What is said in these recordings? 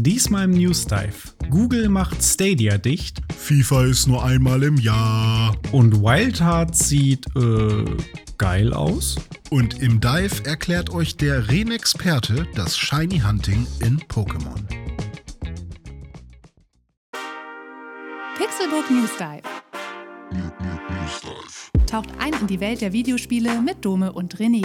Diesmal im News Dive. Google macht Stadia dicht. FIFA ist nur einmal im Jahr. Und Wild Hearts sieht, äh, geil aus. Und im Dive erklärt euch der Renexperte das Shiny Hunting in Pokémon. Pixelbook News Dive. Taucht ein in die Welt der Videospiele mit Dome und René.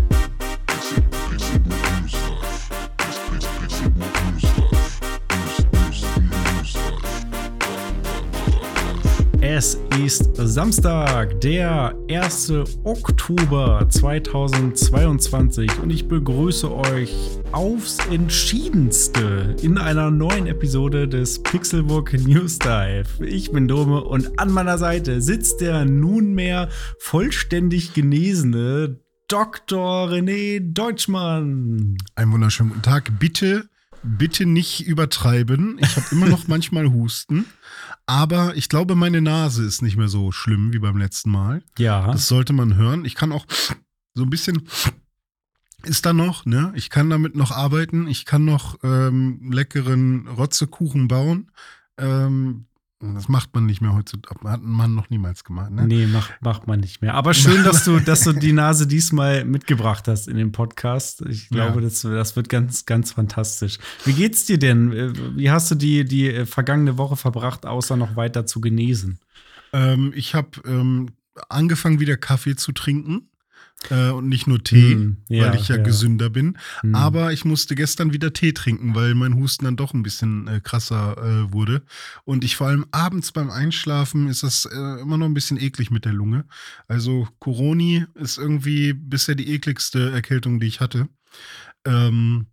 Es ist Samstag, der 1. Oktober 2022 und ich begrüße euch aufs Entschiedenste in einer neuen Episode des Pixelbook News Dive. Ich bin Dome und an meiner Seite sitzt der nunmehr vollständig genesene Dr. René Deutschmann. Einen wunderschönen guten Tag. Bitte, bitte nicht übertreiben. Ich habe immer noch manchmal Husten. Aber ich glaube, meine Nase ist nicht mehr so schlimm wie beim letzten Mal. Ja. Das sollte man hören. Ich kann auch so ein bisschen ist da noch, ne? Ich kann damit noch arbeiten. Ich kann noch ähm, leckeren Rotzekuchen bauen. Ähm, das macht man nicht mehr heutzutage. Hat man noch niemals gemacht, ne? Nee, macht, macht man nicht mehr. Aber schön, dass du, dass du die Nase diesmal mitgebracht hast in dem Podcast. Ich glaube, Ja. das, das wird ganz, ganz fantastisch. Wie geht's dir denn? Äh, Wie hast du die, die äh, vergangene Woche verbracht, außer noch weiter zu genesen? Ähm, ich habe ähm, angefangen, wieder Kaffee zu trinken. Äh, und nicht nur Tee, Hm, ja, weil ich ja, ja. gesünder bin. Hm. Aber ich musste gestern wieder Tee trinken, weil mein Husten dann doch ein bisschen äh, krasser äh, wurde. Und ich vor allem abends beim Einschlafen ist das äh, immer noch ein bisschen eklig mit der Lunge. Also Coroni ist irgendwie bisher die ekligste Erkältung, die ich hatte. Ähm,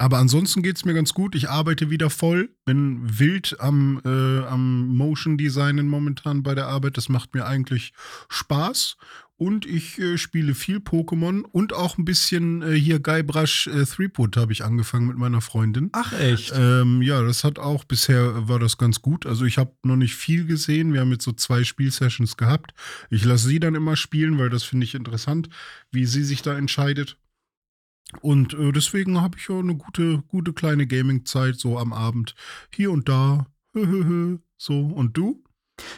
aber ansonsten geht es mir ganz gut. Ich arbeite wieder voll, bin wild am, äh, am Motion Designen momentan bei der Arbeit. Das macht mir eigentlich Spaß. Und ich äh, spiele viel Pokémon und auch ein bisschen äh, hier Guybrush äh, Threepwood habe ich angefangen mit meiner Freundin. Ach, echt? Ähm, ja, das hat auch bisher war das ganz gut. Also ich habe noch nicht viel gesehen. Wir haben jetzt so zwei Spielsessions gehabt. Ich lasse sie dann immer spielen, weil das finde ich interessant, wie sie sich da entscheidet. Und äh, deswegen habe ich ja eine gute, gute kleine Gaming-Zeit so am Abend. Hier und da. so. Und du?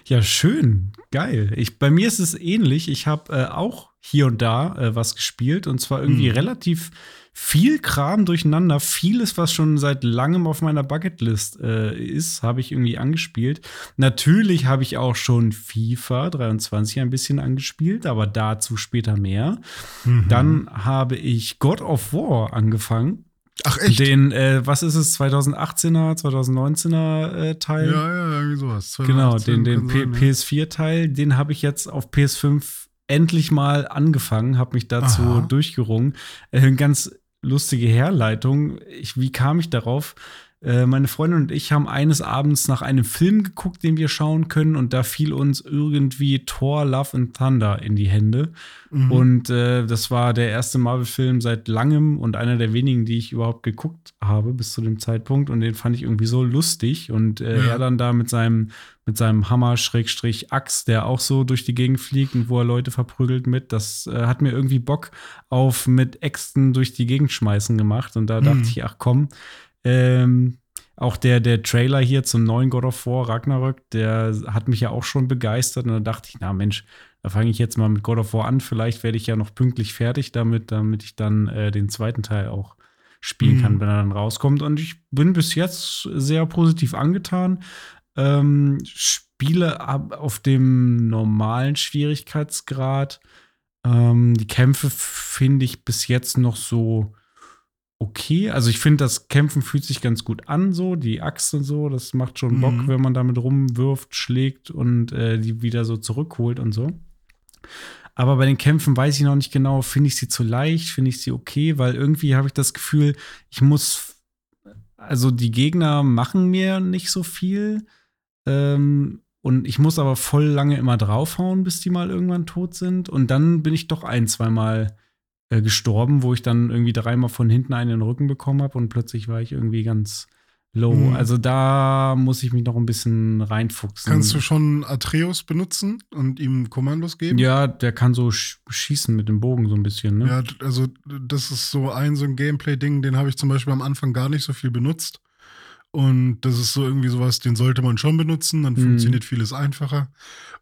Ja, schön. Geil. Ich, bei mir ist es ähnlich. Ich habe äh, auch hier und da äh, was gespielt und zwar irgendwie Mhm. relativ viel Kram durcheinander. Vieles, was schon seit langem auf meiner Bucketlist äh, ist, habe ich irgendwie angespielt. Natürlich habe ich auch schon FIFA 23 ein bisschen angespielt, aber dazu später mehr. Mhm. Dann habe ich God of War angefangen. Ach echt? Den, äh, was ist es, 2018er, 2019er äh, Teil? ja, ja, irgendwie sowas. Genau, den, 2018 den kann P- sein, ja. PS4-Teil, den habe ich jetzt auf PS5 endlich mal angefangen, habe mich dazu Aha. durchgerungen. Äh, ganz lustige Herleitung. Ich, wie kam ich darauf? Äh, meine Freundin und ich haben eines Abends nach einem Film geguckt, den wir schauen können, und da fiel uns irgendwie Thor Love and Thunder in die Hände. Mhm. Und äh, das war der erste Marvel-Film seit langem und einer der wenigen, die ich überhaupt geguckt habe bis zu dem Zeitpunkt. Und den fand ich irgendwie so lustig. Und äh, Ja. er dann da mit seinem, mit seinem Hammer, Schrägstrich, Axt, der auch so durch die Gegend fliegt und wo er Leute verprügelt mit, das äh, hat mir irgendwie Bock auf mit Äxten durch die Gegend schmeißen gemacht. Und da Mhm. dachte ich, ach komm, ähm, auch der, der Trailer hier zum neuen God of War Ragnarök, der hat mich ja auch schon begeistert. Und da dachte ich, na Mensch, da fange ich jetzt mal mit God of War an. Vielleicht werde ich ja noch pünktlich fertig damit, damit ich dann äh, den zweiten Teil auch spielen Mhm. kann, wenn er dann rauskommt. Und ich bin bis jetzt sehr positiv angetan. Ähm, spiele ab auf dem normalen Schwierigkeitsgrad. Ähm, die Kämpfe finde ich bis jetzt noch so okay. Also ich finde, das Kämpfen fühlt sich ganz gut an, so die Axt und so. Das macht schon Bock, Mhm. wenn man damit rumwirft, schlägt und äh, die wieder so zurückholt und so. Aber bei den Kämpfen weiß ich noch nicht genau, finde ich sie zu leicht, finde ich sie okay, weil irgendwie habe ich das Gefühl, ich muss, also die Gegner machen mir nicht so viel. Ähm, und ich muss aber voll lange immer draufhauen, bis die mal irgendwann tot sind. Und dann bin ich doch ein, zweimal äh, gestorben, wo ich dann irgendwie dreimal von hinten einen in den Rücken bekommen habe und plötzlich war ich irgendwie ganz Low. Mhm. Also da muss ich mich noch ein bisschen reinfuchsen. Kannst du schon Atreus benutzen und ihm Kommandos geben? Ja, der kann so sch schießen mit dem Bogen so ein bisschen, ne? Ja, also das ist so ein so ein Gameplay-Ding, den habe ich zum Beispiel am Anfang gar nicht so viel benutzt. Und das ist so irgendwie sowas, den sollte man schon benutzen, dann Mhm. funktioniert vieles einfacher.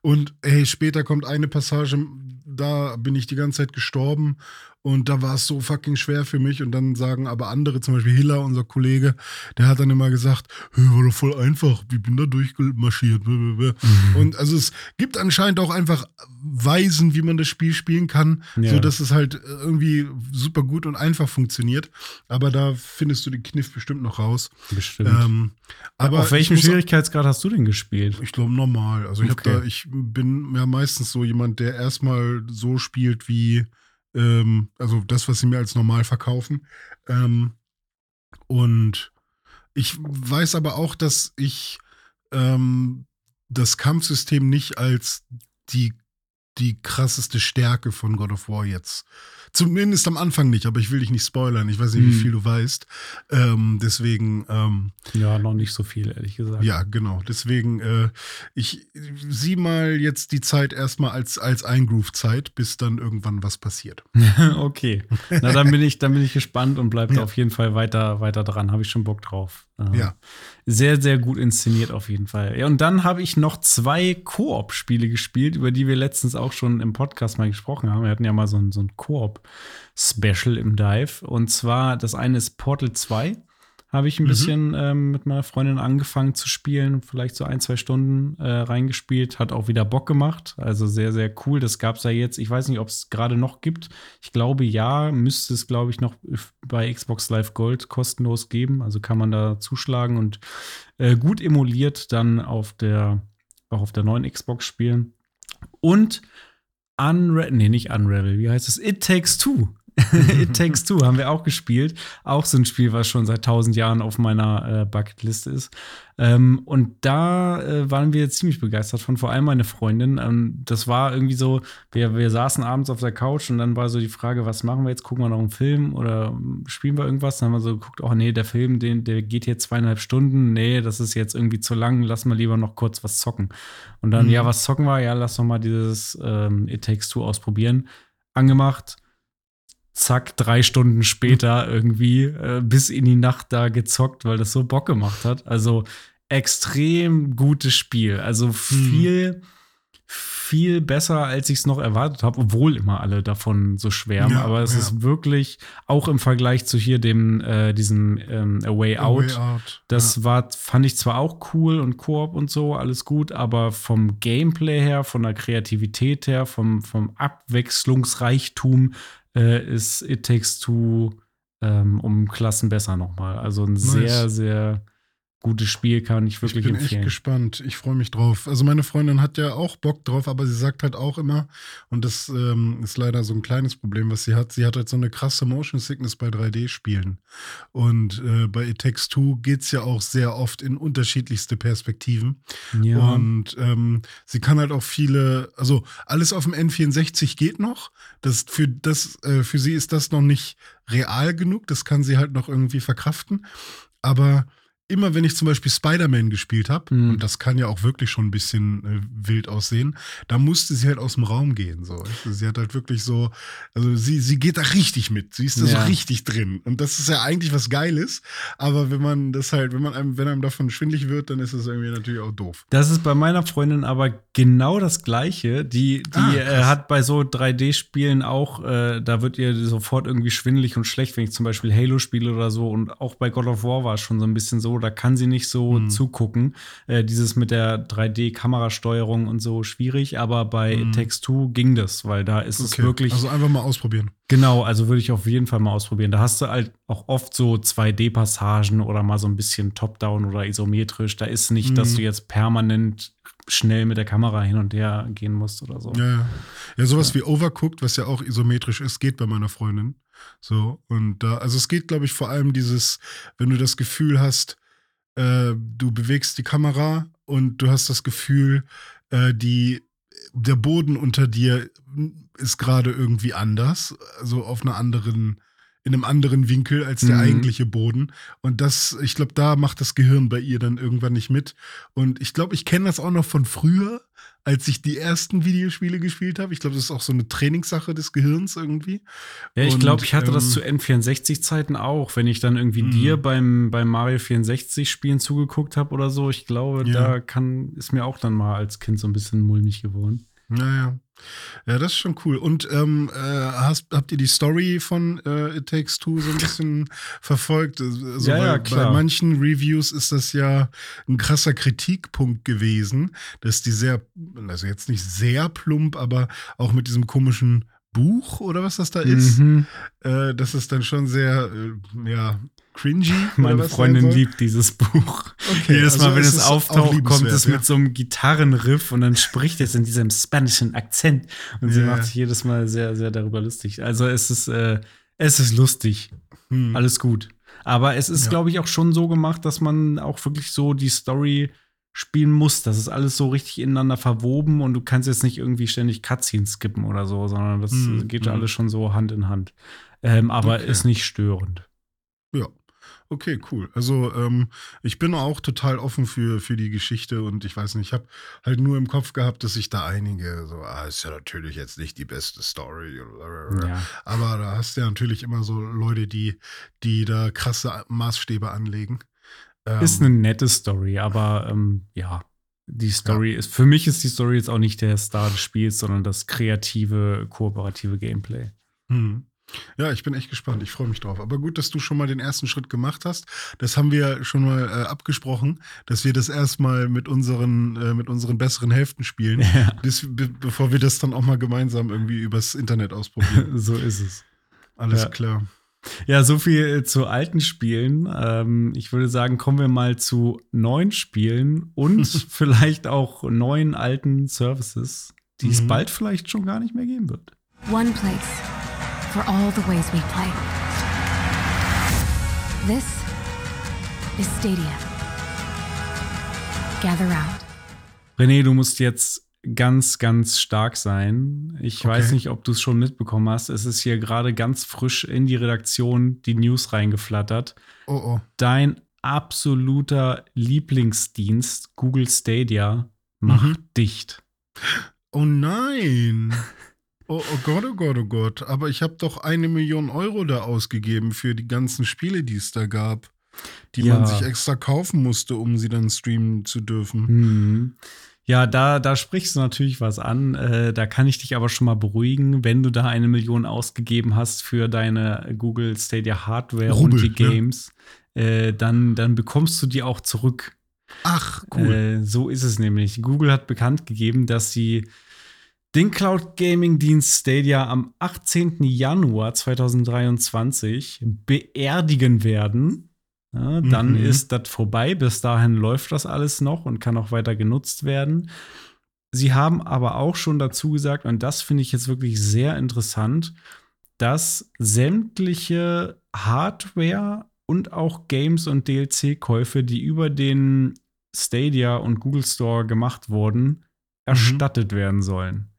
Und hey, später kommt eine Passage, da bin ich die ganze Zeit gestorben und da war es so fucking schwer für mich. Und dann sagen aber andere, zum Beispiel Hiller, unser Kollege, der hat dann immer gesagt, war doch voll einfach, ich bin da durchgemarschiert. blablabla. Und also es gibt anscheinend auch einfach Weisen, wie man das Spiel spielen kann, Ja. so dass es halt irgendwie super gut und einfach funktioniert. Aber da findest du den Kniff bestimmt noch raus. Bestimmt. Ähm, aber Auf welchem Schwierigkeitsgrad hast du denn gespielt? Ich glaube normal. Also ich Okay. hab da, ich bin ja meistens so jemand, der erstmal so spielt wie, ähm, also das, was sie mir als normal verkaufen. Ähm, und ich weiß aber auch, dass ich ähm, das Kampfsystem nicht als die, die krasseste Stärke von God of War jetzt. Zumindest am Anfang nicht, aber ich will dich nicht spoilern. Ich weiß nicht, wie Hm. viel du weißt. Ähm, deswegen, ähm, Ja, noch nicht so viel, ehrlich gesagt. ja, genau. Deswegen, äh, ich sieh mal jetzt die Zeit erstmal als, als Eingroove-Zeit, bis dann irgendwann was passiert. okay. Na, dann bin ich, dann bin ich gespannt und bleib da Ja. auf jeden Fall weiter, weiter dran. Habe ich schon Bock drauf. Äh, Ja. Sehr, sehr gut inszeniert auf jeden Fall. Ja, und dann habe ich noch zwei Koop-Spiele gespielt, über die wir letztens auch schon im Podcast mal gesprochen haben. Wir hatten ja mal so ein, so ein Koop-Special im Dive. Und zwar, das eine ist Portal 2. Habe ich ein Mhm. bisschen ähm, mit meiner Freundin angefangen zu spielen, vielleicht so ein, zwei Stunden äh, reingespielt, hat auch wieder Bock gemacht. Also sehr, sehr cool. Das gab es ja jetzt. Ich weiß nicht, ob es gerade noch gibt. Ich glaube ja, müsste es, glaube ich, noch bei Xbox Live Gold kostenlos geben. Also kann man da zuschlagen und äh, gut emuliert dann auf der, auch auf der neuen Xbox spielen. Und Unravel, nee, nicht Unravel, wie heißt es? It Takes Two. It Takes Two haben wir auch gespielt. Auch so ein Spiel, was schon seit tausend Jahren auf meiner äh, Bucketlist ist. Ähm, und da äh, waren wir ziemlich begeistert von, vor allem meine Freundin. Ähm, das war irgendwie so, wir, wir saßen abends auf der Couch und dann war so die Frage, was machen wir jetzt? Gucken wir noch einen Film oder ähm, spielen wir irgendwas? Dann haben wir so geguckt, oh nee, der Film, den, der geht jetzt zweieinhalb Stunden. Nee, das ist jetzt irgendwie zu lang, lass mal lieber noch kurz was zocken. Und dann, Mhm. ja, was zocken wir? Ja, lass doch mal dieses ähm, It Takes Two ausprobieren. Angemacht, zack, drei Stunden später irgendwie äh, bis in die Nacht da gezockt, weil das so Bock gemacht hat. Also extrem gutes Spiel. Also viel, viel besser, als ich es noch erwartet habe, obwohl immer alle davon so schwärmen. Ja, Aber es ja. ist wirklich auch im Vergleich zu hier dem, äh, diesem ähm, A Way A Out. Way Out. Das war, fand ich zwar auch cool und Koop und so, alles gut, aber vom Gameplay her, von der Kreativität her, vom, vom Abwechslungsreichtum äh, ist It Takes Two ähm, um Klassen besser nochmal. Also ein Nice. sehr, sehr gutes Spiel, kann ich Ich wirklich bin empfehlen. echt gespannt. Ich freue mich drauf. Also meine Freundin hat ja auch Bock drauf, aber sie sagt halt auch immer, und das ähm, ist leider so ein kleines Problem, was sie hat. Sie hat halt so eine krasse Motion Sickness bei 3D-Spielen. Und äh, bei It Takes Two geht es ja auch sehr oft in unterschiedlichste Perspektiven. Ja, Und ähm, sie kann halt auch viele, also alles auf dem N64 geht noch. Das für das äh, für sie ist das noch nicht real genug. Das kann sie halt noch irgendwie verkraften. Aber immer wenn ich zum Beispiel Spider-Man gespielt habe, Mhm. und das kann ja auch wirklich schon ein bisschen äh, wild aussehen, da musste sie halt aus dem Raum gehen. So. Sie hat halt wirklich so, also sie, sie geht da richtig mit. Sie ist da Ja. so richtig drin. Und das ist ja eigentlich was Geiles. Aber wenn man das halt, wenn man einem, wenn einem davon schwindlig wird, dann ist das irgendwie natürlich auch doof. Das ist bei meiner Freundin aber genau das Gleiche. Die, die Ah, äh, hat bei so 3D-Spielen auch, äh, da wird ihr sofort irgendwie schwindelig und schlecht, wenn ich zum Beispiel Halo spiele oder so. Und auch bei God of War war es schon so ein bisschen so, da kann sie nicht so Hm. zugucken. Äh, dieses mit der 3D-Kamerasteuerung und so schwierig, aber bei Hm. It Takes Two ging das, weil da ist es Okay. wirklich. Also einfach mal ausprobieren. Genau, also würde ich auf jeden Fall mal ausprobieren. Da hast du halt auch oft so 2D-Passagen oder mal so ein bisschen top-down oder isometrisch. Da ist nicht, dass Mhm. du jetzt permanent schnell mit der Kamera hin und her gehen musst oder so. Ja, ja. Ja, sowas wie Overcooked, was ja auch isometrisch ist, geht bei meiner Freundin. So, und da, also es geht, glaube ich, vor allem dieses, wenn du das Gefühl hast, äh, du bewegst die Kamera und du hast das Gefühl, äh, die, der Boden unter dir ist gerade irgendwie anders, also auf einer anderen in einem anderen Winkel als der Mhm. eigentliche Boden. Und das, ich glaube, da macht das Gehirn bei ihr dann irgendwann nicht mit. Und ich glaube, ich kenne das auch noch von früher, als ich die ersten Videospiele gespielt habe. Ich glaube, das ist auch so eine Trainingssache des Gehirns irgendwie. Ja, ich glaube, ich hatte das ähm, zu N64-Zeiten auch, wenn ich dann irgendwie Mhm. dir beim, beim Mario 64-Spielen zugeguckt habe oder so. Ich glaube, Ja. da kann, ist mir auch dann mal als Kind so ein bisschen mulmig geworden. Naja. Ja, das ist schon cool. Und ähm, äh, hast, habt ihr die Story von äh, It Takes Two so ein bisschen verfolgt? Also, Ja, ja, weil klar. Bei manchen Reviews ist das ja ein krasser Kritikpunkt gewesen, dass die sehr, also jetzt nicht sehr plump, aber auch mit diesem komischen Buch oder was das da ist, Mhm. äh, das ist dann schon sehr, äh, ja, cringy. Meine Freundin liebt dieses Buch. Okay, Jedes also Mal, wenn es auftaucht, kommt es ja. mit so einem Gitarrenriff und dann spricht es in diesem spanischen Akzent. Und sie Ja. macht sich jedes Mal sehr, sehr darüber lustig. Also es ist, äh, es ist lustig. Hm. Alles gut. Aber es ist, Ja. glaube ich, auch schon so gemacht, dass man auch wirklich so die Story spielen muss. Das ist alles so richtig ineinander verwoben und du kannst jetzt nicht irgendwie ständig Cutscenes skippen oder so, sondern das Mhm, geht mhm. alles schon so Hand in Hand. Ähm, aber Okay. ist nicht störend. Ja. Okay, cool. Also ähm, ich bin auch total offen für, für die Geschichte und ich weiß nicht, ich habe halt nur im Kopf gehabt, dass ich da einige so, ah, ist ja natürlich jetzt nicht die beste Story. Ja. Aber da hast du ja natürlich immer so Leute, die, die da krasse Maßstäbe anlegen. Ähm, Ist eine nette Story, aber ähm, ja, die Story ist, für mich ist die Story jetzt auch nicht der Star des Spiels, sondern das kreative, kooperative Gameplay. Hm. Ja, ich bin echt gespannt. Ich freue mich drauf. Aber gut, dass du schon mal den ersten Schritt gemacht hast. Das haben wir schon mal äh, abgesprochen, dass wir das erstmal mit unseren, äh, mit unseren besseren Hälften spielen, Ja. bis, be bevor wir das dann auch mal gemeinsam irgendwie übers Internet ausprobieren. so ist es. Alles Ja. klar. Ja, so viel zu alten Spielen. Ähm, ich würde sagen, kommen wir mal zu neuen Spielen und vielleicht auch neuen alten Services, die es Mhm. bald vielleicht schon gar nicht mehr geben wird. One place for all the ways we play. This is Stadia. Gather round. René, du musst jetzt ganz, ganz stark sein. Ich Okay. weiß nicht, ob du es schon mitbekommen hast. Es ist hier gerade ganz frisch in die Redaktion die News reingeflattert. Oh, oh. Dein absoluter Lieblingsdienst, Google Stadia, macht Mhm. dicht. Oh nein. Oh, oh Gott, oh Gott, oh Gott. Aber ich habe doch eine Million Euro da ausgegeben für die ganzen Spiele, die es da gab. Die Ja. man sich extra kaufen musste, um sie dann streamen zu dürfen. Mhm. Ja, da, da sprichst du natürlich was an. Äh, da kann ich dich aber schon mal beruhigen, wenn du da eine Million ausgegeben hast für deine Google Stadia Hardware Rubel, und die ne? Games, äh, dann, dann bekommst du die auch zurück. Ach, cool. Äh, so ist es nämlich. Google hat bekannt gegeben, dass sie den Cloud Gaming Dienst Stadia am 18. Januar 2023 beerdigen werden. Ja, dann Mhm. ist das vorbei. Bis dahin läuft das alles noch und kann auch weiter genutzt werden. Sie haben aber auch schon dazu gesagt, und das finde ich jetzt wirklich sehr interessant, dass sämtliche Hardware und auch Games und DLC-Käufe, die über den Stadia und Google Store gemacht wurden, erstattet werden sollen.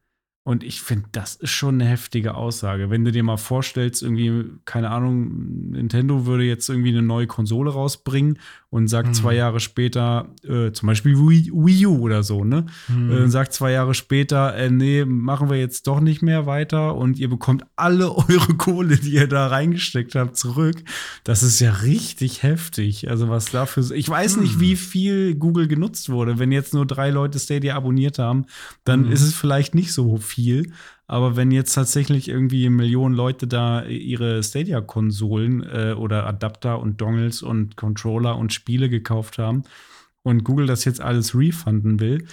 Und ich finde, das ist schon eine heftige Aussage. Wenn du dir mal vorstellst, irgendwie, keine Ahnung, Nintendo würde jetzt irgendwie eine neue Konsole rausbringen und sagt Mhm. zwei Jahre später, äh, zum Beispiel Wii, Wii U oder so, ne? Hm. Äh, sagt zwei Jahre später, äh, nee, machen wir jetzt doch nicht mehr weiter und ihr bekommt alle eure Kohle, die ihr da reingesteckt habt, zurück. Das ist ja richtig heftig. Also was dafür, ich weiß nicht, Hm. wie viel Google genutzt wurde. Wenn jetzt nur drei Leute Stadia abonniert haben, dann Hm. ist es vielleicht nicht so viel. Aber wenn jetzt tatsächlich irgendwie Millionen Leute da ihre Stadia-Konsolen äh, oder Adapter und Dongles und Controller und Spiele gekauft haben und Google das jetzt alles refunden will,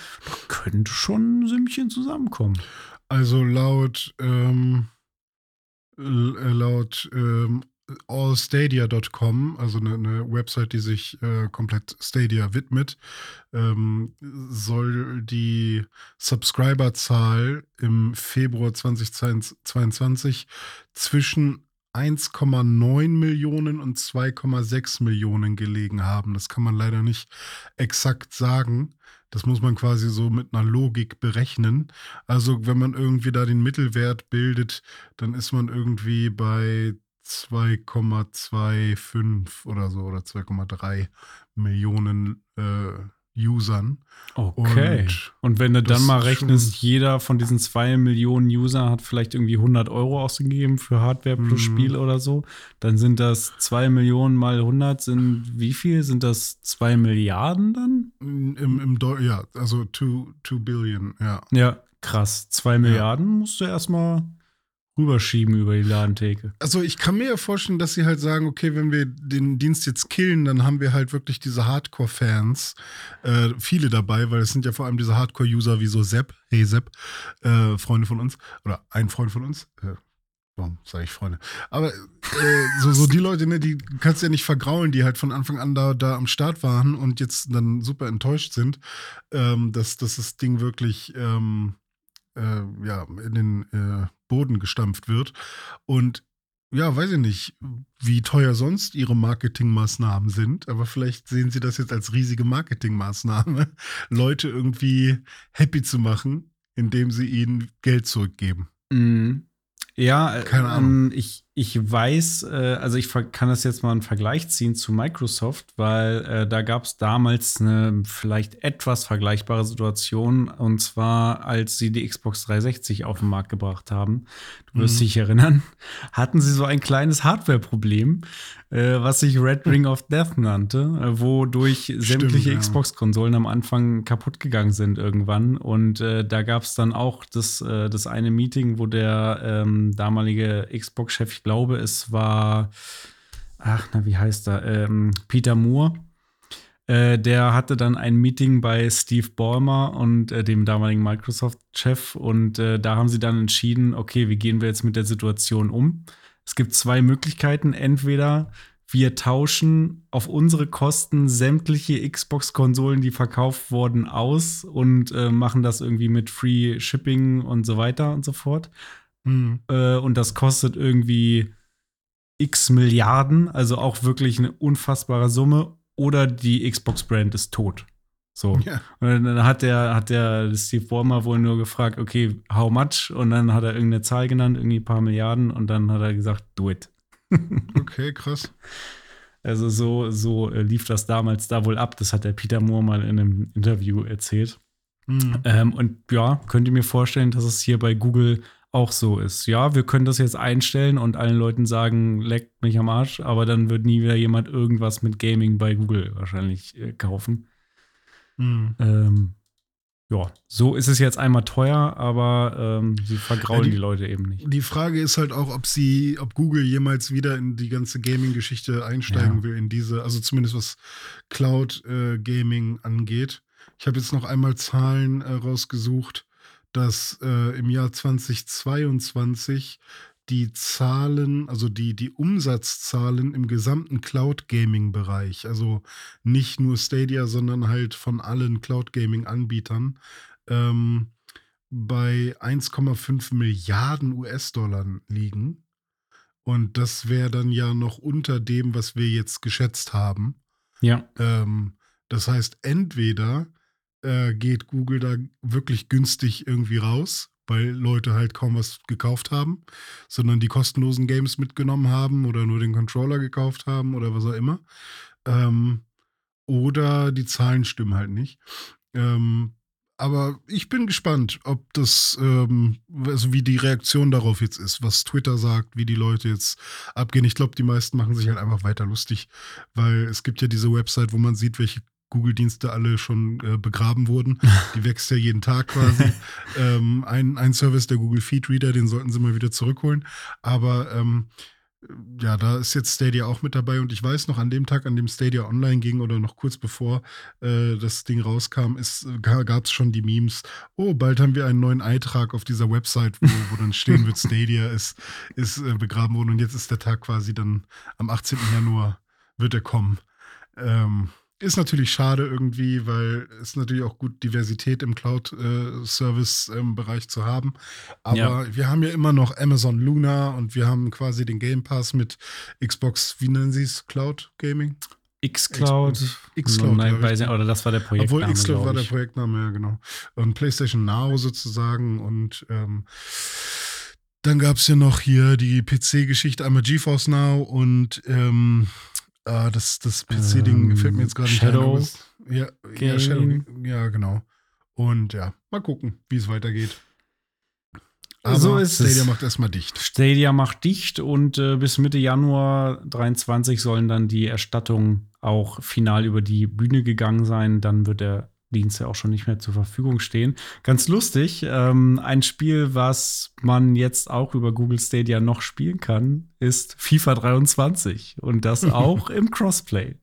könnte schon ein Sümmchen zusammenkommen. Also laut, ähm, äh, laut ähm, allstadia.com, also eine, eine Website, die sich äh, komplett Stadia widmet, ähm, soll die Subscriberzahl im Februar 2022 zwischen 1,9 Millionen und 2,6 Millionen gelegen haben. Das kann man leider nicht exakt sagen. Das muss man quasi so mit einer Logik berechnen. Also wenn man irgendwie da den Mittelwert bildet, dann ist man irgendwie bei 2,25 oder so oder 2,3 Millionen äh, Usern. Okay. Und, und wenn du dann mal rechnest, jeder von diesen zwei Millionen User hat vielleicht irgendwie 100 Euro ausgegeben für Hardware plus mhm. Spiel oder so, dann sind das zwei Millionen mal 100 sind wie viel? Sind das zwei Milliarden dann? Im, im ja, also 2 Billion, ja. Ja, krass. Zwei Milliarden musst du erstmal rüberschieben über die Ladentheke. Also ich kann mir ja vorstellen, dass sie halt sagen, okay, wenn wir den Dienst jetzt killen, dann haben wir halt wirklich diese Hardcore-Fans, äh, viele dabei, weil es sind ja vor allem diese Hardcore-User wie so Sepp, hey Sepp, äh, Freunde von uns, oder ein Freund von uns, äh, Warum sage ich Freunde? Aber äh, so, so die Leute, ne, die kannst du ja nicht vergraulen, die halt von Anfang an da, da am Start waren und jetzt dann super enttäuscht sind, ähm, dass, dass das Ding wirklich ähm, äh, ja, in den äh, Boden gestampft wird. Und ja, weiß ich nicht, wie teuer sonst ihre Marketingmaßnahmen sind, aber vielleicht sehen sie das jetzt als riesige Marketingmaßnahme, Leute irgendwie happy zu machen, indem sie ihnen Geld zurückgeben. Mhm. Ja, keine ähm, Ahnung. ich, ich weiß, äh, also ich kann das jetzt mal einen Vergleich ziehen zu Microsoft, weil äh, da gab es damals eine vielleicht etwas vergleichbare Situation und zwar, als sie die Xbox 360 auf den Markt gebracht haben. Du wirst mhm. dich erinnern, hatten sie so ein kleines Hardware-Problem, äh, was sich Red Ring of Death nannte, äh, wodurch sämtliche ja. Xbox-Konsolen am Anfang kaputt gegangen sind irgendwann. Und äh, da gab es dann auch das, äh, das eine Meeting, wo der ähm, damalige Xbox-Chef, ich glaube, es war, ach, na, wie heißt er, ähm, Peter Moore. Äh, der hatte dann ein Meeting bei Steve Ballmer und äh, dem damaligen Microsoft-Chef und äh, da haben sie dann entschieden, okay, wie gehen wir jetzt mit der Situation um? Es gibt zwei Möglichkeiten. Entweder wir tauschen auf unsere Kosten sämtliche Xbox-Konsolen, die verkauft wurden, aus und äh, machen das irgendwie mit Free Shipping und so weiter und so fort. Mhm. Äh, und das kostet irgendwie x Milliarden, also auch wirklich eine unfassbare Summe. Oder die Xbox-Brand ist tot. So. Ja. Und dann hat der, hat der Steve Ballmer wohl nur gefragt, okay, how much? Und dann hat er irgendeine Zahl genannt, irgendwie ein paar Milliarden, und dann hat er gesagt, do it. okay, krass. Also so, so äh, lief das damals da wohl ab. Das hat der Peter Moore mal in einem Interview erzählt. Mhm. Ähm, und ja, könnt ihr mir vorstellen, dass es hier bei Google auch so ist. Ja, wir können das jetzt einstellen und allen Leuten sagen, leckt mich am Arsch, aber dann wird nie wieder jemand irgendwas mit Gaming bei Google wahrscheinlich äh, kaufen. Mhm. Ähm, ja, so ist es jetzt einmal teuer, aber ähm, sie vergraulen ja, die, die, Leute eben nicht. Die Frage ist halt auch, ob sie, ob Google jemals wieder in die ganze Gaming-Geschichte einsteigen ja. will, in diese, also zumindest was Cloud-Gaming äh, angeht. Ich habe jetzt noch einmal Zahlen äh, rausgesucht dass äh, im Jahr 2022 die Zahlen, also die, die Umsatzzahlen im gesamten Cloud-Gaming-Bereich, also nicht nur Stadia, sondern halt von allen Cloud-Gaming-Anbietern, ähm, bei 1,5 Milliarden US-Dollar liegen. Und das wäre dann ja noch unter dem, was wir jetzt geschätzt haben. Ja. Ähm, das heißt, entweder äh, geht Google da wirklich günstig irgendwie raus, weil Leute halt kaum was gekauft haben, sondern die kostenlosen Games mitgenommen haben oder nur den Controller gekauft haben oder was auch immer. Ähm, oder die Zahlen stimmen halt nicht. Ähm, aber ich bin gespannt, ob das, ähm, also wie die Reaktion darauf jetzt ist, was Twitter sagt, wie die Leute jetzt abgehen. Ich glaube, die meisten machen sich halt einfach weiter lustig, weil es gibt ja diese Website, wo man sieht, welche Google-Dienste alle schon äh, begraben wurden. Die wächst ja jeden Tag quasi. ähm, ein, ein Service, der Google Feed Reader, den sollten sie mal wieder zurückholen. Aber ähm, ja, da ist jetzt Stadia auch mit dabei und ich weiß noch, an dem Tag, an dem Stadia online ging oder noch kurz bevor äh, das Ding rauskam, gab es schon die Memes, oh, bald haben wir einen neuen Eintrag auf dieser Website, wo, wo dann stehen wird, Stadia ist, ist äh, begraben worden und jetzt ist der Tag quasi dann am 18. Januar wird er kommen. Ähm, ist natürlich schade irgendwie, weil es natürlich auch gut Diversität im Cloud-Service-Bereich zu haben. Aber ja. wir haben ja immer noch Amazon Luna und wir haben quasi den Game Pass mit Xbox, wie nennen sie es? Cloud Gaming? Xcloud. Xcloud. Nein, weiß nicht, oder das war der Projektname. Obwohl Xcloud war der Projektname, ja, genau. Und PlayStation Now sozusagen und ähm, Dann gab es ja noch hier die PC-Geschichte, einmal GeForce Now und ähm, ah, das, das PC-Ding Ähm, fällt mir jetzt gerade nicht Shadow es- Ja, ja. Shadow, ja, genau. Und ja, mal gucken, wie es weitergeht. Aber So ist es. Stadia macht erstmal dicht. Stadia macht dicht und äh, bis Mitte Januar 23 sollen dann die Erstattungen auch final über die Bühne gegangen sein. Dann wird der Dienst ja auch schon nicht mehr zur Verfügung stehen. Ganz lustig, ähm, ein Spiel, was man jetzt auch über Google Stadia noch spielen kann, ist FIFA 23 und das auch im Crossplay.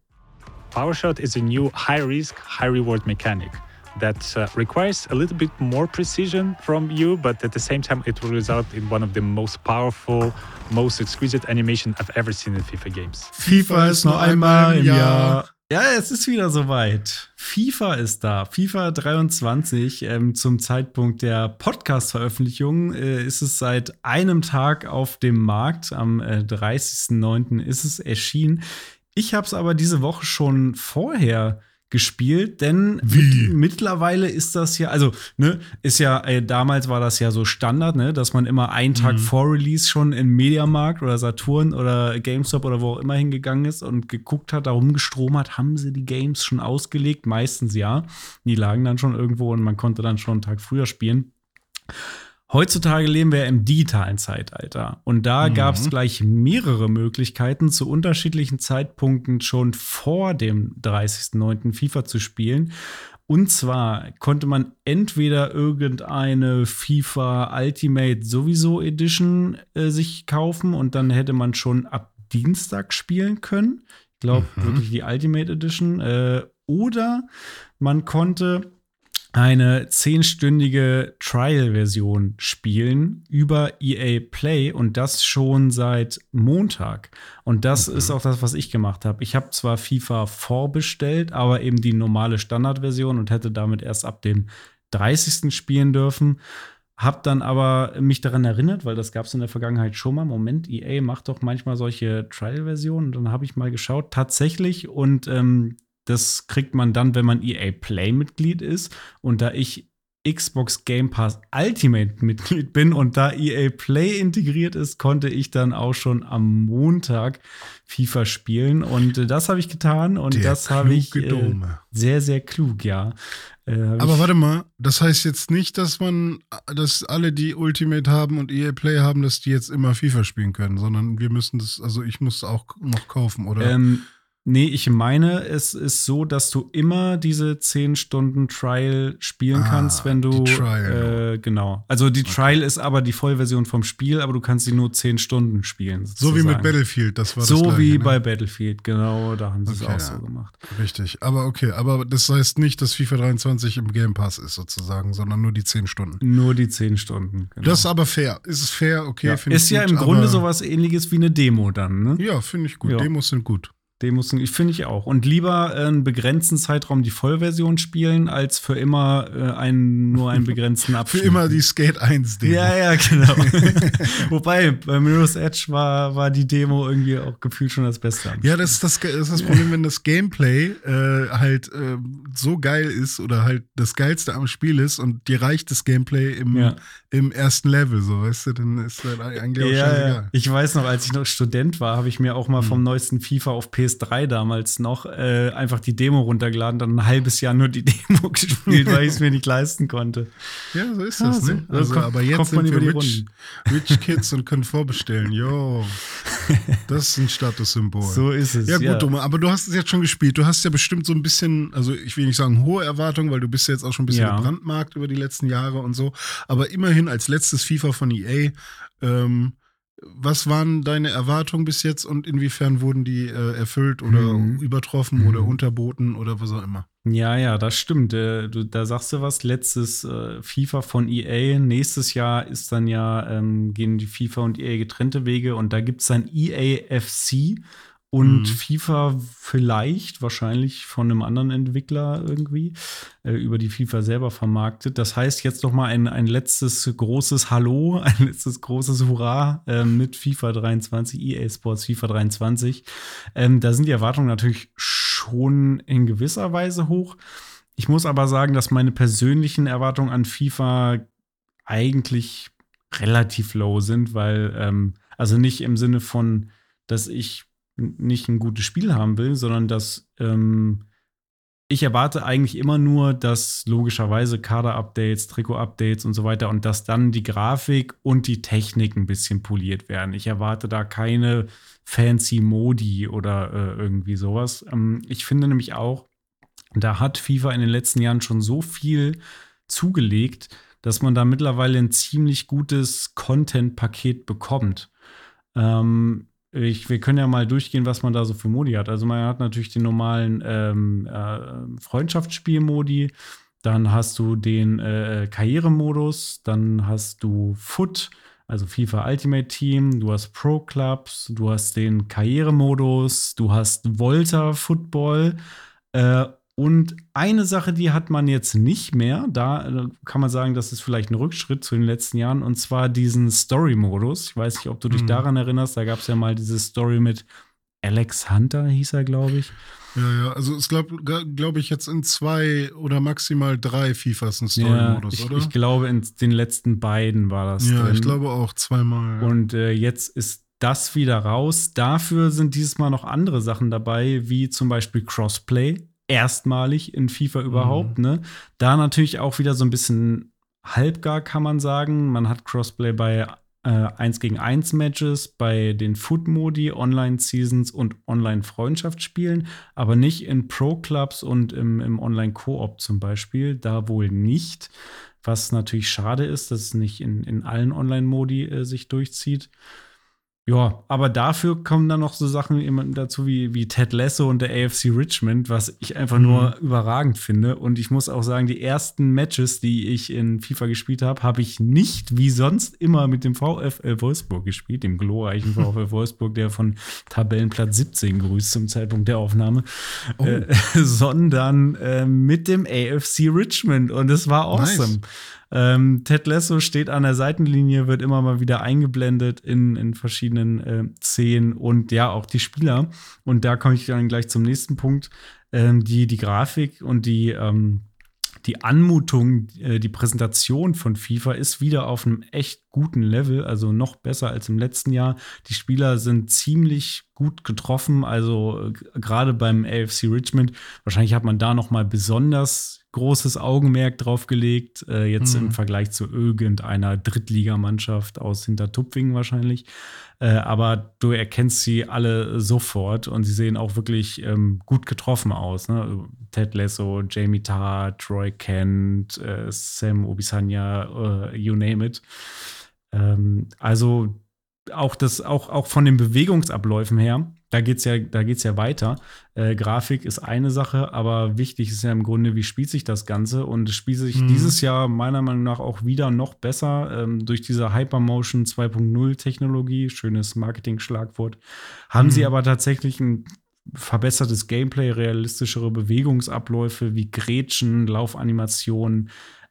PowerShot is a new high risk, high reward mechanic that uh, requires a little bit more precision from you, but at the same time, it will result in one of the most powerful, most exquisite animation I've ever seen in FIFA games. FIFA ist nur einmal im Jahr. Ja, es ist wieder soweit. FIFA ist da. FIFA 23. Ähm, zum Zeitpunkt der Podcast-Veröffentlichung äh, ist es seit einem Tag auf dem Markt. Am äh, 30.09. ist es erschienen. Ich habe es aber diese Woche schon vorher gespielt, denn mit, mittlerweile ist das ja, also, ne, ist ja, äh, damals war das ja so Standard, ne, dass man immer einen Tag vor Release schon in Mediamarkt oder Saturn oder GameStop oder wo auch immer hingegangen ist und geguckt hat, da rumgestromert, haben sie die Games schon ausgelegt? Meistens ja. Die lagen dann schon irgendwo und man konnte dann schon einen Tag früher spielen. Heutzutage leben wir im digitalen Zeitalter und da gab es gleich mehrere Möglichkeiten, zu unterschiedlichen Zeitpunkten schon vor dem 30.09. FIFA zu spielen. Und zwar konnte man entweder irgendeine FIFA Ultimate sowieso Edition äh, sich kaufen und dann hätte man schon ab Dienstag spielen können. Ich glaube wirklich die Ultimate Edition. Äh, oder man konnte eine zehnstündige Trial-Version spielen über EA Play und das schon seit Montag. Und das ist auch das, was ich gemacht habe. Ich habe zwar FIFA vorbestellt, aber eben die normale Standardversion und hätte damit erst ab dem 30. spielen dürfen. Hab dann aber mich daran erinnert, weil das gab es in der Vergangenheit schon mal. Moment, EA macht doch manchmal solche Trial-Versionen. Und dann habe ich mal geschaut, tatsächlich. Und ähm, das kriegt man dann, wenn man EA Play-Mitglied ist. Und da ich Xbox Game Pass Ultimate-Mitglied bin und da EA Play integriert ist, konnte ich dann auch schon am Montag FIFA spielen. Und äh, das habe ich getan und Der das habe ich äh, sehr, sehr klug, ja. Äh, Aber warte mal, das heißt jetzt nicht, dass man, dass alle, die Ultimate haben und EA Play haben, dass die jetzt immer FIFA spielen können, sondern wir müssen das, also ich muss auch noch kaufen, oder? Ähm, nee, ich meine, es ist so, dass du immer diese 10 Stunden Trial spielen Ah, kannst, wenn du. die Trial. Äh, genau. Also die Trial ist aber die Vollversion vom Spiel, aber du kannst sie nur 10 Stunden spielen. so wie mit sozusagen. Battlefield, das war das So wie ne? bei Battlefield, genau, da haben sie es Okay, auch ja. so gemacht. Richtig, aber okay, aber das heißt nicht, dass FIFA 23 im Game Pass ist sozusagen, sondern nur die 10 Stunden. Nur die 10 Stunden. Genau. Das ist aber fair. Ist es fair? Okay, ja, finde ich ist ja gut, im Grunde sowas ähnliches wie eine Demo dann, ne? Ja, finde ich gut. Ja. Demos sind gut. Demos sind- ich finde ich auch. Und lieber äh, einen begrenzten Zeitraum die Vollversion spielen, als für immer äh, einen, nur einen begrenzten Für Abschnitt. immer die Skate 1 Demo. Ja, ja, genau. Wobei, bei Mirror's Edge war, war die Demo irgendwie auch gefühlt schon das Beste. Ja, das ist das, das ist das Problem, wenn das Gameplay äh, halt äh, so geil ist oder halt das Geilste am Spiel ist und dir reicht das Gameplay im, Ja. im ersten Level, so weißt du, dann ist das eigentlich auch Ja, scheißegal. ja. Ich weiß noch, als ich noch Student war, habe ich mir auch mal Hm. vom neuesten FIFA auf PS3 damals noch äh, einfach die Demo runtergeladen, dann ein halbes Jahr nur die Demo gespielt, weil ich es mir nicht leisten konnte. Ja, so ist Ja, das, so- ne? so Also, kommt- aber jetzt sind wir rich, rich Kids und können vorbestellen. Jo, das ist ein Statussymbol. So ist es. Ja, gut, Doma, aber du hast es jetzt schon gespielt. Du hast ja bestimmt so ein bisschen, also ich will nicht sagen hohe Erwartungen, weil du bist ja jetzt auch schon ein bisschen Ja. gebrandmarkt über die letzten Jahre und so. Aber immerhin als letztes FIFA von EA, ähm, was waren deine Erwartungen bis jetzt und inwiefern wurden die äh, erfüllt oder Mhm. übertroffen oder unterboten oder was auch immer? Ja, ja, das stimmt. Äh, du, da sagst du was. Letztes äh, FIFA von EA. Nächstes Jahr ist dann ja, ähm, gehen die FIFA und EA getrennte Wege und da gibt es dann EA FC und Mhm. FIFA vielleicht, wahrscheinlich von einem anderen Entwickler irgendwie, äh, über die FIFA selber vermarktet. Das heißt jetzt noch mal ein, ein letztes großes Hallo, ein letztes großes Hurra äh, mit FIFA 23, EA Sports FIFA 23. Ähm, da sind die Erwartungen natürlich schon in gewisser Weise hoch. Ich muss aber sagen, dass meine persönlichen Erwartungen an FIFA eigentlich relativ low sind, weil, ähm, also nicht im Sinne von, dass ich nicht ein gutes Spiel haben will, sondern dass ähm, ich erwarte eigentlich immer nur, dass logischerweise Kader-Updates, Trikot-Updates und so weiter und dass dann die Grafik und die Technik ein bisschen poliert werden. Ich erwarte da keine fancy Modi oder äh, irgendwie sowas. Ähm, ich finde nämlich auch, da hat FIFA in den letzten Jahren schon so viel zugelegt, dass man da mittlerweile ein ziemlich gutes Content-Paket bekommt. Ähm, ich, wir können ja mal durchgehen, was man da so für Modi hat. Also man hat natürlich den normalen ähm, äh, Freundschaftsspielmodi, dann hast du den äh, Karrieremodus, dann hast du Foot, also FIFA Ultimate Team, du hast Pro Clubs, du hast den Karrieremodus, du hast Volta Football. Äh, und eine Sache, die hat man jetzt nicht mehr. Da äh, kann man sagen, das ist vielleicht ein Rückschritt zu den letzten Jahren. Und zwar diesen Story-Modus. Ich weiß nicht, ob du dich mhm. daran erinnerst. Da gab es ja mal diese Story mit Alex Hunter, hieß er, glaube ich. Ja, ja, also es glaube glaub ich jetzt in zwei oder maximal drei FIFAs ein Story-Modus, ja, oder? Ich glaube, in den letzten beiden war das. Ja, drin. ich glaube auch zweimal. Ja. Und äh, jetzt ist das wieder raus. Dafür sind dieses Mal noch andere Sachen dabei, wie zum Beispiel Crossplay erstmalig in FIFA überhaupt. Mhm. Ne? Da natürlich auch wieder so ein bisschen halbgar, kann man sagen. Man hat Crossplay bei äh, 1 gegen 1 Matches, bei den Foot-Modi, Online-Seasons und Online-Freundschaftsspielen, aber nicht in Pro-Clubs und im, im Online-Koop zum Beispiel. Da wohl nicht. Was natürlich schade ist, dass es nicht in, in allen Online-Modi äh, sich durchzieht. Ja, aber dafür kommen dann noch so Sachen dazu wie, wie Ted Lasso und der AFC Richmond, was ich einfach nur mhm. überragend finde. Und ich muss auch sagen, die ersten Matches, die ich in FIFA gespielt habe, habe ich nicht wie sonst immer mit dem VfL Wolfsburg gespielt, dem glorreichen VfL Wolfsburg, der von Tabellenplatz 17 grüßt zum Zeitpunkt der Aufnahme, oh. äh, sondern äh, mit dem AFC Richmond. Und es war awesome. Nice. Ähm, Ted Lasso steht an der Seitenlinie, wird immer mal wieder eingeblendet in, in verschiedenen äh, Szenen und ja, auch die Spieler. Und da komme ich dann gleich zum nächsten Punkt. Ähm, die, die Grafik und die, ähm, die Anmutung, äh, die Präsentation von FIFA ist wieder auf einem echt guten Level, also noch besser als im letzten Jahr. Die Spieler sind ziemlich gut getroffen, also äh, gerade beim AFC Richmond. Wahrscheinlich hat man da noch mal besonders großes Augenmerk drauf gelegt, äh, jetzt mhm. im Vergleich zu irgendeiner Drittligamannschaft aus Hintertupfingen wahrscheinlich. Äh, aber du erkennst sie alle sofort und sie sehen auch wirklich ähm, gut getroffen aus. Ne? Ted Lasso, Jamie Tarr, Troy Kent, äh, Sam Obisanya, äh, you name it. Ähm, also auch das, auch, auch von den Bewegungsabläufen her, da geht's ja, da geht's ja weiter. Äh, Grafik ist eine Sache, aber wichtig ist ja im Grunde, wie spielt sich das Ganze? Und es spielt sich mhm. dieses Jahr meiner Meinung nach auch wieder noch besser ähm, durch diese Hypermotion 2.0 Technologie, schönes Marketing-Schlagwort, haben mhm. sie aber tatsächlich ein verbessertes Gameplay, realistischere Bewegungsabläufe wie Grätschen, Laufanimationen,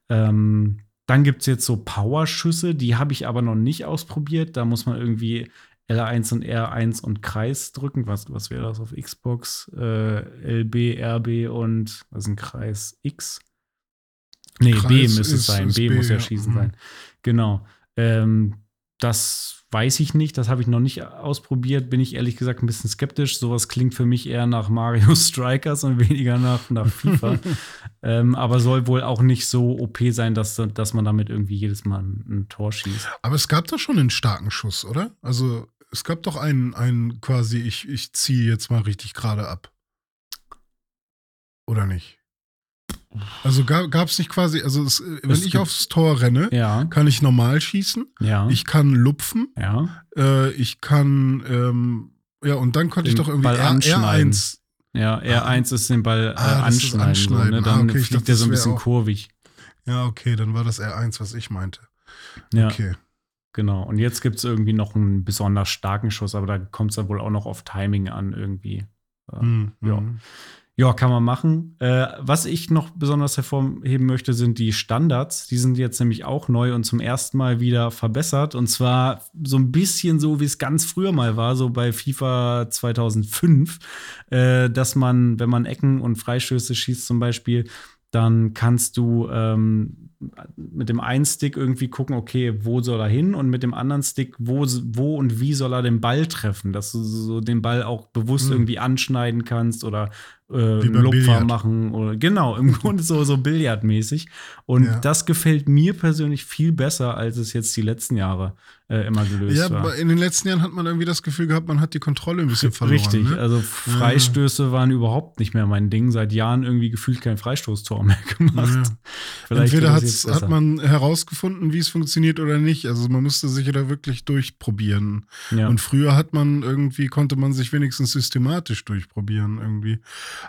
ähm, dann gibt es jetzt so Powerschüsse, die habe ich aber noch nicht ausprobiert. Da muss man irgendwie L1 und R1 und Kreis drücken. Was, was wäre das auf Xbox? Äh, LB, RB und was ist ein Kreis? X? Nee, Kreis B müsste es sein. B, B, muss ja schießen ja. sein. Genau. Ähm, das weiß ich nicht, das habe ich noch nicht ausprobiert, bin ich ehrlich gesagt ein bisschen skeptisch. Sowas klingt für mich eher nach Mario Strikers und weniger nach, nach FIFA. ähm, aber soll wohl auch nicht so OP sein, dass, dass man damit irgendwie jedes Mal ein, ein Tor schießt. Aber es gab doch schon einen starken Schuss, oder? Also es gab doch einen, einen quasi, ich, ich ziehe jetzt mal richtig gerade ab. Oder nicht? Also gab es nicht quasi, also es, wenn es ich aufs Tor renne, ja. kann ich normal schießen. Ja. Ich kann lupfen. Ja. Äh, ich kann, ähm, ja, und dann konnte den ich doch irgendwie Ball R, R1. Ja, R1 ist den Ball äh, ah, anschneiden. anschneiden. So, ne? Dann ah, okay, fliegt der so ein bisschen auch, kurvig. Ja, okay, dann war das R1, was ich meinte. Ja. Okay. Genau. Und jetzt gibt es irgendwie noch einen besonders starken Schuss, aber da kommt es dann wohl auch noch auf Timing an irgendwie. Hm, ja. Ja, kann man machen. Äh, was ich noch besonders hervorheben möchte, sind die Standards. Die sind jetzt nämlich auch neu und zum ersten Mal wieder verbessert. Und zwar so ein bisschen so, wie es ganz früher mal war, so bei FIFA 2005, äh, dass man, wenn man Ecken und Freistöße schießt zum Beispiel, dann kannst du ähm, mit dem einen Stick irgendwie gucken, okay, wo soll er hin und mit dem anderen Stick, wo, wo und wie soll er den Ball treffen, dass du so den Ball auch bewusst Mhm. irgendwie anschneiden kannst oder äh, einen Lupfer Billard. machen oder genau, im Grunde so, so Billardmäßig. Und Ja. das gefällt mir persönlich viel besser, als es jetzt die letzten Jahre äh, immer gelöst Ja, war. aber in den letzten Jahren hat man irgendwie das Gefühl gehabt, man hat die Kontrolle ein bisschen verloren. Richtig, Ne? also Freistöße waren überhaupt nicht mehr mein Ding. Seit Jahren irgendwie gefühlt kein Freistoßtor mehr gemacht. Ja. Entweder hat man herausgefunden, wie es funktioniert oder nicht. Also man musste sich ja da wirklich durchprobieren. ja. Und früher hat man irgendwie, konnte man sich wenigstens systematisch durchprobieren irgendwie.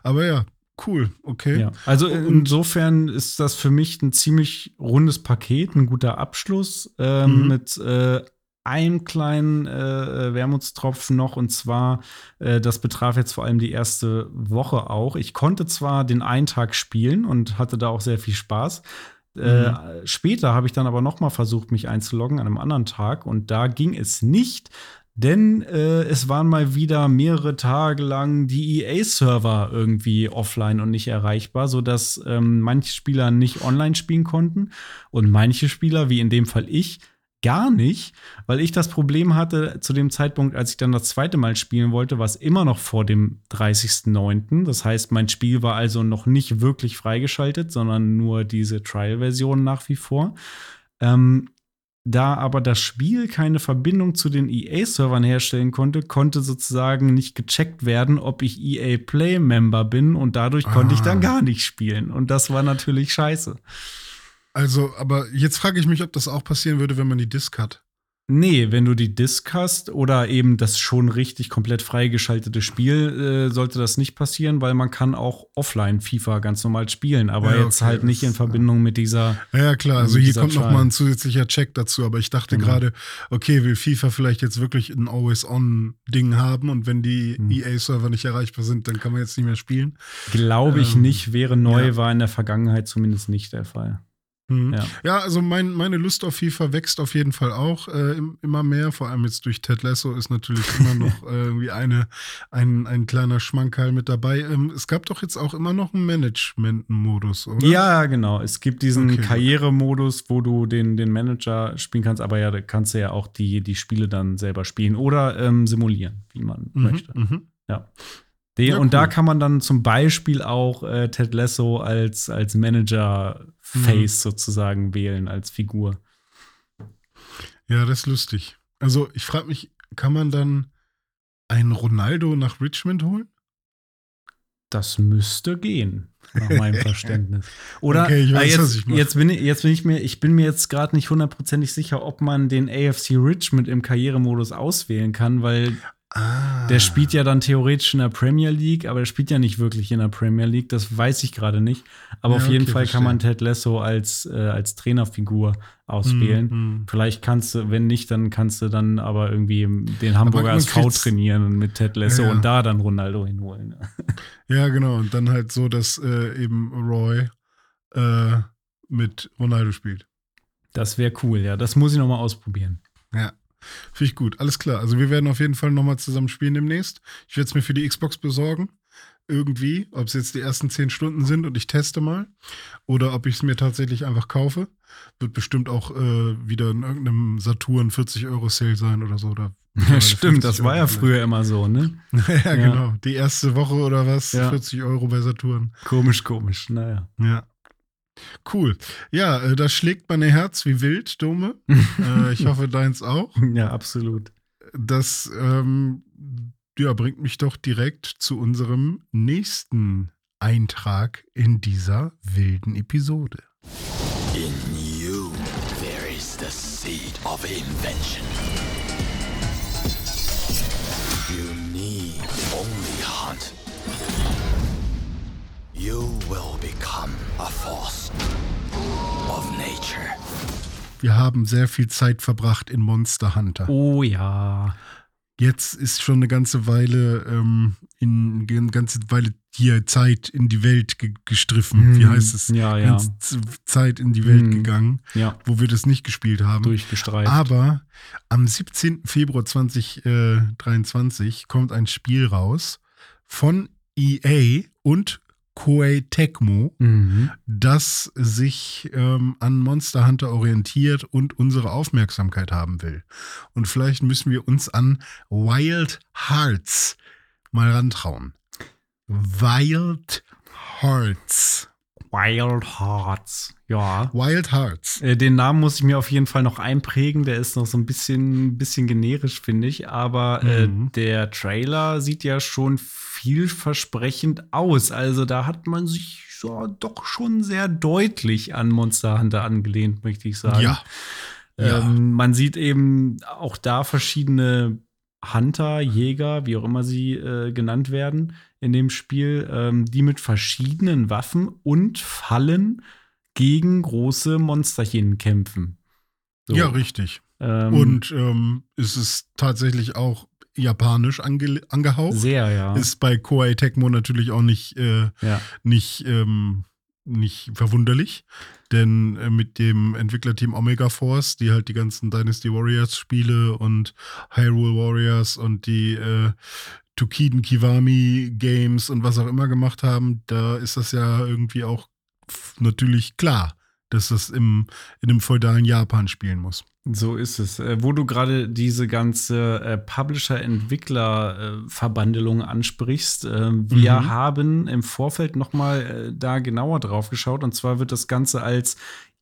Aber ja, cool, okay. Ja, also insofern ist das für mich ein ziemlich rundes Paket, ein guter Abschluss ähm, Mhm. mit äh, einem kleinen äh, Wermutstropfen noch und zwar, äh, das betraf jetzt vor allem die erste Woche auch. Ich konnte zwar den einen Tag spielen und hatte da auch sehr viel Spaß. Äh, später habe ich dann aber noch mal versucht, mich einzuloggen an einem anderen Tag und da ging es nicht, denn äh, es waren mal wieder mehrere Tage lang die EA-Server irgendwie offline und nicht erreichbar, sodass ähm, manche Spieler nicht online spielen konnten und manche Spieler, wie in dem Fall ich, gar nicht, weil ich das Problem hatte zu dem Zeitpunkt, als ich dann das zweite Mal spielen wollte, war es immer noch vor dem 30.09. Das heißt, mein Spiel war also noch nicht wirklich freigeschaltet, sondern nur diese Trial-Version nach wie vor. Ähm, da aber das Spiel keine Verbindung zu den EA-Servern herstellen konnte, konnte sozusagen nicht gecheckt werden, ob ich EA Play-Member bin und dadurch konnte ich dann Ah. gar nicht spielen. Und das war natürlich scheiße. Also, aber jetzt frage ich mich, ob das auch passieren würde, wenn man die Disk hat. Nee, wenn du die Disk hast oder eben das schon richtig komplett freigeschaltete Spiel, äh, sollte das nicht passieren, weil man kann auch offline FIFA ganz normal spielen, aber Ja, jetzt okay, halt nicht in Verbindung mit dieser. Ja, ja, klar. Also hier kommt noch Trial. mal ein zusätzlicher Check dazu. Aber ich dachte Genau. gerade, okay, will FIFA vielleicht jetzt wirklich ein Always-On-Ding haben und wenn die Hm. EA-Server nicht erreichbar sind, dann kann man jetzt nicht mehr spielen. Glaube ich Ähm, nicht, wäre neu, ja. war in der Vergangenheit zumindest nicht der Fall. Mhm. Ja. Ja, also mein, meine Lust auf FIFA wächst auf jeden Fall auch äh, im- immer mehr. Vor allem jetzt durch Ted Lasso ist natürlich immer noch äh, irgendwie eine, ein, ein kleiner Schmankerl mit dabei. Ähm, es gab doch jetzt auch immer noch einen Management-Modus, oder? Ja, genau. Es gibt diesen Okay. Karrieremodus, wo du den, den Manager spielen kannst, aber ja, da kannst du ja auch die, die Spiele dann selber spielen oder ähm, simulieren, wie man Mhm, möchte. mhm. Ja. Den, Ja, und da kann man dann zum Beispiel auch äh, Ted Lasso als, als Manager-Face Mhm. sozusagen wählen, als Figur. Ja, das ist lustig. Also ich frage mich, kann man dann einen Ronaldo nach Richmond holen? Das müsste gehen, nach meinem Verständnis. Oder Okay, ich weiß, äh, jetzt, ich jetzt, bin ich, jetzt bin ich mir, ich bin mir jetzt gerade nicht hundertprozentig sicher, ob man den AFC Richmond im Karrieremodus auswählen kann, weil Ah. der spielt ja dann theoretisch in der Premier League, aber er spielt ja nicht wirklich in der Premier League. Das weiß ich gerade nicht. Aber Ja, auf jeden okay, Fall kann man verstehe. Ted Lasso als, äh, als Trainerfigur auswählen. Mhm. Vielleicht kannst du, wenn nicht, dann kannst du dann aber irgendwie den Hamburger SV trainieren und mit Ted Lasso Ja, ja. und da dann Ronaldo hinholen. Ja, genau. Und dann halt so, dass äh, eben Roy äh, mit Ronaldo spielt. Das wäre cool, ja. Das muss ich noch mal ausprobieren. Ja. Finde ich gut. Alles klar. Also wir werden auf jeden Fall nochmal zusammen spielen demnächst. Ich werde es mir für die Xbox besorgen. Irgendwie. Ob es jetzt die ersten zehn Stunden sind und ich teste mal. Oder ob ich es mir tatsächlich einfach kaufe. Wird bestimmt auch äh, wieder in irgendeinem Saturn 40 Euro Sale sein oder so. Oder Ja, stimmt, das 50 war ja früher immer so, ne? ja, genau. Die erste Woche oder was? Ja. 40 Euro bei Saturn. Komisch, komisch, naja. Ja. Cool. Ja, äh, das schlägt mein Herz wie wild, Dome. äh, ich hoffe, deins auch. Ja, absolut. Das ähm, ja, bringt mich doch direkt zu unserem nächsten Eintrag in dieser wilden Episode. In you, there is the seed of invention. You need only hunt. You will become a force of nature. Wir haben sehr viel Zeit verbracht in Monster Hunter. Oh ja. Jetzt ist schon eine ganze Weile ähm, in eine ganze Weile hier Zeit in die Welt ge gestriffen. Wie Hm, heißt es? ja, ja. Ganze Zeit in die Welt Hm. gegangen, Ja, wo wir das nicht gespielt haben. durchgestreift. Aber am 17. Februar 2023 kommt ein Spiel raus von EA und Koei Tecmo, Mhm. das sich ähm, an Monster Hunter orientiert und unsere Aufmerksamkeit haben will. Und vielleicht müssen wir uns an Wild Hearts mal rantrauen. Wild Hearts. Wild Hearts. Ja. Wild Hearts. Äh, Den Namen muss ich mir auf jeden Fall noch einprägen. Der ist noch so ein bisschen, bisschen generisch, finde ich. Aber äh, Mhm. der Trailer sieht ja schon vielversprechend aus. Also da hat man sich so doch schon sehr deutlich an Monster Hunter angelehnt, möchte ich sagen. Ja. Ja. Ähm, man sieht eben auch da verschiedene Hunter, Jäger, wie auch immer sie äh, genannt werden in dem Spiel, ähm, die mit verschiedenen Waffen und Fallen gegen große Monsterchen kämpfen. So, Ja, richtig. ähm, Und ähm, es ist tatsächlich auch japanisch ange angehaucht. sehr, ja. Ist bei Koei Tecmo natürlich auch nicht, äh, ja. nicht, ähm, nicht verwunderlich. Denn äh, mit dem Entwicklerteam Omega Force, die halt die ganzen Dynasty Warriors Spiele und Hyrule Warriors und die äh, Tukiden Kiwami Games und was auch immer gemacht haben, da ist das ja irgendwie auch natürlich klar, dass das im, in dem feudalen Japan spielen muss. So ist es. Äh, wo du gerade diese ganze äh, Publisher-Entwickler-Verbandelung ansprichst, äh, wir Mhm. haben im Vorfeld noch mal da genauer drauf geschaut. Und zwar wird das Ganze als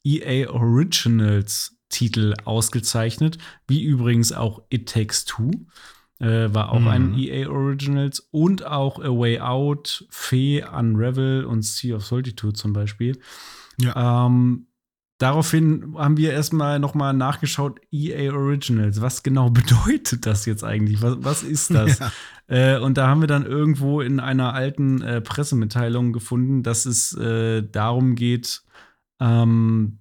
EA Originals Titel ausgezeichnet, wie übrigens auch It Takes Two. War auch Mhm. ein EA Originals und auch A Way Out, Fee, Unravel und Sea of Solitude zum Beispiel. Ja. Ähm, daraufhin haben wir erstmal nochmal nachgeschaut, EA Originals. Was genau bedeutet das jetzt eigentlich? Was, was ist das? Ja. Äh, und da haben wir dann irgendwo in einer alten äh, Pressemitteilung gefunden, dass es äh, darum geht, ähm,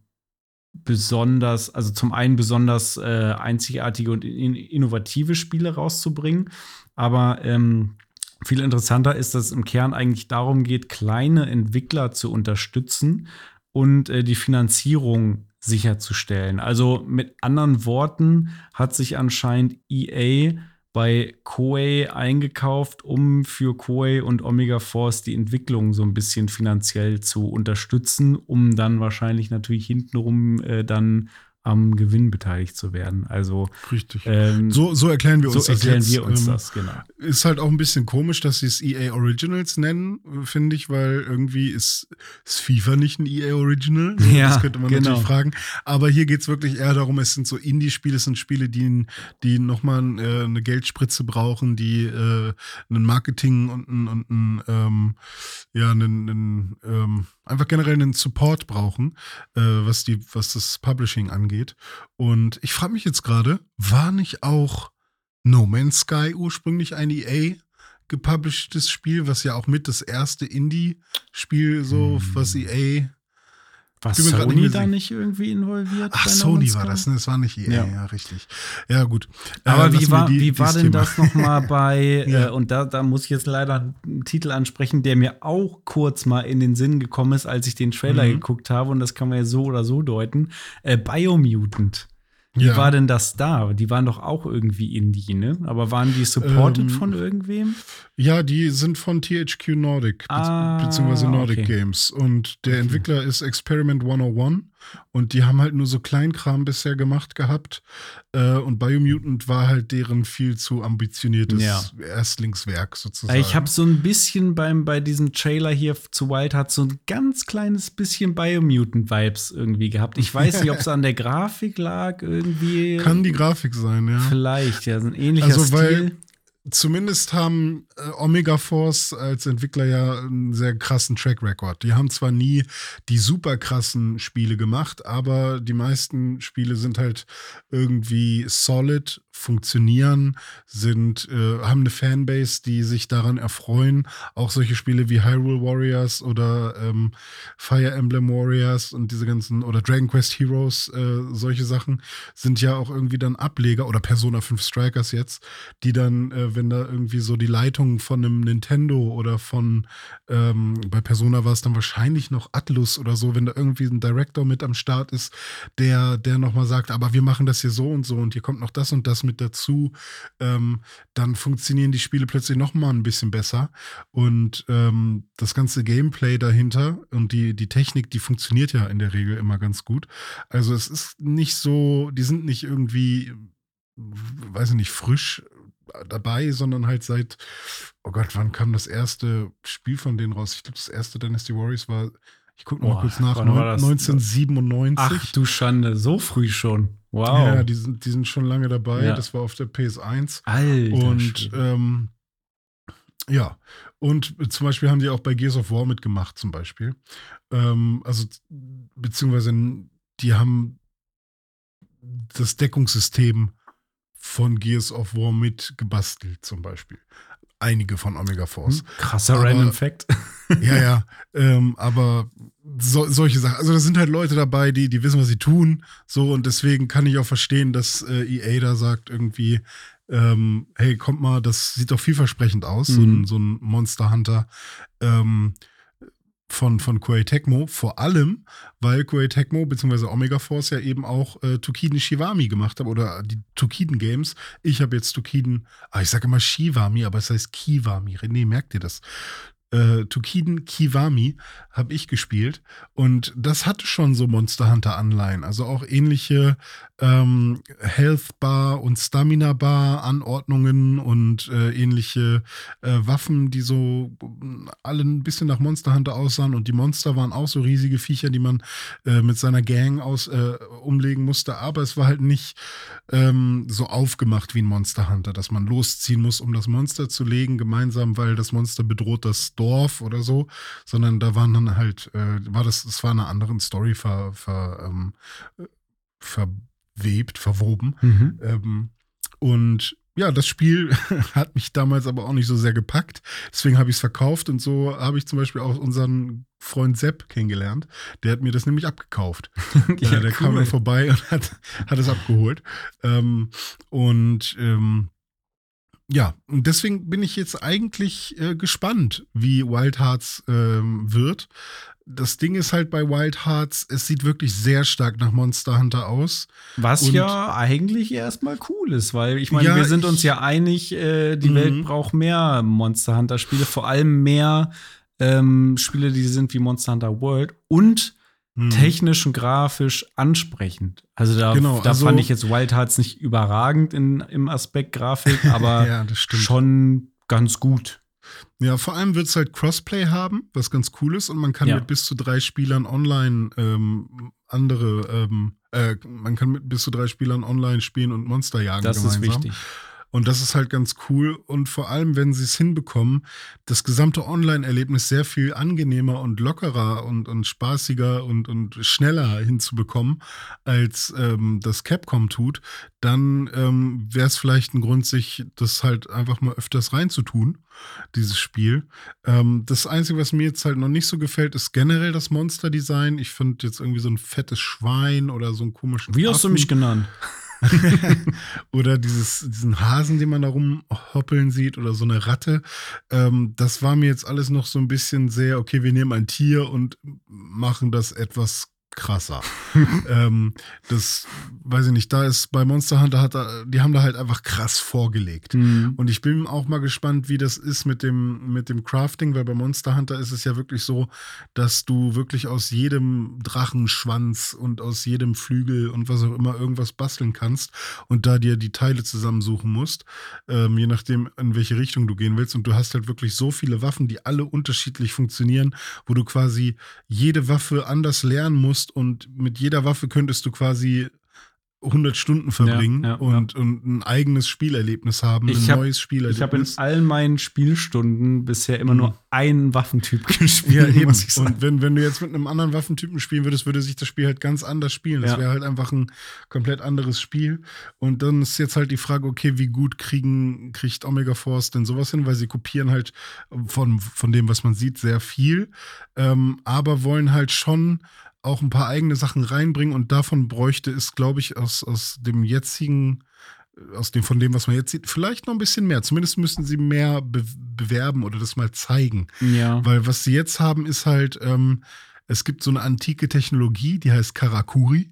besonders, also zum einen besonders äh, einzigartige und in innovative Spiele rauszubringen, aber ähm, viel interessanter ist, dass es im Kern eigentlich darum geht, kleine Entwickler zu unterstützen und äh, die Finanzierung sicherzustellen. Also mit anderen Worten hat sich anscheinend EA bei Koei eingekauft, um für Koei und Omega Force die Entwicklung so ein bisschen finanziell zu unterstützen, um dann wahrscheinlich natürlich hintenrum äh, dann am Gewinn beteiligt zu werden. Also Richtig. ähm, so, so erklären wir so uns das erklären jetzt. wir uns Ähm, das, genau. Ist halt auch ein bisschen komisch, dass sie es EA Originals nennen, finde ich, weil irgendwie ist, ist FIFA nicht ein EA Original. Ja, das könnte man genau. natürlich fragen. Aber hier geht es wirklich eher darum, es sind so Indie-Spiele, es sind Spiele, die, die nochmal äh, eine Geldspritze brauchen, die äh, ein Marketing und ein, und ein ähm, ja, einen, einen ähm, einfach generell einen Support brauchen, äh, was, die, was das Publishing angeht. Und ich frage mich jetzt gerade, war nicht auch No Man's Sky ursprünglich ein EA gepublishtes Spiel, was ja auch mit das erste Indie-Spiel so, Hm. was EA. War nicht Sony mehr da nicht irgendwie involviert? Ach, Sony war das, ne? Das war nicht EA, Ja. ja, richtig. Ja, gut. Aber Äh, wie war, die- wie war denn Thema. das nochmal bei, Ja. äh, und da, da muss ich jetzt leider einen Titel ansprechen, der mir auch kurz mal in den Sinn gekommen ist, als ich den Trailer Mhm. geguckt habe, und das kann man ja so oder so deuten. Äh, Biomutant. Wie Ja. war denn das da? Die waren doch auch irgendwie Indie, ne? Aber waren die supported Ähm, von irgendwem? Ja, die sind von THQ Nordic, Ah, beziehungsweise Nordic okay. Games. Und der Entwickler ist Experiment 101. Und die haben halt nur so Kleinkram bisher gemacht gehabt. Äh, und Biomutant war halt deren viel zu ambitioniertes Ja. Erstlingswerk sozusagen. Ich habe so ein bisschen beim, bei diesem Trailer hier zu Wild hat so ein ganz kleines bisschen Biomutant-Vibes irgendwie gehabt. Ich weiß nicht, ob es an der Grafik lag irgendwie. Kann die Grafik sein, ja. Vielleicht, ja, so ein ähnlicher Also, weil- Stil. Zumindest haben äh, Omega Force als Entwickler ja einen sehr krassen Track Record. Die haben zwar nie die super krassen Spiele gemacht, aber die meisten Spiele sind halt irgendwie solid, funktionieren, sind, äh, haben eine Fanbase, die sich daran erfreuen. Auch solche Spiele wie Hyrule Warriors oder ähm, Fire Emblem Warriors und diese ganzen oder Dragon Quest Heroes, äh, solche Sachen sind ja auch irgendwie dann Ableger oder Persona 5 Strikers jetzt, die dann, äh, wenn da irgendwie so die Leitung von einem Nintendo oder von, ähm, bei Persona war es dann wahrscheinlich noch Atlus oder so, wenn da irgendwie ein Director mit am Start ist, der, der nochmal sagt, aber wir machen das hier so und so und hier kommt noch das und das mit mit dazu, ähm, dann funktionieren die Spiele plötzlich noch mal ein bisschen besser. Und ähm, das ganze Gameplay dahinter und die, die Technik, die funktioniert ja in der Regel immer ganz gut. Also es ist nicht so, die sind nicht irgendwie, weiß ich nicht, frisch dabei, sondern halt seit, oh Gott, wann kam das erste Spiel von denen raus? Ich glaube, das erste Dynasty Warriors war, ich gucke mal Boah, kurz nach, wann war das? 1997. Ach du Schande, so früh schon. Wow. Ja, die sind, die sind schon lange dabei. Ja. Das war auf der PS1. Alter. Und ähm, ja, und zum Beispiel haben die auch bei Gears of War mitgemacht, zum Beispiel. Ähm, also, beziehungsweise die haben das Deckungssystem von Gears of War mitgebastelt, zum Beispiel. Einige von Omega Force. Hm, krasser Aber- Random Fact. Ja, ja. Ähm, aber so, solche Sachen. Also, da sind halt Leute dabei, die, die wissen, was sie tun. So, und deswegen kann ich auch verstehen, dass äh, EA da sagt irgendwie, ähm, hey, kommt mal, das sieht doch vielversprechend aus, so, ein, Mhm. so ein Monster Hunter ähm, von, von Koei Tecmo. Vor allem, weil Koei Tecmo bzw. Omega Force ja eben auch äh, Tokiden Shivami gemacht haben oder die Tokiden Games. Ich habe jetzt Tokiden, ah, ich sage immer Shivami, aber es heißt Kiwami. René, merkt ihr das? Äh, Tokiden Kiwami habe ich gespielt. Und das hatte schon so Monster Hunter Anleihen, also auch ähnliche ähm, Health Bar und Stamina Bar Anordnungen und äh, ähnliche äh, Waffen, die so äh, alle ein bisschen nach Monster Hunter aussahen. Und die Monster waren auch so riesige Viecher, die man äh, mit seiner Gang aus äh, umlegen musste, aber es war halt nicht ähm, so aufgemacht wie ein Monster Hunter, dass man losziehen muss, um das Monster zu legen, gemeinsam, weil das Monster bedroht das Dorf oder so, sondern da waren dann halt, äh, war das, es war eine andere Story ver, ver, ähm, äh, verwebt, verwoben. Mhm. Ähm, und ja, das Spiel hat mich damals aber auch nicht so sehr gepackt. Deswegen habe ich es verkauft und so habe ich zum Beispiel auch unseren Freund Sepp kennengelernt. Der hat mir das nämlich abgekauft. Ja, der kam dann vorbei und hat, hat es abgeholt. Ähm, und ähm, ja, und deswegen bin ich jetzt eigentlich äh, gespannt, wie Wild Hearts ähm, wird. Das Ding ist halt bei Wild Hearts, es sieht wirklich sehr stark nach Monster Hunter aus. Was Und- ja eigentlich erstmal cool ist, weil ich meine, Ja, wir sind ich- uns ja einig, äh, die Mhm. Welt braucht mehr Monster Hunter Spiele, vor allem mehr ähm, Spiele, die sind wie Monster Hunter World und Hm. technisch und grafisch ansprechend. Also da, Genau, da also- fand ich jetzt Wild Hearts nicht überragend in, im Aspekt Grafik, aber ja, schon ganz gut. Ja, vor allem wird es halt Crossplay haben, was ganz cool ist. Und man kann Ja. mit bis zu drei Spielern online ähm, andere, ähm, äh, man kann mit bis zu drei Spielern online spielen und Monster jagen Das ist gemeinsam. wichtig. Und das ist halt ganz cool. Und vor allem, wenn sie es hinbekommen, das gesamte Online-Erlebnis sehr viel angenehmer und lockerer und, und spaßiger und, und schneller hinzubekommen, als ähm, das Capcom tut, dann ähm, wäre es vielleicht ein Grund, sich das halt einfach mal öfters reinzutun, dieses Spiel. Ähm, das Einzige, was mir jetzt halt noch nicht so gefällt, ist generell das Monster-Design. Ich finde jetzt irgendwie so ein fettes Schwein oder so einen komischen Wie hast du Affen. mich genannt? oder dieses, diesen Hasen, den man da rumhoppeln sieht oder so eine Ratte. Ähm, das war mir jetzt alles noch so ein bisschen sehr, okay, wir nehmen ein Tier und machen das etwas krasser. ähm, das weiß ich nicht, da ist bei Monster Hunter hat da, die haben da halt einfach krass vorgelegt. Mhm. Und ich bin auch mal gespannt, wie das ist mit dem, mit dem Crafting, weil bei Monster Hunter ist es ja wirklich so, dass du wirklich aus jedem Drachenschwanz und aus jedem Flügel und was auch immer irgendwas basteln kannst und da dir die Teile zusammensuchen musst, ähm, je nachdem, in welche Richtung du gehen willst. Und du hast halt wirklich so viele Waffen, die alle unterschiedlich funktionieren, wo du quasi jede Waffe anders lernen musst und mit jeder Waffe könntest du quasi 100 Stunden verbringen Ja, ja, und, und ein eigenes Spielerlebnis haben, Ich ein hab- neues Ich Spielerlebnis. habe in allen meinen Spielstunden bisher immer nur einen Waffentyp gespielt, Mhm. ja, muss ich sagen. Und wenn, wenn du jetzt mit einem anderen Waffentypen spielen würdest, würde sich das Spiel halt ganz anders spielen. Das Ja. wäre halt einfach ein komplett anderes Spiel. Und dann ist jetzt halt die Frage, okay, wie gut kriegen, kriegt Omega Force denn sowas hin? Weil sie kopieren halt von, von dem, was man sieht, sehr viel. Ähm, aber wollen halt schon auch ein paar eigene Sachen reinbringen und davon bräuchte es, glaube ich, aus, aus dem jetzigen aus dem, von dem, was man jetzt sieht, vielleicht noch ein bisschen mehr. Zumindest müssen sie mehr be bewerben oder das mal zeigen. Ja. Weil was sie jetzt haben, ist halt, ähm, es gibt so eine antike Technologie, die heißt Karakuri.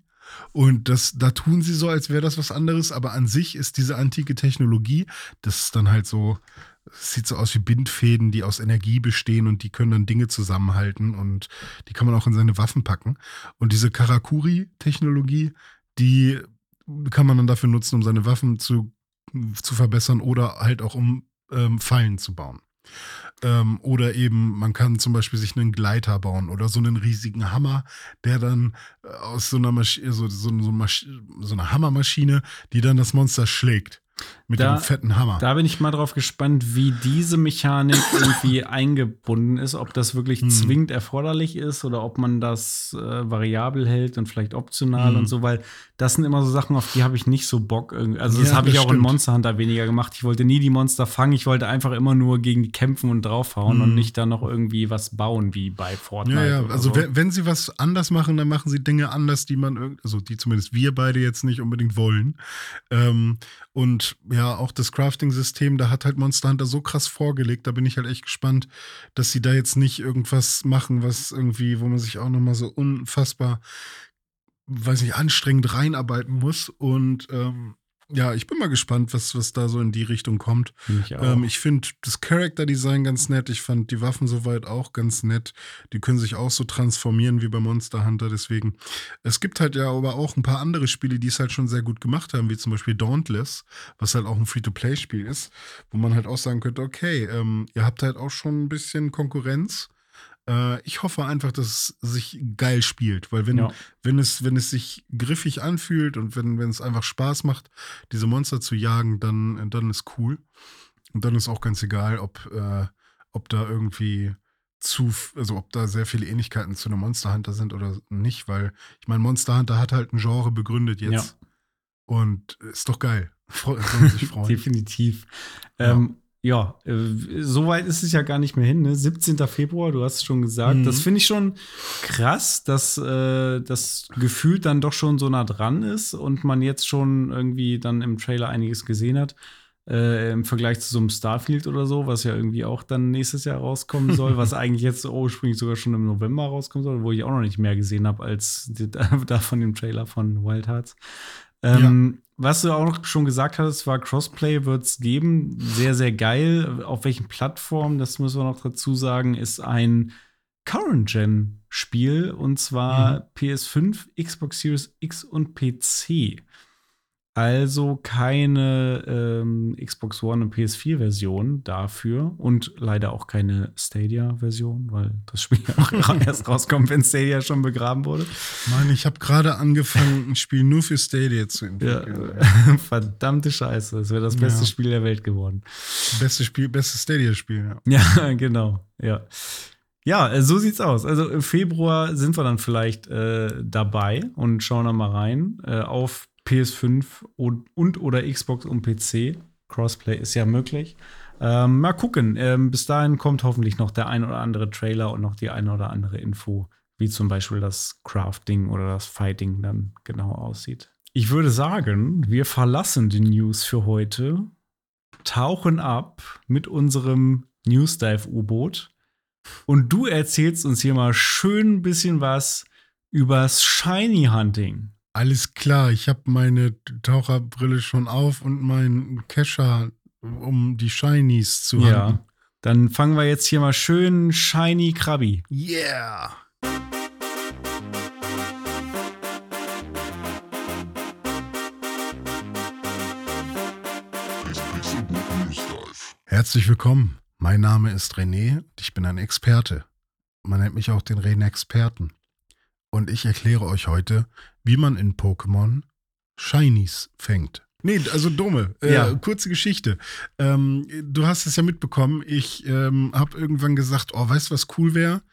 Und das, da tun sie so, als wäre das was anderes, aber an sich ist diese antike Technologie, das ist dann halt so, es sieht so aus wie Bindfäden, die aus Energie bestehen und die können dann Dinge zusammenhalten und die kann man auch in seine Waffen packen. Und diese Karakuri-Technologie, die kann man dann dafür nutzen, um seine Waffen zu, zu verbessern oder halt auch um ähm, Fallen zu bauen. Ähm, oder eben, man kann zum Beispiel sich einen Gleiter bauen oder so einen riesigen Hammer, der dann äh, aus so einer Maschine, so, so, so, Masch so einer Hammermaschine, die dann das Monster schlägt. Mit Da- dem fetten Hammer. Da bin ich mal drauf gespannt, wie diese Mechanik irgendwie eingebunden ist, ob das wirklich Hm. zwingend erforderlich ist oder ob man das äh, variabel hält und vielleicht optional Hm. und so, weil das sind immer so Sachen, auf die habe ich nicht so Bock. Also das Ja, habe ich auch in stimmt. Monster Hunter weniger gemacht. Ich wollte nie die Monster fangen, ich wollte einfach immer nur gegen die kämpfen und draufhauen Hm. und nicht dann noch irgendwie was bauen, wie bei Fortnite. Ja, ja, also so. wenn, sie was anders machen, dann machen sie Dinge anders, die man, also die zumindest wir beide jetzt nicht unbedingt wollen. Ähm, und ja, auch das Crafting-System, da hat halt Monster Hunter so krass vorgelegt, da bin ich halt echt gespannt, dass sie da jetzt nicht irgendwas machen, was irgendwie, wo man sich auch nochmal so unfassbar, weiß nicht, anstrengend reinarbeiten muss. Und ähm, ja, ich bin mal gespannt, was, was da so in die Richtung kommt. Ich. Ähm, ich finde das Character Design ganz nett. Ich fand die Waffen soweit auch ganz nett. Die können sich auch so transformieren wie bei Monster Hunter. Deswegen, es gibt halt ja aber auch ein paar andere Spiele, die es halt schon sehr gut gemacht haben, wie zum Beispiel Dauntless, was halt auch ein Free-to-Play-Spiel ist, wo man halt auch sagen könnte, okay, ähm, ihr habt halt auch schon ein bisschen Konkurrenz. Äh, ich hoffe einfach, dass es sich geil spielt, weil wenn, Ja. wenn, es, wenn es sich griffig anfühlt und wenn, wenn es einfach Spaß macht, diese Monster zu jagen, dann, dann ist cool. Und dann ist auch ganz egal, ob, äh, ob da irgendwie zu, also ob da sehr viele Ähnlichkeiten zu einem Monster Hunter sind oder nicht, weil ich meine, Monster Hunter hat halt ein Genre begründet jetzt. Und ist doch geil. Freu, soll man sich freuen. Definitiv. Ähm, ja, äh, so weit ist es ja gar nicht mehr hin. Ne? 17. Februar, du hast es schon gesagt. Mhm. Das finde ich schon krass, dass äh, das gefühlt dann doch schon so nah dran ist und man jetzt schon irgendwie dann im Trailer einiges gesehen hat. Äh, Im Vergleich zu so einem Starfield oder so, was ja irgendwie auch dann nächstes Jahr rauskommen soll, was eigentlich jetzt ursprünglich sogar schon im November rauskommen soll, wo ich auch noch nicht mehr gesehen habe als da von dem Trailer von Wild Hearts. Ähm, Was du auch noch schon gesagt hast, war Crossplay wird es geben. Sehr, sehr geil. Auf welchen Plattformen, das müssen wir noch dazu sagen, ist ein Current-Gen-Spiel und zwar PS5, Xbox Series X und PC. Also keine ähm, Xbox One und PS4-Version dafür und leider auch keine Stadia-Version, weil das Spiel auch erst rauskommt, wenn Stadia schon begraben wurde. Mann, ich habe gerade angefangen, ein Spiel nur für Stadia zu Ja, entwickeln. verdammte Scheiße. Das wäre das beste Ja. Spiel der Welt geworden. Beste Spiel, bestes Stadia-Spiel, ja. Ja, genau. Ja. Ja, äh, so sieht's aus. Also im Februar sind wir dann vielleicht äh, dabei und schauen da mal rein äh, auf PS5 und, und oder Xbox und PC. Crossplay ist ja möglich. Ähm, mal gucken. Ähm, bis dahin kommt hoffentlich noch der ein oder andere Trailer und noch die eine oder andere Info, wie zum Beispiel das Crafting oder das Fighting dann genau aussieht. Ich würde sagen, wir verlassen die News für heute, tauchen ab mit unserem Newsdive-U-Boot und du erzählst uns hier mal schön ein bisschen was übers Shiny Hunting. Alles klar, ich habe meine Taucherbrille schon auf und meinen Kescher, um die Shinies zu Ja. handeln. Dann fangen wir jetzt hier mal schön Shiny Krabby. Yeah! Herzlich willkommen. Mein Name ist René und ich bin ein Experte. Man nennt mich auch den René-Experten. Und ich erkläre euch heute, wie man in Pokémon Shinies fängt. Nee, also dumme. Äh, Ja. Kurze Geschichte. Ähm, du hast es ja mitbekommen. Ich ähm, habe irgendwann gesagt, oh, weißt du, was cool wäre?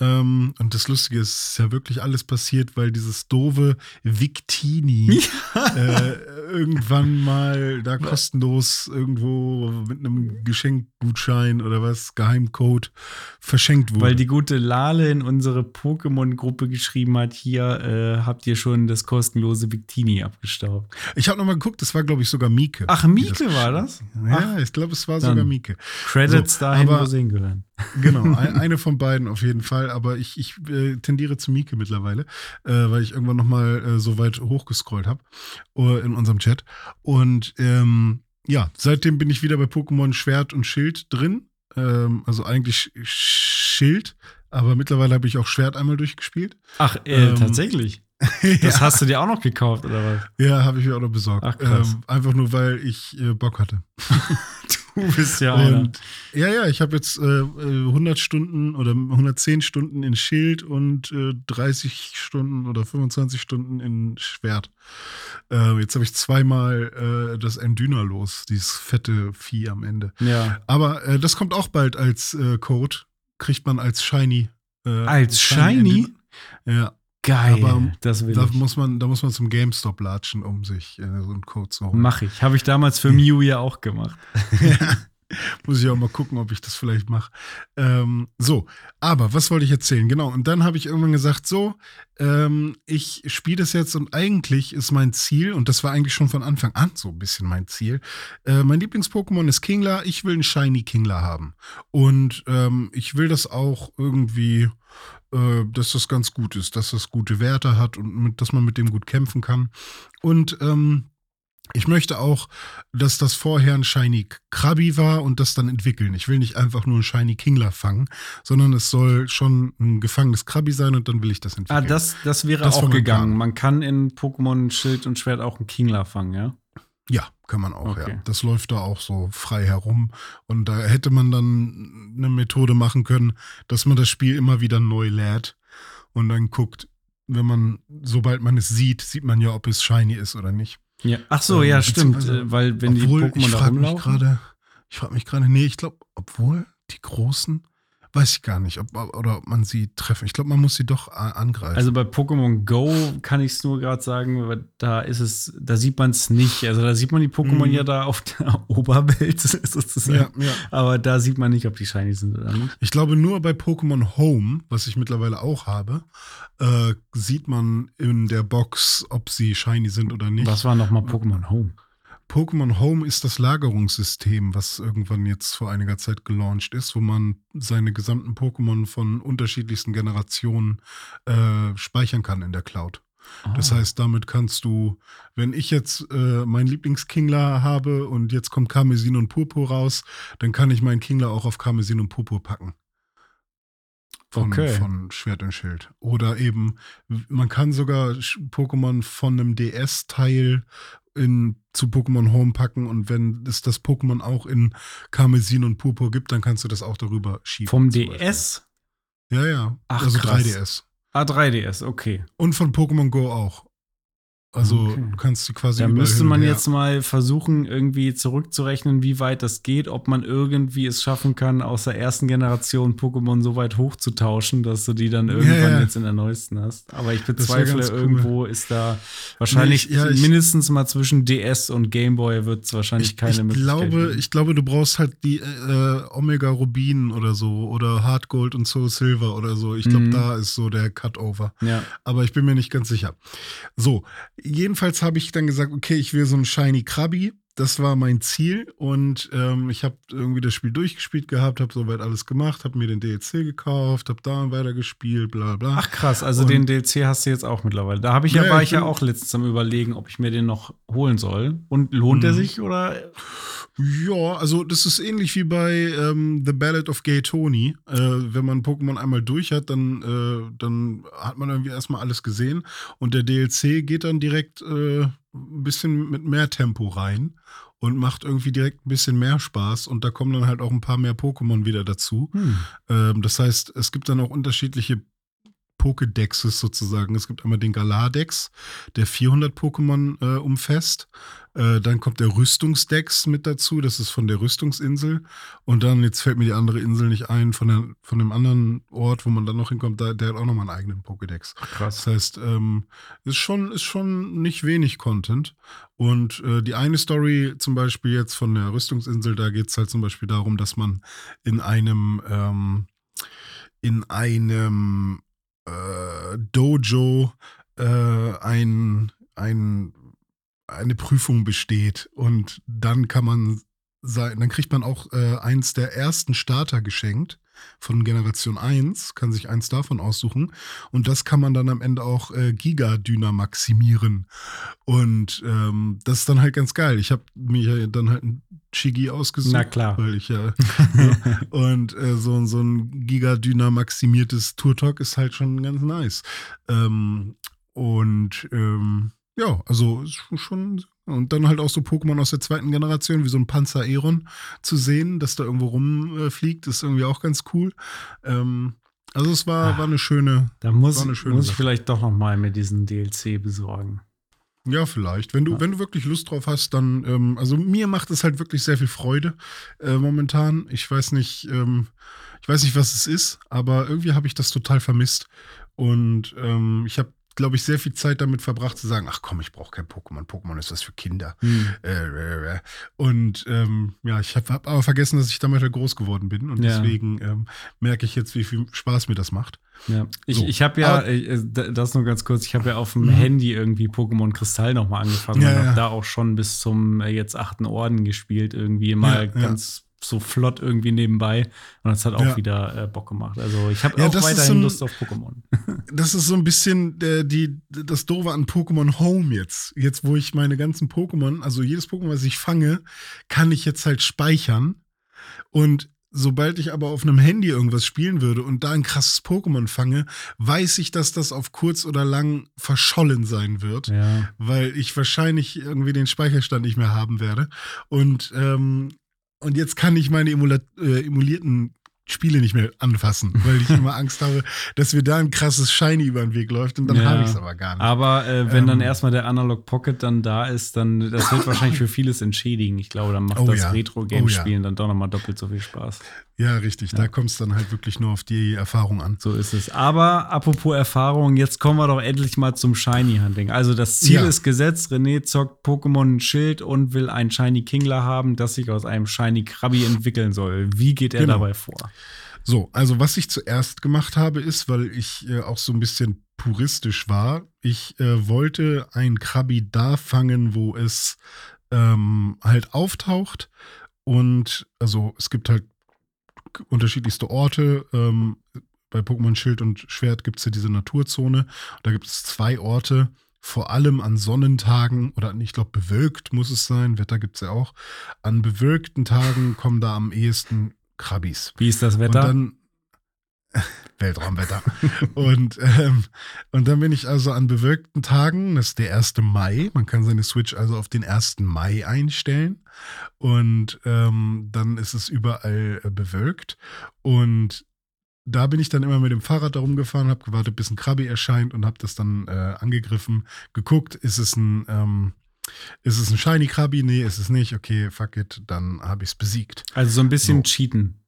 Ähm, und das Lustige ist, ist ja wirklich alles passiert, weil dieses doofe Victini äh, irgendwann mal da kostenlos irgendwo mit einem Geschenkgutschein oder was, Geheimcode verschenkt wurde. Weil die gute Lale in unsere Pokémon-Gruppe geschrieben hat, hier äh, habt ihr schon das kostenlose Victini abgestaubt. ich habe nochmal geguckt, das war, glaube ich, sogar Mieke. Ach, Mieke war geschrieben das? Ja, ich glaube, es war sogar Mieke. Credits So, dahin, wo sie hingehören. Genau, ein, eine von beiden auf jeden Fall, aber ich, ich äh, tendiere zu Mieke mittlerweile, äh, weil ich irgendwann nochmal äh, so weit hochgescrollt habe uh, in unserem Chat. Und ähm, ja, seitdem bin ich wieder bei Pokémon Schwert und Schild drin. Ähm, also eigentlich Schild, aber mittlerweile habe ich auch Schwert einmal durchgespielt. Ach, äh, Ähm, tatsächlich. Das ja, hast du dir auch noch gekauft, oder was? ja habe ich mir auch noch besorgt. Ach, krass. Ähm, einfach nur, weil ich äh, Bock hatte. Du bist ja einer. Und ja, ja, ich habe jetzt äh, äh, 100 Stunden oder 110 Stunden in Schild und äh, 30 Stunden oder 25 Stunden in Schwert. Äh, jetzt habe ich zweimal äh, das Endyna los, dieses fette Vieh am Ende. Ja. Aber äh, das kommt auch bald als äh, Code. Kriegt man als Shiny. Äh, Als Shiny? Endyna. Ja, Geil. Aber das will da ich. muss, man, da muss man zum GameStop latschen, um sich äh, so einen Code zu holen. Mach ich. Habe ich damals für Mew ja auch gemacht. Muss ich auch mal gucken, ob ich das vielleicht mache. Ähm, so, aber was wollte ich erzählen? Genau, und dann habe ich irgendwann gesagt, so, ähm, ich spiele das jetzt und eigentlich ist mein Ziel, und das war eigentlich schon von Anfang an so ein bisschen mein Ziel, äh, mein Lieblings-Pokémon ist Kingler, ich will einen Shiny Kingler haben. Und ähm, ich will das auch irgendwie, äh, dass das ganz gut ist, dass das gute Werte hat und mit, dass man mit dem gut kämpfen kann. Und ähm, ich möchte auch, dass das vorher ein Shiny Krabi war und das dann entwickeln. Ich will nicht einfach nur ein Shiny Kingler fangen, sondern es soll schon ein gefangenes Krabi sein und dann will ich das Ah, entwickeln. das, das wäre Das auch gegangen. Plan. Man kann in Pokémon Schild und Schwert auch einen Kingler fangen, ja? Ja, kann man auch, Okay. ja. Das läuft da auch so frei herum. Und da hätte man dann eine Methode machen können, dass man das Spiel immer wieder neu lädt und dann guckt, wenn man, sobald man es sieht, sieht man ja, ob es shiny ist oder nicht. ja. Ach so, Ähm, ja, stimmt. äh, Weil wenn obwohl, die ich Pokémon da frage mich rumlaufen. gerade, ich frage mich gerade, nee, ich glaube, obwohl die großen, weiß ich gar nicht, ob, oder ob man sie treffen. Ich glaube, man muss sie doch angreifen. Also bei Pokémon Go kann ich es nur gerade sagen, weil da ist es, da sieht man es nicht. Also da sieht man die Pokémon Mhm. ja da auf der Oberwelt sozusagen. ja, ja. Aber da sieht man nicht, ob die shiny sind oder nicht. Ich glaube, nur bei Pokémon Home, was ich mittlerweile auch habe, äh, sieht man in der Box, ob sie shiny sind oder nicht. Was war nochmal Pokémon Home? Pokémon Home ist das Lagerungssystem, was irgendwann jetzt vor einiger Zeit gelauncht ist, wo man seine gesamten Pokémon von unterschiedlichsten Generationen äh, speichern kann in der Cloud. Das Ah. heißt, damit kannst du, wenn ich jetzt äh, meinen Lieblingskingler habe und jetzt kommt Karmesin und Purpur raus, dann kann ich meinen Kingler auch auf Karmesin und Purpur packen. Von, Okay. von Schwert und Schild. Oder eben, man kann sogar Pokémon von einem DS-Teil in, zu Pokémon Home packen und wenn es das Pokémon auch in Karmesin und Purpur gibt, dann kannst du das auch darüber schieben. Vom zum Beispiel. DS? Ja, ja. Ach, also krass. 3DS. Ah, 3DS, okay. Und von Pokémon Go auch. Also Okay. du kannst sie quasi Da müsste man jetzt mal versuchen, irgendwie zurückzurechnen, wie weit das geht, ob man irgendwie es schaffen kann, aus der ersten Generation Pokémon so weit hochzutauschen, dass du die dann irgendwann ja. jetzt in der neuesten hast. Aber ich bezweifle, ganz cool. irgendwo ist da wahrscheinlich Nee, ich- ja, ich- mindestens mal zwischen DS und Gameboy wird es wahrscheinlich ich, keine ich Möglichkeit glaube, geben. ich glaube, du brauchst halt die äh, Omega Rubin oder so oder Hard Gold und Soul Silver oder so. Ich glaube, Mhm. da ist so der Cutover. ja. Aber ich bin mir nicht ganz sicher. So, jedenfalls habe ich dann gesagt, okay, ich will so einen Shiny Krabi. Das war mein Ziel und ähm, ich habe irgendwie das Spiel durchgespielt gehabt, habe soweit alles gemacht, habe mir den DLC gekauft, habe da weiter gespielt, bla bla. Ach krass, also Und- den DLC hast du jetzt auch mittlerweile. Da habe ich ja, Ja, war ich ja auch letztens am überlegen, ob ich mir den noch holen soll. Und lohnt er Mhm. sich oder? Ja, also das ist ähnlich wie bei ähm, The Ballad of Gay Tony. Äh, wenn man Pokémon einmal durch hat, dann, äh, dann hat man irgendwie erstmal alles gesehen. Und der DLC geht dann direkt äh, ein bisschen mit mehr Tempo rein und macht irgendwie direkt ein bisschen mehr Spaß. Und da kommen dann halt auch ein paar mehr Pokémon wieder dazu. Hm. Ähm, das heißt, es gibt dann auch unterschiedliche Pokédexes sozusagen. Es gibt einmal den Galar-Dex, der 400 Pokémon äh, umfasst. Äh, dann kommt der Rüstungsdex mit dazu, das ist von der Rüstungsinsel. Und dann, jetzt fällt mir die andere Insel nicht ein, von, der, von dem anderen Ort, wo man dann noch hinkommt, da, der hat auch nochmal einen eigenen Pokédex. Krass. Das heißt, ähm, ist, schon, ist schon nicht wenig Content. Und äh, die eine Story zum Beispiel jetzt von der Rüstungsinsel, da geht es halt zum Beispiel darum, dass man in einem, ähm, in einem äh, Dojo äh, ein, ein, eine Prüfung besteht. Und dann kann man sein, dann kriegt man auch äh, eins der ersten Starter geschenkt. Von Generation 1, kann sich eins davon aussuchen. Und das kann man dann am Ende auch äh, Giga-Dyna maximieren. Und ähm, das ist dann halt ganz geil. Ich habe mir dann halt ein Chigi ausgesucht. Na klar. Weil ich ja. ja. Und äh, so, so ein Giga-Dyna maximiertes Tour-Talk ist halt schon ganz nice. Ähm, und ähm, ja, also ist schon. Und dann halt auch so Pokémon aus der zweiten Generation, wie so ein Panzer Aeron zu sehen, dass da irgendwo rumfliegt, ist irgendwie auch ganz cool. Ähm, also es war, war eine schöne. Da muss, eine schöne muss ich Sache. vielleicht doch noch mal mir diesen DLC besorgen. Ja, vielleicht. Wenn du, Ja. wenn du wirklich Lust drauf hast, dann, ähm, also mir macht es halt wirklich sehr viel Freude äh, momentan. Ich weiß nicht, ähm, ich weiß nicht, was es ist, aber irgendwie habe ich das total vermisst. Und ähm, ich habe, glaube ich, sehr viel Zeit damit verbracht zu sagen, ach komm, ich brauche kein Pokémon. Pokémon ist was für Kinder. Hm. Äh, äh, äh. Und ähm, ja, ich habe hab aber vergessen, dass ich damit halt groß geworden bin. Und Ja. deswegen ähm, merke ich jetzt, wie viel Spaß mir das macht. Ja. Ich, So. ich habe ja, äh, d- das nur ganz kurz, ich habe ja auf dem Mhm. Handy irgendwie Pokémon Kristall noch mal angefangen Ja, und ja. habe da auch schon bis zum äh, jetzt achten Orden gespielt, irgendwie mal Ja, ja. ganz so flott irgendwie nebenbei. Und das hat auch Ja. wieder äh, Bock gemacht. Also ich habe Ja, auch weiterhin so ein- Lust auf Pokémon. das ist so ein bisschen äh, die, das Doofe an Pokémon Home jetzt. Jetzt, wo ich meine ganzen Pokémon, also jedes Pokémon, was ich fange, kann ich jetzt halt speichern. Und sobald ich aber auf einem Handy irgendwas spielen würde und da ein krasses Pokémon fange, weiß ich, dass das auf kurz oder lang verschollen sein wird. Ja. Weil ich wahrscheinlich irgendwie den Speicherstand nicht mehr haben werde. Und, ähm, und jetzt kann ich meine Emula äh, emulierten Spiele nicht mehr anfassen, weil ich immer Angst habe, dass mir da ein krasses Shiny über den Weg läuft und dann Ja. habe ich es aber gar nicht. Aber äh, wenn dann Ähm. erstmal der Analog Pocket dann da ist, dann das wird wahrscheinlich für vieles entschädigen. Ich glaube, dann macht Oh das ja. Retro-Game-Spielen dann doch nochmal doppelt so viel Spaß. Ja, richtig. Da Ja. kommt es dann halt wirklich nur auf die Erfahrung an. So ist es. Aber apropos Erfahrung, jetzt kommen wir doch endlich mal zum Shiny-Hunting. Also das Ziel Ja. ist gesetzt, René zockt Pokémon Schild und will ein Shiny Kingler haben, das sich aus einem Shiny Krabby entwickeln soll. Wie geht er Genau. dabei vor? So, also was ich zuerst gemacht habe, ist, weil ich äh, auch so ein bisschen puristisch war, ich äh, wollte ein Krabi da fangen, wo es ähm, halt auftaucht. Und also es gibt halt unterschiedlichste Orte. Ähm, bei Pokémon Schild und Schwert gibt es ja diese Naturzone. Da gibt es zwei Orte, vor allem an Sonnentagen oder ich glaube bewölkt muss es sein, Wetter gibt es ja auch. An bewölkten Tagen kommen da am ehesten Krabbis. Wie ist das Wetter? Und dann Weltraumwetter. und, ähm, und dann bin ich also an bewölkten Tagen, das ist der 1. Mai, man kann seine Switch also auf den 1. Mai einstellen. Und ähm, dann ist es überall äh, bewölkt. Und da bin ich dann immer mit dem Fahrrad darum gefahren, habe gewartet, bis ein Krabbi erscheint und habe das dann äh, angegriffen, geguckt, ist es ein, ähm, ist es ein Shiny Krabbi? Nee, ist es nicht. Okay, fuck it, dann habe ich es besiegt. also so ein bisschen So. Cheaten.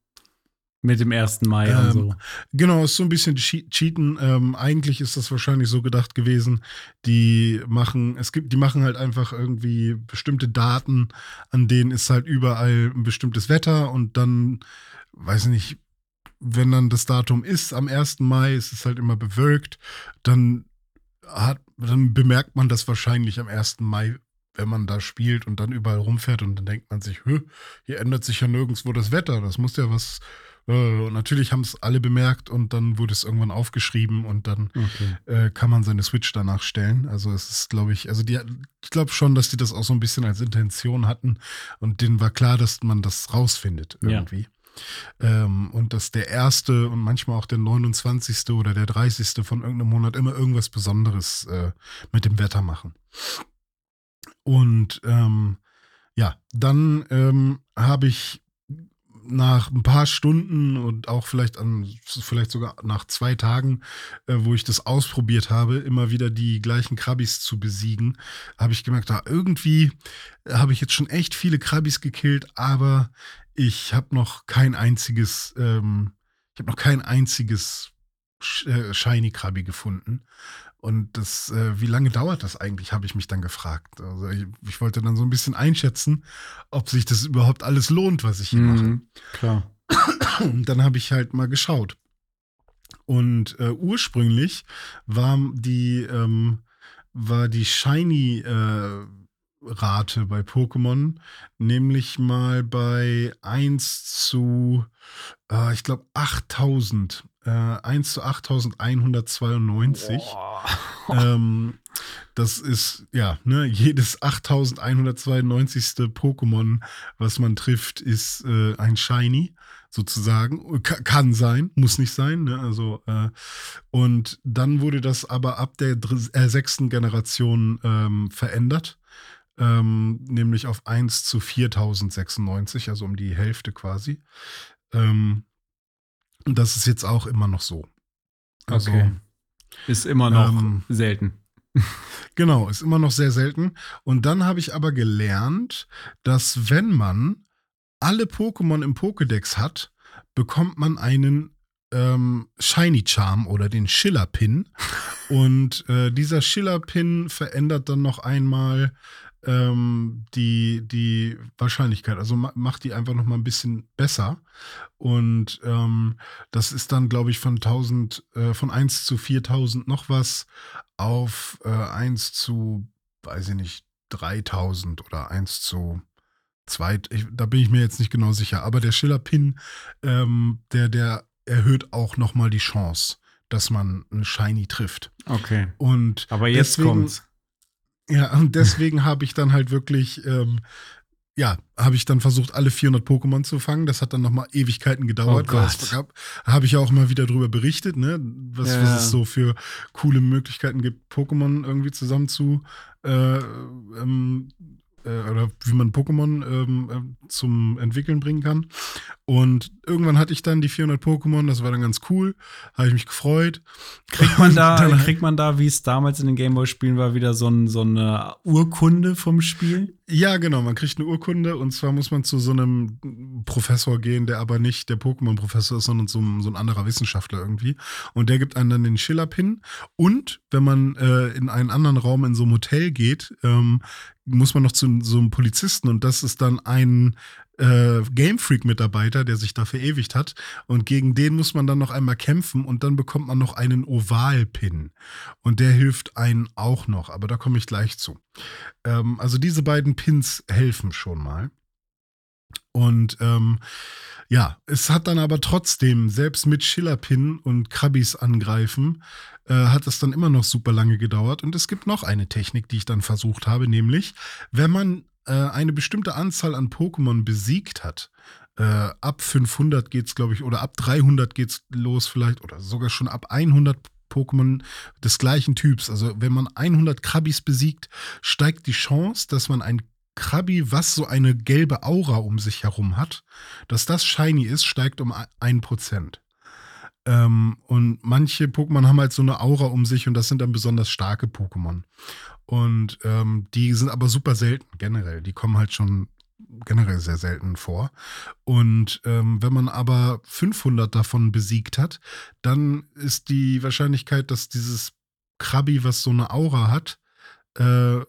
Mit dem 1. Mai und Ähm, so. Genau, ist so ein bisschen Che- Cheaten. Ähm, eigentlich ist das wahrscheinlich so gedacht gewesen. Die machen, es gibt, die machen halt einfach irgendwie bestimmte Daten, an denen ist halt überall ein bestimmtes Wetter und dann, weiß nicht, wenn dann das Datum ist, am 1. Mai, ist es halt immer bewölkt, dann hat, dann bemerkt man das wahrscheinlich am 1. Mai, wenn man da spielt und dann überall rumfährt und dann denkt man sich, hier ändert sich ja nirgendwo das Wetter, das muss ja was Und natürlich haben es alle bemerkt und dann wurde es irgendwann aufgeschrieben und dann Okay. äh, kann man seine Switch danach stellen. Also es ist, glaube ich, also die, ich glaube schon, dass die das auch so ein bisschen als Intention hatten und denen war klar, dass man das rausfindet Ja. irgendwie. Ähm, und dass der erste und manchmal auch der 29. oder der 30. von irgendeinem Monat immer irgendwas Besonderes äh, mit dem Wetter machen. Und ähm, ja, dann ähm, habe ich nach ein paar Stunden und auch vielleicht an, vielleicht sogar nach zwei Tagen, äh, wo ich das ausprobiert habe, immer wieder die gleichen Krabbis zu besiegen, habe ich gemerkt, da irgendwie habe ich jetzt schon echt viele Krabbis gekillt, aber ich habe noch kein einziges, ähm, ich habe noch kein einziges Shiny Krabbi gefunden. Und das, äh, wie lange dauert das eigentlich, habe ich mich dann gefragt. Also ich, ich wollte dann so ein bisschen einschätzen, ob sich das überhaupt alles lohnt, was ich hier mache. Mhm, klar. Und dann habe ich halt mal geschaut. Und äh, ursprünglich war die, ähm, war die Shiny, äh, Rate bei Pokémon, nämlich mal bei 1 zu, äh, ich glaube, 8000. Äh, 1 zu 8192. Ähm, das ist, ja, ne, jedes 8192. Pokémon, was man trifft, ist äh, ein Shiny, sozusagen. Ka kann sein, muss nicht sein. Ne? Also, äh, und dann wurde das aber ab der äh, sechsten Generation ähm, verändert. Ähm, nämlich auf 1 zu 4096, also um die Hälfte quasi. Ähm, und das ist jetzt auch immer noch so. Also, Okay. Ist immer noch Ähm, selten. Genau, ist immer noch sehr selten. Und dann habe ich aber gelernt, dass wenn man alle Pokémon im Pokédex hat, bekommt man einen ähm, Shiny Charm oder den Schiller Pin. Und äh, dieser Schiller Pin verändert dann noch einmal ähm, die, die Wahrscheinlichkeit. Also ma macht die einfach noch mal ein bisschen besser. Und ähm, das ist dann, glaube ich, von 1000, äh, von 1 zu 4000 noch was auf äh, 1 zu, weiß ich nicht, 3000 oder 1 zu 2. Ich, da bin ich mir jetzt nicht genau sicher. Aber der Schiller-Pin, ähm, der, der erhöht auch nochmal die Chance, dass man einen Shiny trifft. Okay. Und Aber jetzt deswegen, kommt's. Ja, und deswegen habe ich dann halt wirklich, ähm, ja, habe ich dann versucht, alle 400 Pokémon zu fangen. Das hat dann nochmal Ewigkeiten gedauert. Oh Habe ich ja auch mal wieder drüber berichtet, ne? Was, Ja. was es so für coole Möglichkeiten gibt, Pokémon irgendwie zusammen zu äh, ähm, äh, oder wie man Pokémon ähm, äh, zum Entwickeln bringen kann. Und irgendwann hatte ich dann die 400 Pokémon, das war dann ganz cool, habe ich mich gefreut. Kriegt man da, Dann- kriegt man da, wie es damals in den Gameboy-Spielen war, wieder so, ein, so eine Urkunde vom Spiel? Ja, genau. Man kriegt eine Urkunde und zwar muss man zu so einem Professor gehen, der aber nicht der Pokémon-Professor ist, sondern so, ein- so ein anderer Wissenschaftler irgendwie. Und der gibt einem dann den Schiller-Pin. Und wenn man äh, in einen anderen Raum in so einem Hotel geht, ähm, muss man noch zu so einem Polizisten und das ist dann ein äh, Game Freak-Mitarbeiter, der sich da verewigt hat. Und gegen den muss man dann noch einmal kämpfen und dann bekommt man noch einen Oval-Pin. Und der hilft einen auch noch, aber da komme ich gleich zu. Ähm, also diese beiden Pins helfen schon mal. Und ähm, ja, es hat dann aber trotzdem, selbst mit Schiller-Pin und Krabbis angreifen, äh, hat es dann immer noch super lange gedauert. Und es gibt noch eine Technik, die ich dann versucht habe, nämlich, wenn man äh, eine bestimmte Anzahl an Pokémon besiegt hat, äh, ab 500 geht's, glaube ich, oder ab 300 geht's los vielleicht, oder sogar schon ab 100 Pokémon des gleichen Typs. Also wenn man 100 Krabbis besiegt, steigt die Chance, dass man ein Krabbi, was so eine gelbe Aura um sich herum hat, dass das shiny ist, steigt um 1%. Ähm, und manche Pokémon haben halt so eine Aura um sich und das sind dann besonders starke Pokémon. Und ähm, die sind aber super selten generell. Die kommen halt schon generell sehr selten vor. Und ähm, wenn man aber 500 davon besiegt hat, dann ist die Wahrscheinlichkeit, dass dieses Krabbi, was so eine Aura hat, äh,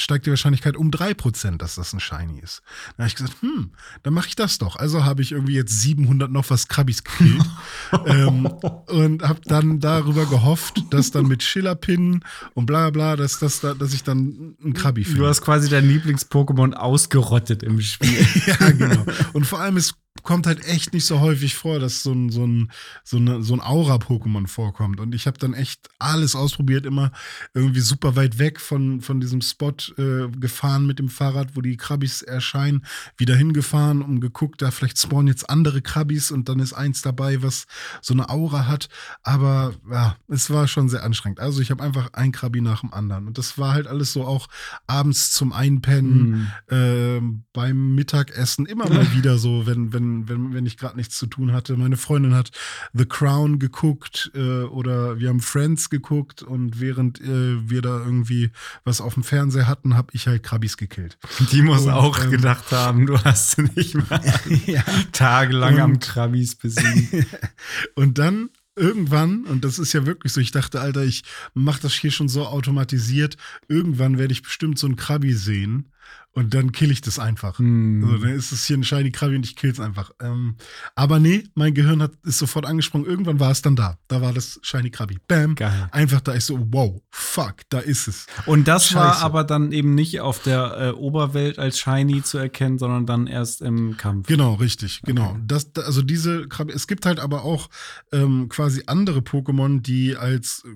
steigt die Wahrscheinlichkeit um 3%, dass das ein Shiny ist. Dann habe ich gesagt, hm, dann mache ich das doch. Also habe ich irgendwie jetzt 700 noch was Krabbis gekillt ähm, und habe dann darüber gehofft, dass dann mit Schillerpin und bla bla, dass, dass, da- dass ich dann einen Krabbi finde. Du hast quasi dein Lieblings-Pokémon ausgerottet im Spiel. ja, genau. Und vor allem, es kommt halt echt nicht so häufig vor, dass so ein, so ein, so eine, so ein Aura-Pokémon vorkommt. Und ich habe dann echt alles ausprobiert, immer irgendwie super weit weg von, von diesem Spot äh, gefahren mit dem Fahrrad, wo die Krabbis erscheinen, wieder hingefahren und geguckt, da vielleicht spawnen jetzt andere Krabbis und dann ist eins dabei, was so eine Aura hat. Aber ja, es war schon sehr anstrengend. Also ich habe einfach ein Krabbi nach dem anderen. Und das war halt alles so auch abends zum Einpennen Hm. ähm, beim Mittagessen immer mal wieder so, wenn, wenn, wenn, wenn ich gerade nichts zu tun hatte. Meine Freundin hat The Crown geguckt äh, oder wir haben Friends geguckt und während äh, wir da irgendwie was auf dem Fernseher hatten, habe ich halt Krabbis gekillt. Die muss Und, auch ähm, gedacht haben, du hast nicht mal tagelang am Und- Krabbis besiegt. Und dann irgendwann, und das ist ja wirklich so, ich dachte, Alter, ich mache das hier schon so automatisiert, irgendwann werde ich bestimmt so ein Krabbi sehen Und dann kill ich das einfach. Hm. Also, dann ist es hier ein Shiny Krabby und ich kill's einfach. Ähm, aber nee, mein Gehirn hat, ist sofort angesprungen. Irgendwann war es dann da. Da war das Shiny Krabby. Bam. Geil. Einfach da. Ich so, wow, fuck, da ist es. Und das war Scheiße. aber dann eben nicht auf der äh, Oberwelt als Shiny zu erkennen, sondern dann erst im Kampf. Genau, richtig, genau. Das, da- also diese Krabbe, es gibt halt aber auch ähm, quasi andere Pokémon, die als äh,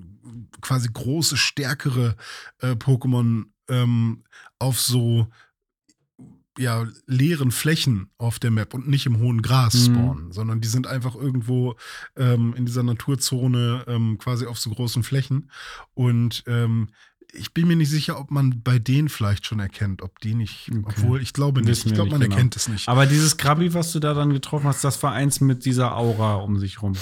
quasi große, stärkere äh, Pokémon ähm, auf so ja, leeren Flächen auf der Map und nicht im hohen Gras Mhm. spawnen, sondern die sind einfach irgendwo ähm, in dieser Naturzone ähm, quasi auf so großen Flächen. Und ähm, ich bin mir nicht sicher, ob man bei denen vielleicht schon erkennt, ob die nicht, Okay. obwohl ich glaube nicht. Ich glaube, man genau. erkennt es nicht. Aber dieses Krabi, was du da dann getroffen hast, das war eins mit dieser Aura um sich rum.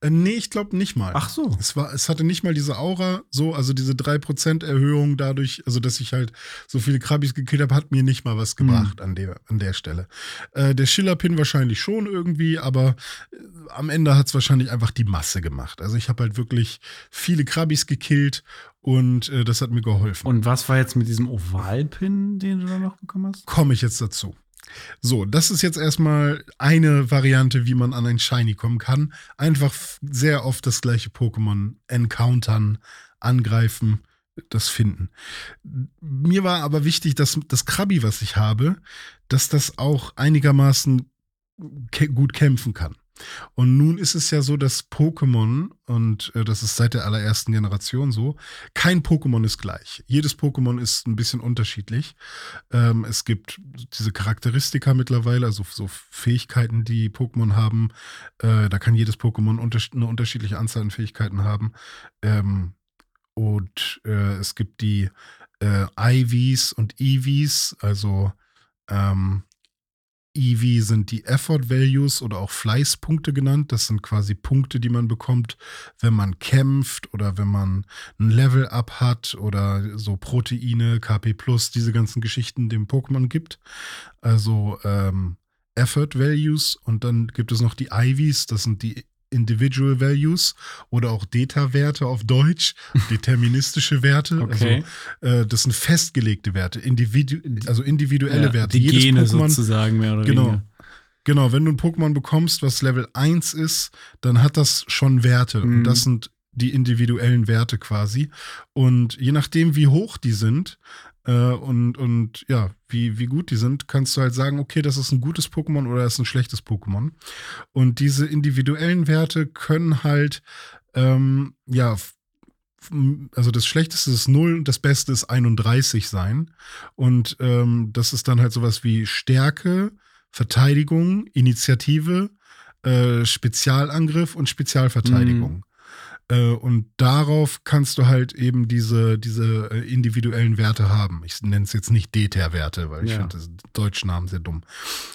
Äh, nee, ich glaube nicht mal. Ach so. Es, war, es hatte nicht mal diese Aura, so, also diese 3% Erhöhung dadurch, also dass ich halt so viele Krabbis gekillt habe, hat mir nicht mal was gebracht an, der, an der Stelle. Äh, der Schillerpin wahrscheinlich schon irgendwie, aber äh, am Ende hat es wahrscheinlich einfach die Masse gemacht. Also ich habe halt wirklich viele Krabbis gekillt und äh, das hat mir geholfen. Und was war jetzt mit diesem Ovalpin, den du da noch bekommen hast? komme ich jetzt dazu. So, das ist jetzt erstmal eine Variante, wie man an ein Shiny kommen kann. Einfach sehr oft das gleiche Pokémon encountern, angreifen, das finden. Mir war aber wichtig, dass das Krabi, was ich habe, dass das auch einigermaßen gut kämpfen kann. Und nun ist es ja so, dass Pokémon, und äh, das ist seit der allerersten Generation so, kein Pokémon ist gleich. Jedes Pokémon ist ein bisschen unterschiedlich. Ähm, es gibt diese Charakteristika mittlerweile, also so Fähigkeiten, die Pokémon haben. Äh, da kann jedes Pokémon unters eine unterschiedliche Anzahl an Fähigkeiten haben. Ähm, und äh, es gibt die äh, IVs und EVs, also ähm, EV sind die Effort Values oder auch Fleißpunkte genannt. Das sind quasi Punkte, die man bekommt, wenn man kämpft oder wenn man ein Level-Up hat oder so Proteine, KP Plus, diese ganzen Geschichten dem Pokémon gibt. Also ähm, Effort Values und dann gibt es noch die IVs, das sind die Individual Values oder auch Deta-Werte auf Deutsch, deterministische Werte. Okay. Also, äh, das sind festgelegte Werte, individu also individuelle Ja, Werte. Die Jedes Gene Pokémon- sozusagen mehr oder Genau. weniger. Genau, wenn du ein Pokémon bekommst, was Level 1 ist, dann hat das schon Werte. Mhm. Und das sind die individuellen Werte quasi. Und je nachdem, wie hoch die sind äh, und, und ja, wie, wie gut die sind, kannst du halt sagen, okay, das ist ein gutes Pokémon oder das ist ein schlechtes Pokémon. Und diese individuellen Werte können halt, ähm, ja, also das Schlechteste ist 0 und das Beste ist 31 sein. Und ähm, das ist dann halt sowas wie Stärke, Verteidigung, Initiative, äh, Spezialangriff und Spezialverteidigung. Äh, und darauf kannst du halt eben diese, diese äh, individuellen Werte haben. Ich nenne es jetzt nicht DETER-Werte, weil ich Ja. finde das deutschen Namen sehr dumm.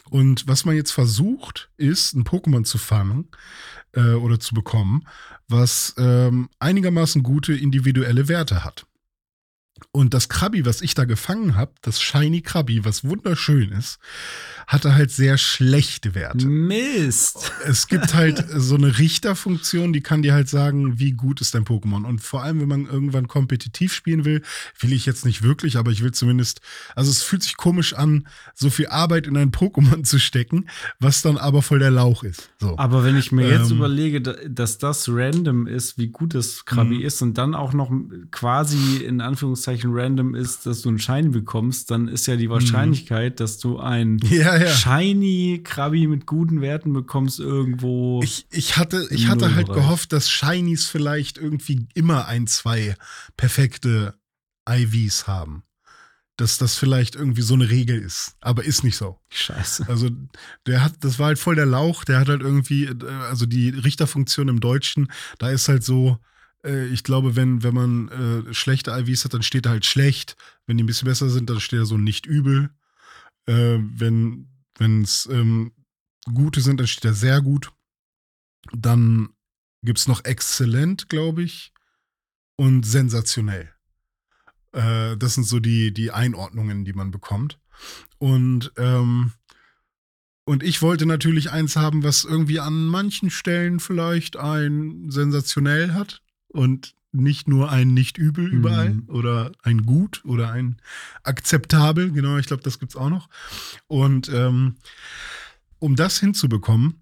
Und was man jetzt versucht, ist, ein Pokémon zu fangen äh, oder zu bekommen, was ähm, einigermaßen gute individuelle Werte hat. Und das Krabi, was ich da gefangen habe, das Shiny Krabi, was wunderschön ist, hatte halt sehr schlechte Werte. Mist. Es gibt halt so eine Richterfunktion, die kann dir halt sagen, wie gut ist dein Pokémon. Und vor allem, wenn man irgendwann kompetitiv spielen will, will ich jetzt nicht wirklich, aber ich will zumindest, also es fühlt sich komisch an, so viel Arbeit in ein Pokémon zu stecken, was dann aber voll der Lauch ist. So. Aber wenn ich mir jetzt Ähm. überlege, da- dass das random ist, wie gut das Krabi Mhm. ist und dann auch noch quasi in Anführungszeichen random ist, dass du einen Shiny bekommst, dann ist ja die Wahrscheinlichkeit, dass du ein Mhm. Ja, ja. Shiny Krabi mit guten Werten bekommst irgendwo. Ich, ich hatte, ich hatte halt gehofft, dass Shinies vielleicht irgendwie immer ein, zwei perfekte IVs haben. Dass das vielleicht irgendwie so eine Regel ist. Aber ist nicht so. Scheiße. Also der hat, das war halt voll der Lauch, der hat halt irgendwie, äh, also die Richterfunktion im Deutschen, da ist halt so, äh, ich glaube, wenn, wenn man äh, schlechte IVs hat, dann steht da halt schlecht. Wenn die ein bisschen besser sind, dann steht da so nicht übel. Äh, wenn es ähm, gute sind, dann steht da sehr gut. Dann gibt es noch exzellent, glaube ich, und sensationell. Äh, das sind so die, die Einordnungen, die man bekommt. Und, ähm, und ich wollte natürlich eins haben, was irgendwie an manchen Stellen vielleicht ein sensationell hat. Und nicht nur ein Nicht-Übel überall Mhm. oder ein Gut oder ein Akzeptabel, genau, ich glaube, das gibt's auch noch. Und ähm, um das hinzubekommen,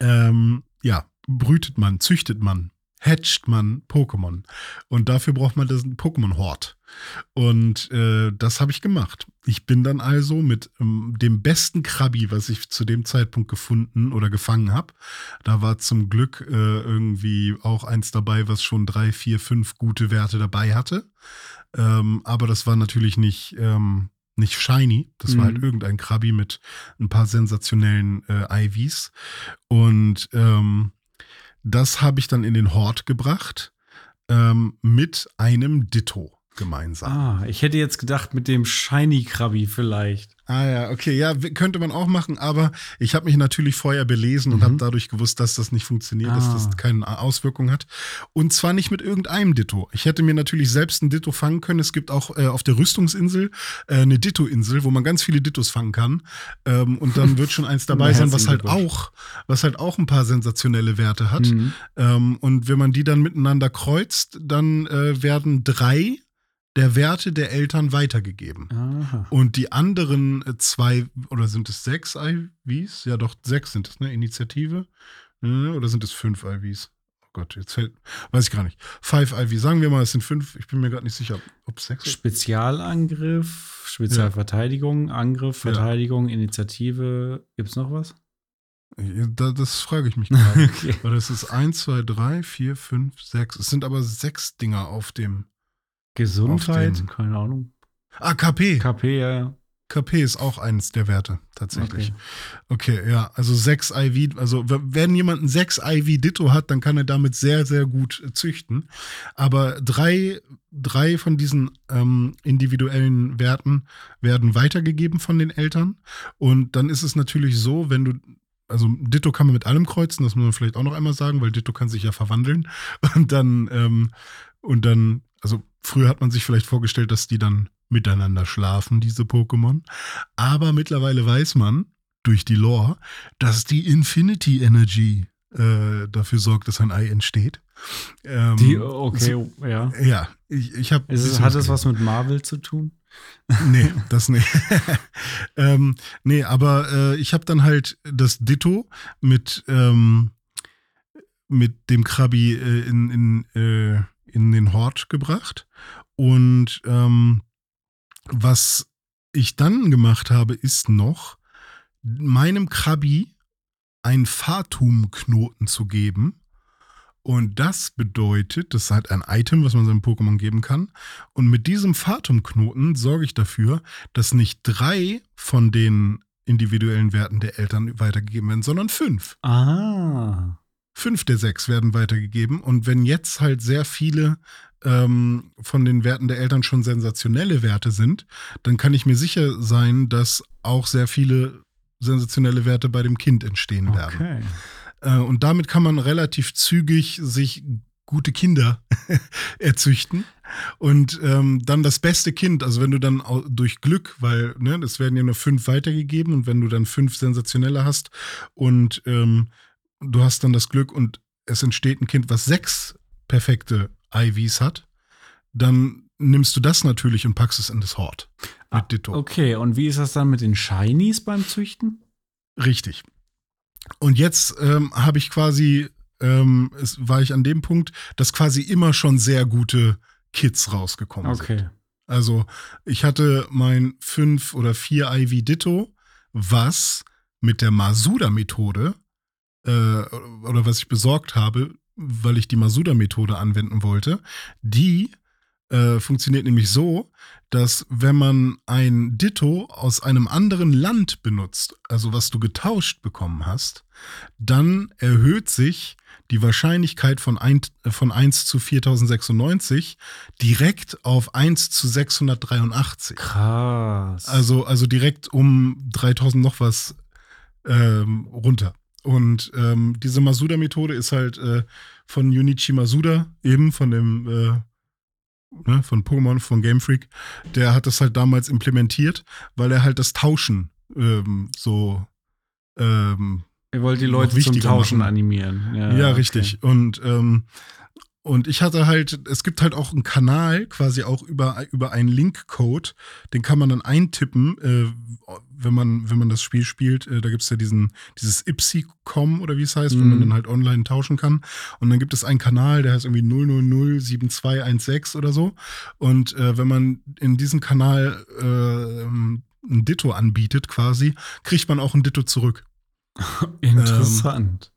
ähm, ja, brütet man, züchtet man, hatcht man Pokémon. Und dafür braucht man das Pokémon-Hort. Und äh, das habe ich gemacht. Ich bin dann also mit ähm, dem besten Krabi, was ich zu dem Zeitpunkt gefunden oder gefangen habe. Da war zum Glück äh, irgendwie auch eins dabei, was schon drei, vier, fünf gute Werte dabei hatte. Ähm, aber das war natürlich nicht, ähm, nicht shiny. Das war Mhm. halt irgendein Krabi mit ein paar sensationellen äh, IVs. Und ähm, das habe ich dann in den Hort gebracht ähm, mit einem Ditto gemeinsam. Ah, ich hätte jetzt gedacht mit dem Shiny Krabi vielleicht. Ah ja, okay, ja, könnte man auch machen, aber ich habe mich natürlich vorher belesen und Mhm. habe dadurch gewusst, dass das nicht funktioniert, dass Ah. das keine Auswirkung hat. Und zwar nicht mit irgendeinem Ditto. Ich hätte mir natürlich selbst ein Ditto fangen können. Es gibt auch äh, auf der Rüstungsinsel äh, eine Ditto-Insel, wo man ganz viele Dittos fangen kann. Ähm, und dann wird schon eins dabei sein, was halt auch, was halt auch ein paar sensationelle Werte hat. Mhm. Ähm, und wenn man die dann miteinander kreuzt, dann äh, werden drei der Werte der Eltern weitergegeben. Aha. Und die anderen äh, zwei, oder sind es sechs IVs? Ja, doch, sechs sind es, ne? Initiative. Äh, Oder sind es fünf IVs? Oh Gott, jetzt fällt, weiß ich gar nicht. Five IVs, sagen wir mal, es sind fünf. Ich bin mir gerade nicht sicher, ob es sechs. Spezialangriff, Spezialverteidigung, Angriff, Ja. Verteidigung, Initiative. Gibt's noch was? Da, das frage ich mich gerade. Okay. Weil das ist eins, zwei, drei, vier, fünf, sechs. Es sind aber sechs Dinger auf dem. Gesundheit, den- keine Ahnung. Ah, KP. KP, ja, ja. KP ist auch eins der Werte, tatsächlich. Okay. Okay, ja, also 6 IV, also wenn jemand ein 6 IV Ditto hat, dann kann er damit sehr, sehr gut äh, züchten. Aber drei, drei von diesen ähm, individuellen Werten werden weitergegeben von den Eltern. Und dann ist es natürlich so, wenn du, also Ditto kann man mit allem kreuzen, das muss man vielleicht auch noch einmal sagen, weil Ditto kann sich ja verwandeln. Und dann, ähm, und dann, also früher hat man sich vielleicht vorgestellt, dass die dann miteinander schlafen, diese Pokémon. Aber mittlerweile weiß man durch die Lore, dass die Infinity Energy äh, dafür sorgt, dass ein Ei entsteht. Ähm, Die, okay, ja. so- ja, ich, ich habe. Hat es was mit Marvel zu tun? Nee, das nicht. ähm, nee, aber äh, ich habe dann halt das Ditto mit, ähm, mit dem Krabi äh, in, in, äh, in den Hort gebracht. Und ähm, was ich dann gemacht habe, ist noch, meinem Krabi einen Fatum-Knoten zu geben. Und das bedeutet, das ist halt ein Item, was man seinem Pokémon geben kann. Und mit diesem Fatum-Knoten sorge ich dafür, dass nicht drei von den individuellen Werten der Eltern weitergegeben werden, sondern fünf. Ah. Fünf der sechs werden weitergegeben. Und wenn jetzt halt sehr viele ähm, von den Werten der Eltern schon sensationelle Werte sind, dann kann ich mir sicher sein, dass auch sehr viele sensationelle Werte bei dem Kind entstehen werden. Okay. Äh, und damit kann man relativ zügig sich gute Kinder erzüchten. Und ähm, dann das beste Kind, also wenn du dann durch Glück, weil ne, es werden ja nur fünf weitergegeben und wenn du dann fünf sensationelle hast und ähm, du hast dann das Glück und es entsteht ein Kind, was sechs perfekte IVs hat, dann nimmst du das natürlich und packst es in das Hort mit Ah, Ditto. Okay, und wie ist das dann mit den Shinies beim Züchten? Richtig. Und jetzt ähm, habe ich quasi, ähm, es war ich an dem Punkt, dass quasi immer schon sehr gute Kits rausgekommen sind. Okay. Also ich hatte mein 5 oder 4 IV Ditto, was mit der Masuda-Methode äh, oder was ich besorgt habe, weil ich die Masuda-Methode anwenden wollte, die äh, funktioniert nämlich so, dass wenn man ein Ditto aus einem anderen Land benutzt, also was du getauscht bekommen hast, dann erhöht sich die Wahrscheinlichkeit von 1, von 1 zu 4096 direkt auf 1 zu 683. Krass. Also, also direkt um 3000 noch was ähm, runter. Und ähm, diese Masuda-Methode ist halt äh, von Junichi Masuda, eben von dem, äh, ne, von Pokémon, von Game Freak. Der hat das halt damals implementiert, weil er halt das Tauschen ähm, so ähm, Ihr wollt die Leute zum Tauschen machen. animieren. Ja, ja, okay. richtig. Und, ähm, und ich hatte halt, es gibt halt auch einen Kanal, quasi auch über, über einen Link-Code, den kann man dann eintippen, äh, wenn man, wenn man das Spiel spielt. Äh, da gibt es ja diesen, dieses Ipsy.com oder wie es heißt, wo man Mhm. dann halt online tauschen kann. Und dann gibt es einen Kanal, der heißt irgendwie 0007216 oder so. Und äh, wenn man in diesem Kanal äh, ein Ditto anbietet, quasi, kriegt man auch ein Ditto zurück. Interessant.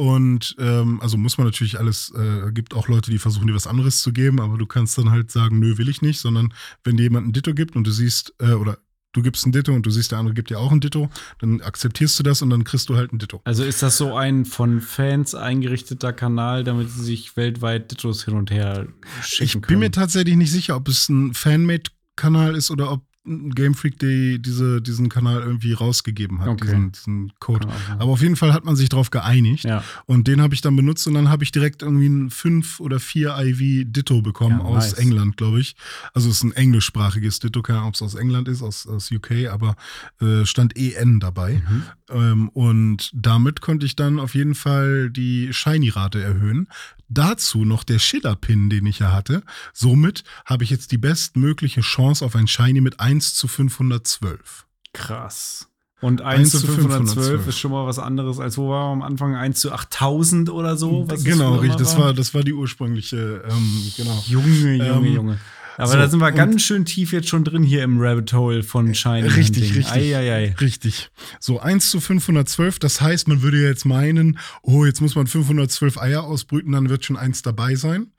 Und ähm, also muss man natürlich alles, äh, gibt auch Leute, die versuchen dir was anderes zu geben, aber du kannst dann halt sagen, nö, will ich nicht, sondern wenn dir jemand ein Ditto gibt und du siehst, äh, oder du gibst ein Ditto und du siehst, der andere gibt dir auch ein Ditto, dann akzeptierst du das und dann kriegst du halt ein Ditto. Also ist das so ein von Fans eingerichteter Kanal, damit sie sich weltweit Dittos hin und her schicken Ich bin können? mir tatsächlich nicht sicher, ob es ein Fanmade-Kanal ist oder ob Game Freak die, diese, diesen Kanal irgendwie rausgegeben hat, Okay. diesen, diesen Code. Sein. Aber auf jeden Fall hat man sich darauf geeinigt. Ja. Und den habe ich dann benutzt und dann habe ich direkt irgendwie ein 5 oder 4 IV Ditto bekommen Ja, aus nice. England, glaube ich. Also es ist ein englischsprachiges Ditto, keine Ahnung, ob es aus England ist, aus, aus UK, aber äh, stand EN dabei. Mhm. Ähm, und damit konnte ich dann auf jeden Fall die Shiny-Rate erhöhen. Dazu noch der Schiller-Pin, den ich ja hatte. Somit habe ich jetzt die bestmögliche Chance auf ein Shiny mit 1 zu 512. Krass. Und 1 1 zu zu 512 512 ist schon mal was anderes, als wo wir am Anfang 1 zu 8000 oder so. genau, richtig. Das war, das war die ursprüngliche, ähm, genau. Junge, Junge, Ähm, Junge. Aber so, da sind wir ganz schön tief jetzt schon drin hier im Rabbit Hole von Shiny. Richtig, richtig. Eieiei. Richtig. So 1 zu 512, das heißt, man würde jetzt meinen, oh, jetzt muss man 512 Eier ausbrüten, dann wird schon eins dabei sein.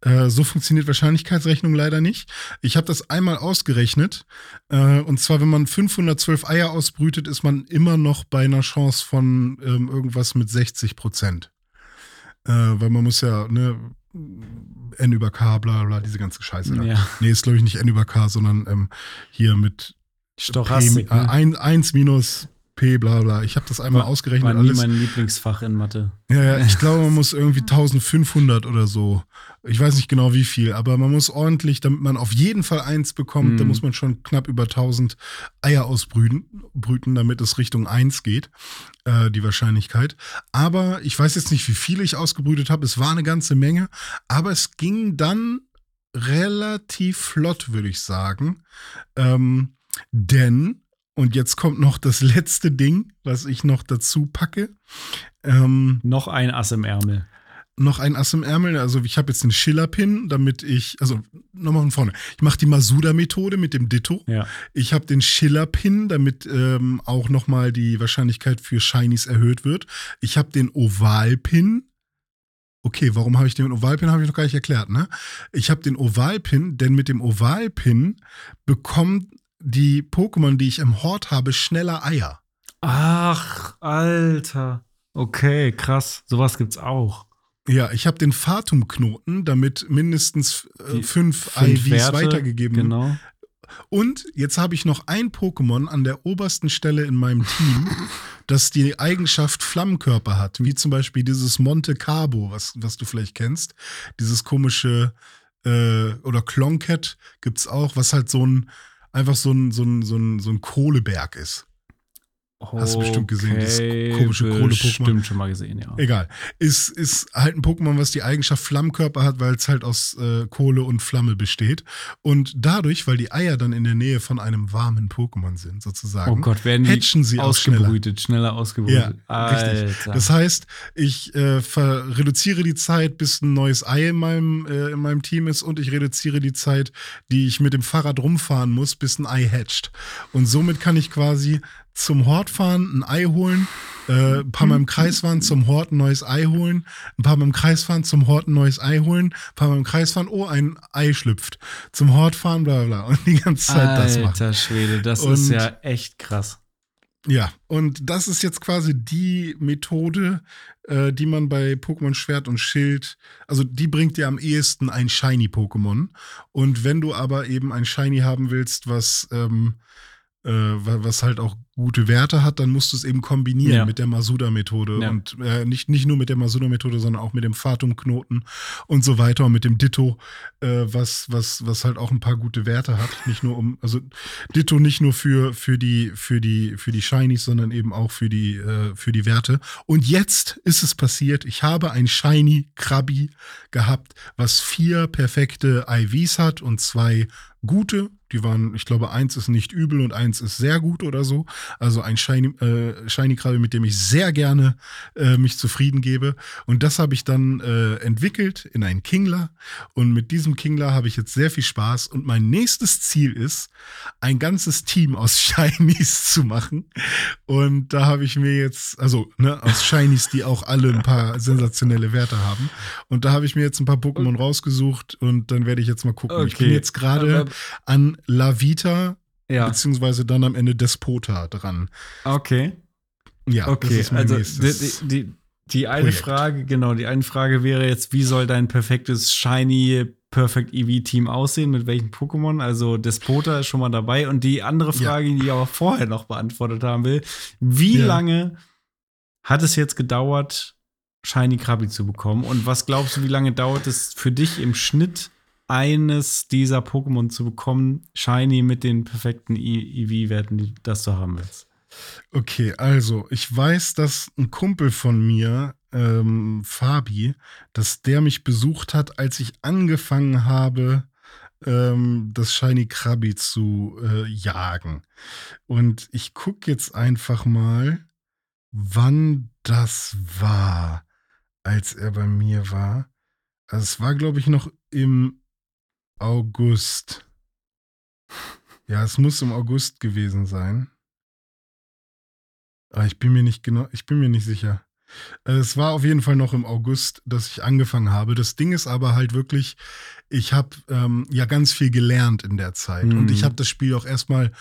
Äh, so funktioniert Wahrscheinlichkeitsrechnung leider nicht. Ich habe das einmal ausgerechnet. Äh, und zwar, wenn man 512 Eier ausbrütet, ist man immer noch bei einer Chance von ähm, irgendwas mit 60 Prozent. Äh, weil man muss ja, ne, N über K, bla bla, diese ganze Scheiße. Da. Ja. Nee, ist glaube ich nicht N über K, sondern ähm, hier mit Stochastik. P, äh, ne? ein, 1 minus P, bla bla. Ich habe das einmal ausgerechnet. War nie Alles. mein Lieblingsfach in Mathe. Ja, ja, ich glaube, man muss irgendwie 1500 oder so. Ich weiß nicht genau wie viel, aber man muss ordentlich, damit man auf jeden Fall eins bekommt, da Mhm. muss man schon knapp über 1000 Eier ausbrüten, brüten, damit es Richtung 1 geht, äh, die Wahrscheinlichkeit. Aber ich weiß jetzt nicht, wie viele ich ausgebrütet habe. Es war eine ganze Menge, aber es ging dann relativ flott, würde ich sagen. Ähm, denn, und jetzt kommt noch das letzte Ding, was ich noch dazu packe. Ähm, Noch ein Ass im Ärmel. noch ein Ass im Ärmel. Also ich habe jetzt den Schiller-Pin, damit ich, also nochmal von vorne. Ich mache die Masuda-Methode mit dem Ditto. Ja. Ich habe den Schiller-Pin, damit ähm, auch nochmal die Wahrscheinlichkeit für Shinies erhöht wird. Ich habe den Oval-Pin. Okay, warum habe ich den Oval-Pin, habe ich noch gar nicht erklärt, ne? Ich habe den Oval-Pin, denn mit dem Oval-Pin bekommen die Pokémon, die ich im Hort habe, schneller Eier. Ach, Alter. Okay, krass. Sowas gibt's auch. Ja, ich habe den Fatum-Knoten, damit mindestens äh, fünf, Fünf IVs Werte, weitergegeben werden. Genau. Und jetzt habe ich noch ein Pokémon an der obersten Stelle in meinem Team, das die Eigenschaft Flammenkörper hat, wie zum Beispiel dieses Monte Carbo, was, was du vielleicht kennst. Dieses komische, äh, oder Cloncat gibt's auch, was halt so ein, einfach so ein, so ein, so ein, so ein Kohleberg ist. Hast du bestimmt gesehen, dieses komische Kohle-Pokémon. Bestimmt schon mal gesehen, ja. Egal. Ist, ist halt ein Pokémon, was die Eigenschaft Flammenkörper hat, weil es halt aus äh, Kohle und Flamme besteht. Und dadurch, weil die Eier dann in der Nähe von einem warmen Pokémon sind, sozusagen, Oh Gott, werden die hatchen sie auch schneller. ausgebrütet, schneller ausgebrütet. Ja, richtig. Alter. Das heißt, ich äh, reduziere die Zeit, bis ein neues Ei in meinem, äh, in meinem Team ist und ich reduziere die Zeit, die ich mit dem Fahrrad rumfahren muss, bis ein Ei hatcht. Und somit kann ich quasi zum Hort fahren, ein Ei holen, äh, ein paar Mal im Kreis fahren, zum Hort ein neues Ei holen, ein paar Mal im Kreis fahren, zum Hort ein neues Ei holen, ein paar Mal im Kreis fahren, oh, ein Ei schlüpft. Zum Hort fahren, bla bla. Und die ganze Zeit das machen. Alter Schwede, das Und- ist ja echt krass. Ja, und das ist jetzt quasi die Methode, äh, die man bei Pokémon Schwert und Schild, also die bringt dir am ehesten ein Shiny-Pokémon. Und wenn du aber eben ein Shiny haben willst, was, ähm, äh, wa- was halt auch gute Werte hat, dann musst du es eben kombinieren Ja. mit der Masuda-Methode. Ja. Und äh, nicht, nicht nur mit der Masuda-Methode, sondern auch mit dem Fatum-Knoten und so weiter und mit dem Ditto, äh, was, was, was halt auch ein paar gute Werte hat. Nicht nur um, also Ditto nicht nur für, für die, für die, für die Shinies, sondern eben auch für die, äh, für die Werte. Und jetzt ist es passiert. Ich habe ein Shiny Krabi gehabt, was vier perfekte IVs hat und zwei gute. Die waren, ich glaube, eins ist nicht übel und eins ist sehr gut oder so. Also ein Shiny, äh, Shiny Krabbe, mit dem ich sehr gerne äh, mich zufrieden gebe. Und das habe ich dann äh, entwickelt in einen Kingler. Und mit diesem Kingler habe ich jetzt sehr viel Spaß. Und mein nächstes Ziel ist, ein ganzes Team aus Shinies zu machen. Und da habe ich mir jetzt, also ne, aus Shinies, die auch alle ein paar sensationelle Werte haben. Und da habe ich mir jetzt ein paar Pokémon rausgesucht und dann werde ich jetzt mal gucken. Ich bin Okay. jetzt gerade an Lavita Ja, beziehungsweise dann am Ende Despota dran. okay. Ja, das Okay, ist mein also nächstes. die, die, die eine Projekt. Frage, genau, die eine Frage wäre jetzt, wie soll dein perfektes Shiny Perfect EV Team aussehen, mit welchen Pokémon? Also Despota ist schon mal dabei. Und die andere Ja. Frage, die ich aber vorher noch beantwortet haben will, wie Ja. lange hat es jetzt gedauert, Shiny Krabi zu bekommen? Und was glaubst du, wie lange dauert es für dich im Schnitt, eines dieser Pokémon zu bekommen, Shiny mit den perfekten EV-Werten, die das du haben willst? Okay, also ich weiß, dass ein Kumpel von mir, ähm, Fabi, dass der mich besucht hat, als ich angefangen habe, ähm, das Shiny Krabi zu äh, jagen. Und ich gucke jetzt einfach mal, wann das war, als er bei mir war. Also es war, glaube ich, noch im August. Ja, es muss im August gewesen sein. Aber ich bin mir nicht genau, ich bin mir nicht sicher. Äh, Es war auf jeden Fall noch im August, dass ich angefangen habe. Das Ding ist aber halt wirklich, ich habe ähm, ja ganz viel gelernt in der Zeit. Mhm. Und ich habe das Spiel auch erstmal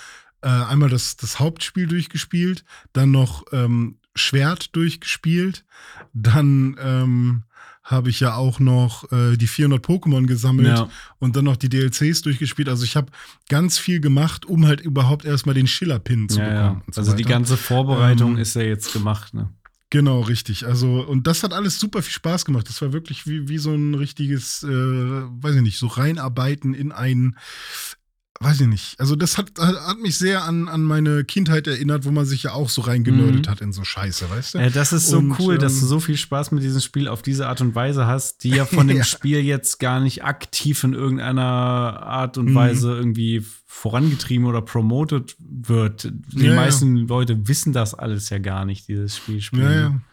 äh, einmal das, das Hauptspiel durchgespielt, dann noch ähm, Schwert durchgespielt, dann ähm, habe ich ja auch noch äh, die 400 Pokémon gesammelt Ja. und dann noch die DLCs durchgespielt. Also ich habe ganz viel gemacht, um halt überhaupt erstmal den Schiller-Pin zu Ja, bekommen. ja. so Also die weiter. ganze Vorbereitung Ähm, ist ja jetzt gemacht, ne? Genau, richtig. Also, und das hat alles super viel Spaß gemacht. Das war wirklich wie, wie so ein richtiges, äh, weiß ich nicht, so reinarbeiten in ein, weiß ich nicht. Also, das hat, hat mich sehr an, an meine Kindheit erinnert, wo man sich ja auch so reingenördet Mhm. hat in so Scheiße, weißt du? Äh, das ist so Und, cool, dass ähm, du so viel Spaß mit diesem Spiel auf diese Art und Weise hast, die ja von dem Ja. Spiel jetzt gar nicht aktiv in irgendeiner Art und Mhm. Weise irgendwie vorangetrieben oder promoted wird. Die Ja, ja. meisten Leute wissen das alles ja gar nicht, dieses Spiel spielen.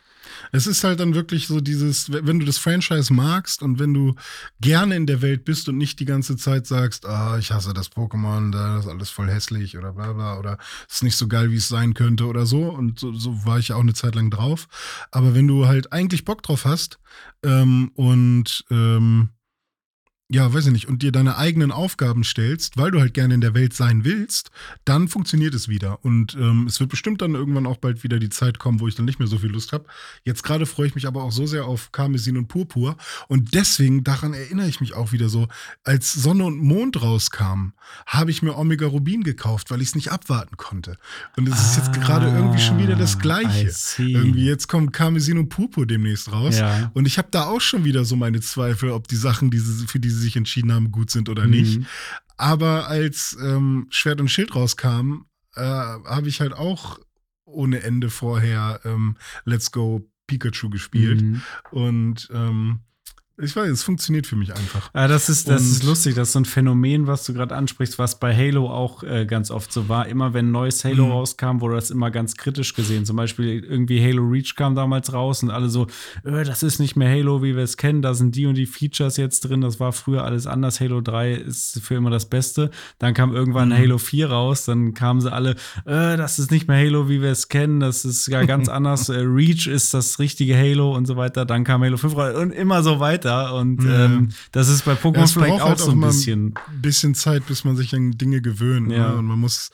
Es ist halt dann wirklich so dieses, wenn du das Franchise magst und wenn du gerne in der Welt bist und nicht die ganze Zeit sagst, ah, ich hasse das Pokémon, das ist alles voll hässlich oder bla bla oder ist nicht so geil, wie es sein könnte oder so. Und so, so war ich ja auch eine Zeit lang drauf. Aber wenn du halt eigentlich Bock drauf hast ähm, und ähm, ja, weiß ich nicht, und dir deine eigenen Aufgaben stellst, weil du halt gerne in der Welt sein willst, dann funktioniert es wieder. Und ähm, es wird bestimmt dann irgendwann auch bald wieder die Zeit kommen, wo ich dann nicht mehr so viel Lust habe. Jetzt gerade freue ich mich aber auch so sehr auf Karmesin und Purpur. Und deswegen, daran erinnere ich mich auch wieder so, als Sonne und Mond rauskamen, habe ich mir Omega Rubin gekauft, weil ich es nicht abwarten konnte. Und es ist jetzt gerade irgendwie schon wieder das Ah, Gleiche. Irgendwie, jetzt kommt Karmesin und Purpur demnächst raus. Ja. Und ich habe da auch schon wieder so meine Zweifel, ob die Sachen, die für die sie sich entschieden haben, gut sind oder nicht. Mhm. Aber als ähm, Schwert und Schild rauskam, äh, habe ich halt auch ohne Ende vorher ähm, Let's Go Pikachu gespielt. Mhm. Und ähm, ich weiß, es funktioniert für mich einfach. Ja, das ist, das Und- ist lustig. Das ist so ein Phänomen, was du gerade ansprichst, was bei Halo auch äh, ganz oft so war. Immer wenn ein neues Halo Mhm. rauskam, wurde das immer ganz kritisch gesehen. Zum Beispiel irgendwie Halo Reach kam damals raus und alle so, äh, das ist nicht mehr Halo, wie wir es kennen. Da sind die und die Features jetzt drin. Das war früher alles anders. Halo 3 ist für immer das Beste. Dann kam irgendwann Mhm. Halo 4 raus. Dann kamen sie alle, äh, das ist nicht mehr Halo, wie wir es kennen. Das ist ja ganz anders. Äh, Reach ist das richtige Halo und so weiter. Dann kam Halo 5 raus und immer so weiter. Weiter. Und Ja. ähm, das ist bei Ja, Pokémon es vielleicht auch halt so ein bisschen. ein bisschen Zeit, bis man sich an Dinge gewöhnt. Ja. Ne? Und man muss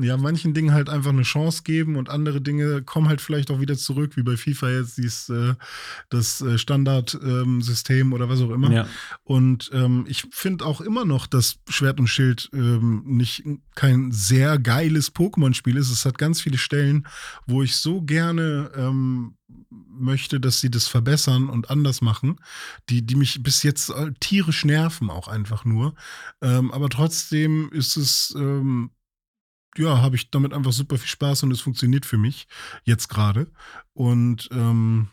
ja manchen Dingen halt einfach eine Chance geben und andere Dinge kommen halt vielleicht auch wieder zurück, wie bei FIFA jetzt dies, äh, das äh, Standardsystem oder was auch immer. Ja. Und ähm, ich finde auch immer noch, dass Schwert und Schild ähm, nicht kein sehr geiles Pokémon-Spiel ist. Es hat ganz viele Stellen, wo ich so gerne ähm, möchte, dass sie das verbessern und anders machen, die, die mich bis jetzt äh, tierisch nerven, auch einfach nur. Ähm, aber trotzdem ist es, ähm, ja, habe ich damit einfach super viel Spaß und es funktioniert für mich jetzt gerade. Und ähm,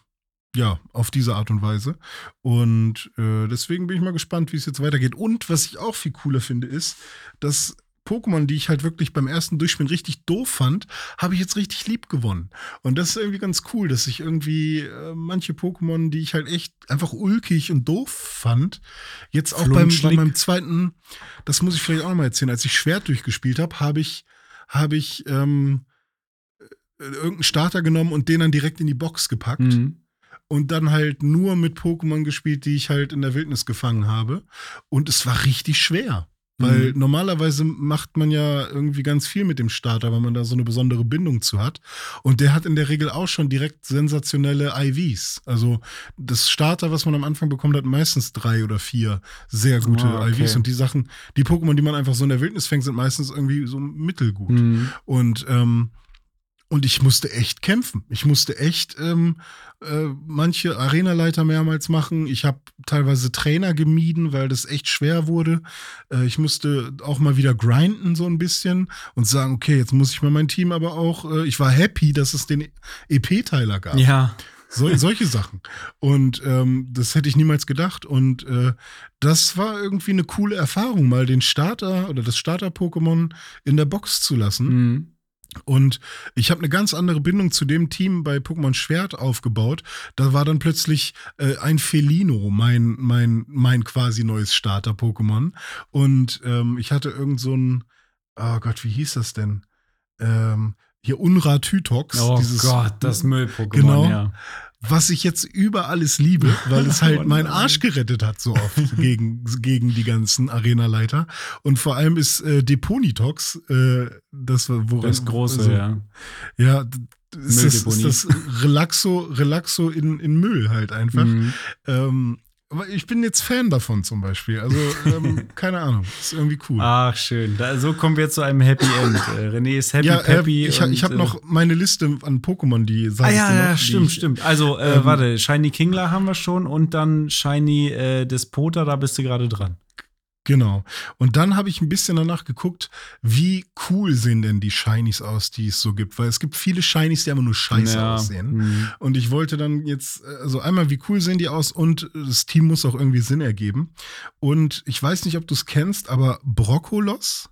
ja, auf diese Art und Weise. Und äh, deswegen bin ich mal gespannt, wie es jetzt weitergeht. Und was ich auch viel cooler finde, ist, dass Pokémon, die ich halt wirklich beim ersten Durchspielen richtig doof fand, habe ich jetzt richtig lieb gewonnen. Und das ist irgendwie ganz cool, dass ich irgendwie äh, manche Pokémon, die ich halt echt einfach ulkig und doof fand, jetzt auch beim, bei meinem zweiten, das muss ich vielleicht auch noch mal erzählen, als ich Schwert durchgespielt habe, habe ich, habe ich ähm, äh, irgendeinen Starter genommen und den dann direkt in die Box gepackt Mhm. und dann halt nur mit Pokémon gespielt, die ich halt in der Wildnis gefangen habe. Und es war richtig schwer. Weil Mhm. normalerweise macht man ja irgendwie ganz viel mit dem Starter, weil man da so eine besondere Bindung zu hat. Und der hat in der Regel auch schon direkt sensationelle IVs. Also das Starter, was man am Anfang bekommt, hat meistens drei oder vier sehr gute Ah, okay. IVs. Und die Sachen, die Pokémon, die man einfach so in der Wildnis fängt, sind meistens irgendwie so mittelgut. Mhm. Und, ähm, und ich musste echt kämpfen. Ich musste echt ähm, äh, manche Arenaleiter mehrmals machen. Ich habe teilweise Trainer gemieden, weil das echt schwer wurde. Äh, ich musste auch mal wieder grinden so ein bisschen und sagen, okay, jetzt muss ich mal mein Team aber auch, äh, ich war happy, dass es den EP-Teiler gab. Ja. So, solche Sachen. Und ähm, das hätte ich niemals gedacht. Und äh, das war irgendwie eine coole Erfahrung, mal den Starter oder das Starter-Pokémon in der Box zu lassen. Mhm. Und ich habe eine ganz andere Bindung zu dem Team bei Pokémon Schwert aufgebaut. Da war dann plötzlich äh, ein Felino, mein, mein, mein quasi neues Starter-Pokémon. Und ähm, ich hatte irgend so ein, oh Gott, wie hieß das denn? Ähm, hier Unra Tytox. Oh dieses- Gott, das Müll-Pokémon, Genau. ja. Was ich jetzt über alles liebe, weil es halt Oh meinen. Arsch gerettet hat so oft gegen, gegen die ganzen Arenaleiter. Und vor allem ist äh, Deponitox, äh, das war woran, Das große, also, ja. Ja, ist das, ist das Relaxo, Relaxo in, in Müll halt einfach. Mhm. Ähm, aber ich bin jetzt Fan davon zum Beispiel. Also, ähm, keine Ahnung. Ist irgendwie cool. Ach, schön. Da, so kommen wir zu einem Happy End. Äh, René ist happy, ja, äh, peppy. ich, ich habe äh, noch meine Liste an Pokémon, die sag Ah ja, noch, ja, stimmt, ich- stimmt. Also, äh, ähm, warte, Shiny Kingler haben wir schon und dann Shiny äh, Despota, da bist du gerade dran. Genau. Und dann habe ich ein bisschen danach geguckt, wie cool sehen denn die Shinies aus, die es so gibt. Weil es gibt viele Shinies, die einfach nur scheiße Ja, aussehen. mhm. Und ich wollte dann jetzt, also einmal, wie cool sehen die aus und das Team muss auch irgendwie Sinn ergeben. Und ich weiß nicht, ob du es kennst, aber Brokkolos,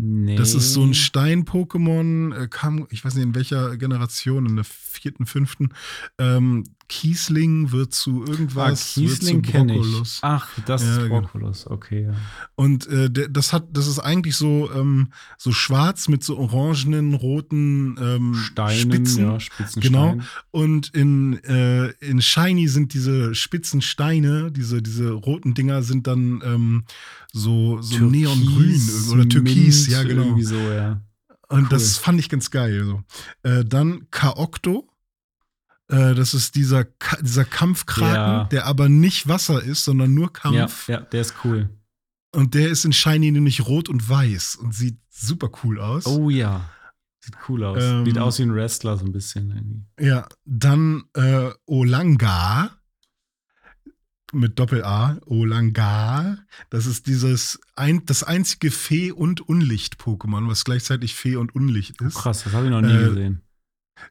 Nee. das ist so ein Stein-Pokémon, äh, kam, ich weiß nicht in welcher Generation, in der vierten, fünften. Ähm, Kiesling wird zu Ah, irgendwas. Kiesling wird zu kenne ich. Ach, das Ja, ist genau. Brokkolos, okay. Ja. Und äh, das hat, das ist eigentlich so, ähm, so schwarz mit so orangenen, roten ähm, Steinen, Spitzen. ja, Spitzen Genau. Und in, äh, in Shiny sind diese spitzen Steine, diese, diese roten Dinger sind dann ähm, so, so neongrün oder türkis, Mint, ja genau. So, ja. Und cool. das fand ich ganz geil. So. Äh, dann Kaokto. Äh, das ist dieser, Ka dieser Kampfkraken, Ja. der aber nicht Wasser ist, sondern nur Ja, Kampf. ja, der ist cool. Und der ist in Shiny nämlich rot und weiß und sieht super cool aus. Oh ja. Sieht cool aus. Ähm, Sieht aus wie ein Wrestler so ein bisschen irgendwie. Ja, dann äh, Olanga mit Doppel-A, Olanga. Das ist dieses ein, das einzige Fee- und Unlicht-Pokémon, was gleichzeitig Fee und Unlicht ist. Oh, Krass, das habe ich noch nie Äh, gesehen.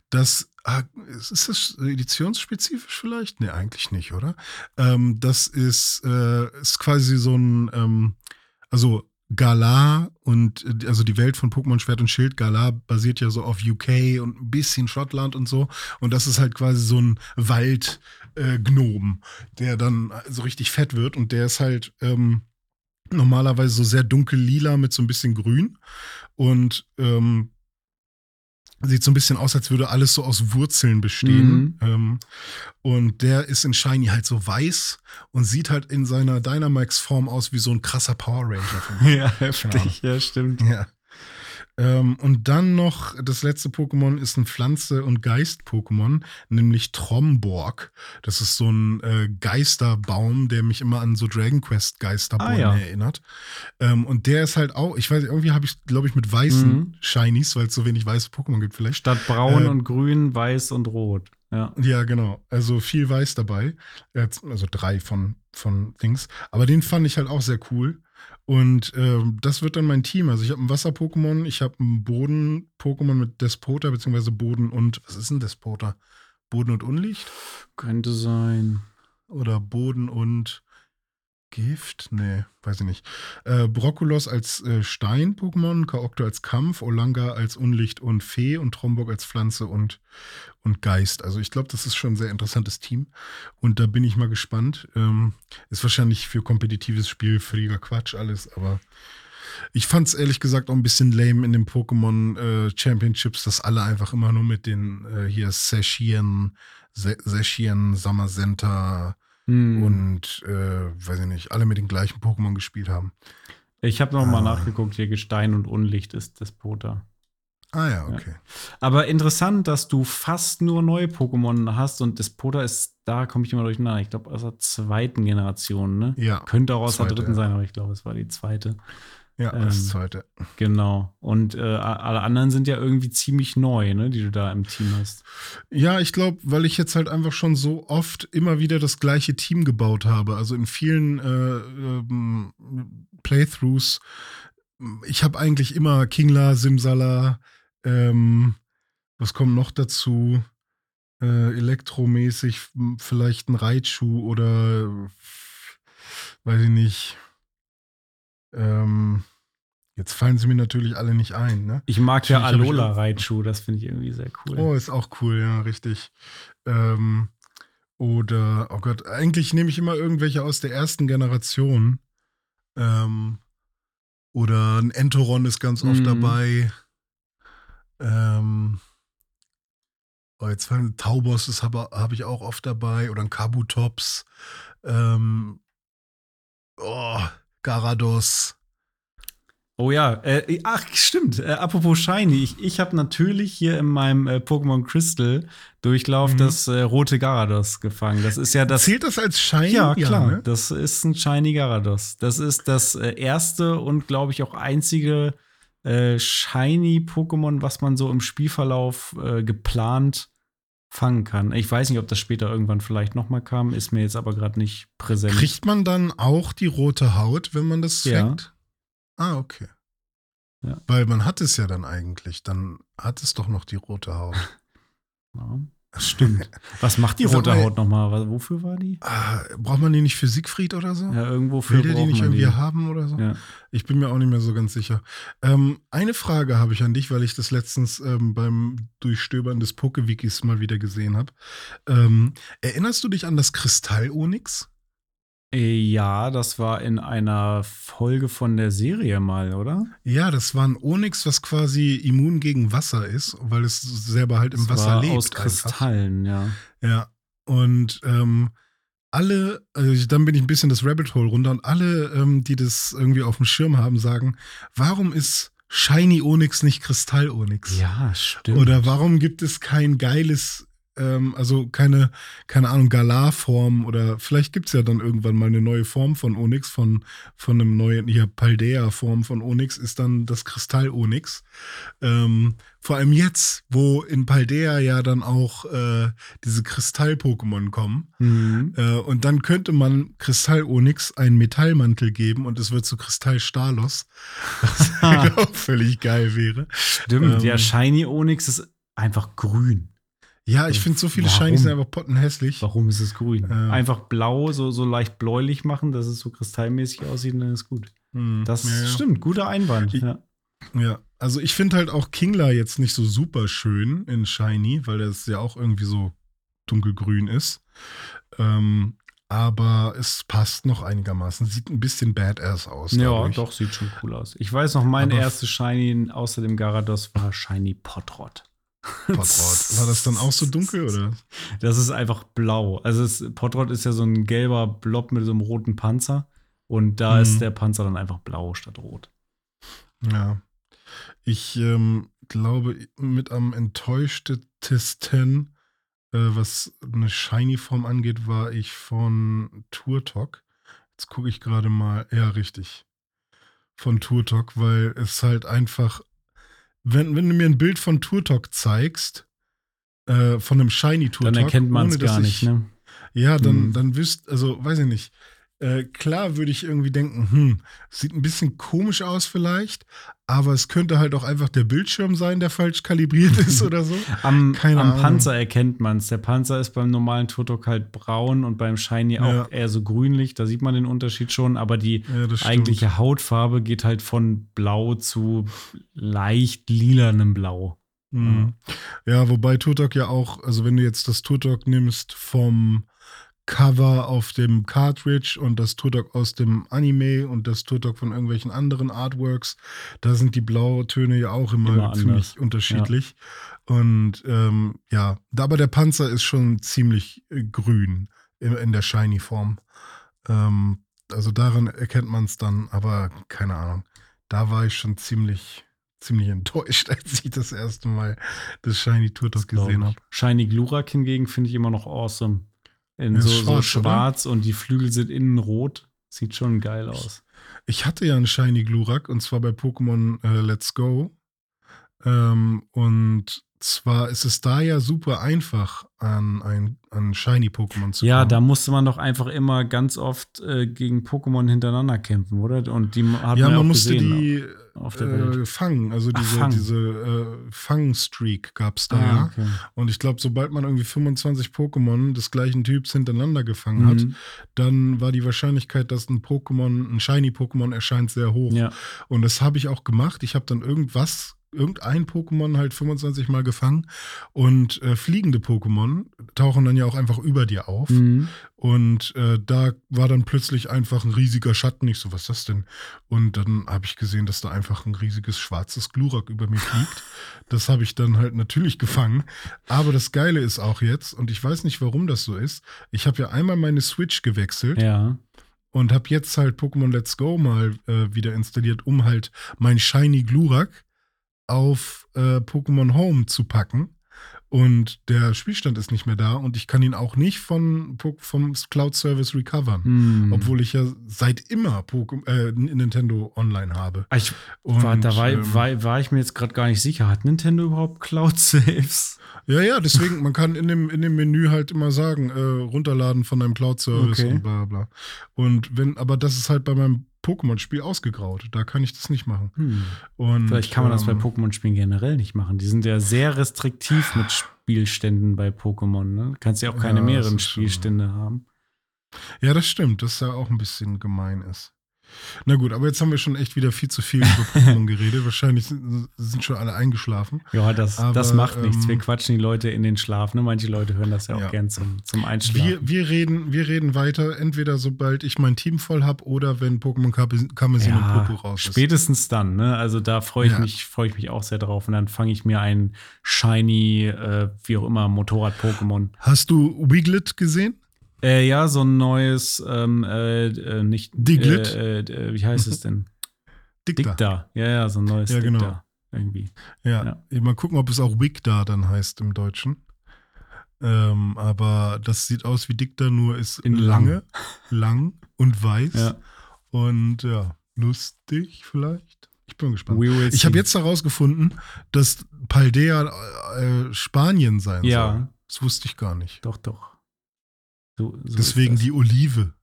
Das ah, ist das editionsspezifisch vielleicht? Nee, eigentlich nicht, oder? Ähm, das ist, äh, ist quasi so ein, ähm, also Galar und äh, also die Welt von Pokémon Schwert und Schild, Galar basiert ja so auf UK und ein bisschen Schottland und so. Und das ist halt quasi so ein Waldgnom, äh, der dann so richtig fett wird und der ist halt ähm, normalerweise so sehr dunkel lila mit so ein bisschen grün. Und ähm, Sieht so ein bisschen aus, als würde alles so aus Wurzeln bestehen. Mhm. Ähm, Und der ist in Shiny halt so weiß und sieht halt in seiner Dynamax-Form aus wie so ein krasser Power Ranger. Ja, heftig. Ja, stimmt. ja. Ähm, und dann noch das letzte Pokémon ist ein Pflanze- und Geist-Pokémon, nämlich Tromborg. Das ist so ein äh, Geisterbaum, der mich immer an so Dragon Quest Geisterbäume Ah, ja. erinnert. Ähm, und der ist halt auch, ich weiß, irgendwie habe ich, glaube ich, mit weißen Mhm. Shinies, weil es so wenig weiße Pokémon gibt vielleicht. Statt braun Äh, und grün, weiß und rot. Ja. Ja, genau. Also viel weiß dabei. Jetzt- Also drei von, von Things. Aber den fand ich halt auch sehr cool. Und ähm, das wird dann mein Team. Also ich habe ein Wasser-Pokémon, ich habe ein Boden-Pokémon mit Despota, beziehungsweise Boden und, was ist ein Despota? Boden und Unlicht? Könnte sein. Oder Boden und Gift? Nee, weiß ich nicht. Äh, Brokkulos als äh, Stein-Pokémon, Kaokto als Kampf, Olanga als Unlicht und Fee und Trombok als Pflanze und, und Geist. Also ich glaube, das ist schon ein sehr interessantes Team. Und da bin ich mal gespannt. Ähm, ist wahrscheinlich für kompetitives Spiel völliger Quatsch alles, aber ich fand es ehrlich gesagt auch ein bisschen lame in den Pokémon äh, Championships, dass alle einfach immer nur mit den äh, hier Seshien, Se Summer Center, Hm. und äh, weiß ich nicht, alle mit den gleichen Pokémon gespielt haben. ich habe noch mal Ah. nachgeguckt, hier Gestein und Unlicht ist Despota. Ah ja, okay. Aber interessant, dass du fast nur neue Pokémon hast und Despota ist, da komme ich immer durcheinander. Ich glaube, aus der zweiten Generation, ne? Ja, Könnte auch aus der zweite, dritten ja. sein, aber ich glaube, es war die zweite. Ja, ähm, das zweite. Genau. Und äh, alle anderen sind ja irgendwie ziemlich neu, ne, die du da im Team hast. Ja, ich glaube, weil ich jetzt halt einfach schon so oft immer wieder das gleiche Team gebaut habe. Also in vielen äh, ähm, Playthroughs. Ich habe eigentlich immer Kingler, Simsala, ähm, was kommt noch dazu? Äh, elektromäßig vielleicht ein Raichu oder weiß ich nicht. Ähm, jetzt fallen sie mir natürlich alle nicht ein, ne? Ich mag ja Natürlich hab ich Alola auch- Raichu, das finde ich irgendwie sehr cool. Oh, ist auch cool, ja, richtig. Ähm, oder, oh Gott, eigentlich nehme ich immer irgendwelche aus der ersten Generation. Ähm, oder ein Entoron ist ganz oft Mhm. dabei. Ähm, oh, jetzt fallen Taubos ist habe hab ich auch oft dabei. Oder ein Kabutops. Ähm, oh, Garados. Oh ja, äh, ach stimmt. Äh, apropos Shiny, ich, ich habe natürlich hier in meinem äh, Pokémon Crystal Durchlauf Mhm. das äh, rote Garados gefangen. Das ist ja das. Zählt das als Shiny? ja, klar. ne? Das ist ein Shiny Garados. Das ist das äh, erste und glaube ich auch einzige äh, Shiny Pokémon, was man so im Spielverlauf geplant fangen kann. Ich weiß nicht, ob das später irgendwann vielleicht noch mal kam, ist mir jetzt aber gerade nicht präsent. Kriegt man dann auch die rote Haut, wenn man das Ja. fängt? Ah, okay. Ja. Weil man hat es ja dann eigentlich. Dann hat es doch noch die rote Haut. Ja, stimmt. Was macht die rote mal- Haut noch mal? Was- Wofür war die? Ah, braucht man die nicht für Siegfried oder so? Ja, irgendwo für Will der die nicht irgendwie die. haben oder so? Ja. Ich bin mir auch nicht mehr so ganz sicher. Ähm, eine Frage habe ich an dich, weil ich das letztens ähm, beim Durchstöbern des Pokewikis mal wieder gesehen habe. Ähm, erinnerst du dich an das Kristall-Onyx? Ja, das war in einer Folge von der Serie mal, oder? Ja, das war ein Onyx, was quasi immun gegen Wasser ist, weil es selber halt im Das Wasser war lebt. Aus einfach. Kristallen, ja. Ja. Und ähm, alle, also dann bin ich ein bisschen das Rabbit Hole runter und alle, ähm, die das irgendwie auf dem Schirm haben, sagen, warum ist Shiny Onyx nicht Kristall Onyx? Ja, stimmt. Oder warum gibt es kein geiles, ähm, also keine, keine Ahnung, Galar-Form oder vielleicht gibt es ja dann irgendwann mal eine neue Form von Onyx, von, von einem neuen, hier Paldea-Form von Onyx ist dann das Kristall-Onyx. Ähm, vor allem jetzt, wo in Paldea ja dann auch äh, diese Kristall-Pokémon kommen. Mhm. Äh, und dann könnte man Kristall-Onyx einen Metallmantel geben und es wird zu Kristall-Stalos. Was auch völlig geil wäre. Stimmt, ähm, ja, Shiny Onyx ist einfach grün. Ja, ich finde so viele Warum? Shinies sind einfach pottenhässlich. Warum ist es grün? Ja. Einfach blau, so, so leicht bläulich machen, dass es so kristallmäßig aussieht und dann ist gut. Hm, Das ja, ja. stimmt, guter Einwand. Ich- ja. Ja, also ich finde halt auch Kingler jetzt nicht so super schön in Shiny, weil das ja auch irgendwie so dunkelgrün ist. Ähm, aber es passt noch einigermaßen. Sieht ein bisschen badass aus. ja, doch, sieht schon cool aus. Ich weiß noch, mein erstes Shiny außer dem Garados war Shiny Potrot. Potrot. War das dann auch so dunkel oder? Das ist einfach blau. Also es, Potrot ist ja so ein gelber Blob mit so einem roten Panzer. Und da Mhm. ist der Panzer dann einfach blau statt rot. Ja. Ich ähm, glaube, mit am enttäuschtesten, äh, was eine Shiny-Form angeht, war ich von Turtok. Jetzt gucke ich gerade mal. Ja, richtig. Von Turtok, weil es halt einfach, wenn, wenn du mir ein Bild von Turtok zeigst, äh, von einem Shiny Turtok, Dann erkennt man es gar ich- nicht, ne? ja, dann, Mhm. dann wüsst, also weiß ich nicht. Äh, klar würde ich irgendwie denken, hm, sieht ein bisschen komisch aus vielleicht, aber es könnte halt auch einfach der Bildschirm sein, der falsch kalibriert ist oder so. Am, am. Panzer erkennt man es. Der Panzer ist beim normalen Turtok halt braun und beim Shiny auch Ja. eher so grünlich. Da sieht man den Unterschied schon, aber die Ja, eigentliche Hautfarbe geht halt von blau zu leicht lilanem Blau. Mhm. Ja, wobei Turtok ja auch, also wenn du jetzt das Turtok nimmst vom Cover auf dem Cartridge und das Turtok aus dem Anime und das Turtok von irgendwelchen anderen Artworks, da sind die Blautöne ja auch immer, Immer ziemlich anders. unterschiedlich. Und ähm, ja, aber der Panzer ist schon ziemlich äh, grün in, in der Shiny-Form. Ähm, also daran erkennt man es dann, aber keine Ahnung. Da war ich schon ziemlich, ziemlich enttäuscht, als ich das erste Mal das Shiny Turtok gesehen habe. Shiny Glurak hingegen finde ich immer noch awesome. In Ja, so, ist so schwarz, schwarz und die Flügel sind innen rot. Sieht schon geil aus. Ich hatte ja einen Shiny Glurak und zwar bei Pokémon äh, Let's Go. Ähm, und zwar ist es da ja super einfach, an ein an Shiny Pokémon zu Ja, kommen. da musste man doch einfach immer ganz oft äh, gegen Pokémon hintereinander kämpfen, oder? Und die hat ja, man, ja man auch musste gesehen. die auf der äh, Welt. fangen. Also Ach, diese, fangen. diese äh, Fang-Streak gab es da Ah, okay. Und ich glaube, sobald man irgendwie 25 Pokémon des gleichen Typs hintereinander gefangen hat, Mhm. dann war die Wahrscheinlichkeit, dass ein Pokémon, ein Shiny-Pokémon erscheint, sehr hoch. Ja. Und das habe ich auch gemacht. Ich habe dann irgendwas, irgendein Pokémon halt 25 Mal gefangen. Und äh, fliegende Pokémon tauchen dann ja auch einfach über dir auf. Mhm. Und äh, da war dann plötzlich einfach ein riesiger Schatten. Ich so, was ist das denn? Und dann habe ich gesehen, dass da einfach ein riesiges schwarzes Glurak über mir fliegt. das habe ich dann halt natürlich gefangen. Aber das Geile ist auch jetzt, und ich weiß nicht, warum das so ist, ich habe ja einmal meine Switch gewechselt Ja. und habe jetzt halt Pokémon Let's Go mal äh, wieder installiert, um halt mein Shiny Glurak auf äh, Pokémon Home zu packen. Und der Spielstand ist nicht mehr da und ich kann ihn auch nicht von, vom Cloud Service recovern. Mhm. Obwohl ich ja seit immer Poké äh, Nintendo Online habe. Ah, Ich, Und, war, da war, ähm, war, war ich mir jetzt gerade gar nicht sicher. Hat Nintendo überhaupt Cloud Saves? Ja, ja, deswegen, man kann in dem, in dem Menü halt immer sagen, äh, runterladen von deinem Cloud-Service Okay. und bla bla. Und wenn, aber das ist halt bei meinem Pokémon-Spiel ausgegraut. Da kann ich das nicht machen. Hm. Und, Vielleicht kann man das bei ähm, Pokémon-Spielen generell nicht machen. Die sind ja sehr restriktiv mit Spielständen bei Pokémon. Ne? Du kannst ja auch keine Ja, mehreren ist schon- Spielstände haben. Ja, das stimmt, dass ja auch ein bisschen gemein ist. Na gut, aber jetzt haben wir schon echt wieder viel zu viel über Pokémon geredet. Wahrscheinlich sind, sind schon alle eingeschlafen. Ja, das, Aber, das macht nichts. ähm, Wir quatschen die Leute in den Schlaf. Ne? Manche Leute hören das ja auch Ja. gern zum, zum Einschlafen. Wir, wir, reden, wir reden weiter, entweder sobald ich mein Team voll habe oder wenn Pokémon Kame- Kamezin und Popo raus ist. spätestens dann, ne? Also da freue ich Ja. mich, freue ich mich auch sehr drauf. Und dann fange ich mir ein shiny, äh, wie auch immer, Motorrad-Pokémon. Hast du Wiglet gesehen? Äh, ja, so ein neues, ähm, äh, äh, nicht Diglett? Äh, äh, wie heißt es denn? Dicta. Dicta. Ja, ja, so ein neues Ja, genau. Dicta. Irgendwie. Ja. Mal gucken, ob es auch Wigda dann heißt im Deutschen. Ähm, aber das sieht aus wie Dicta, nur ist In lange, lang und weiß. Ja. Und ja, lustig vielleicht. Ich bin gespannt. Ich habe jetzt herausgefunden, dass Paldea äh, Spanien sein Ja. soll. Das wusste ich gar nicht. Doch, doch. So, so Deswegen die Olive,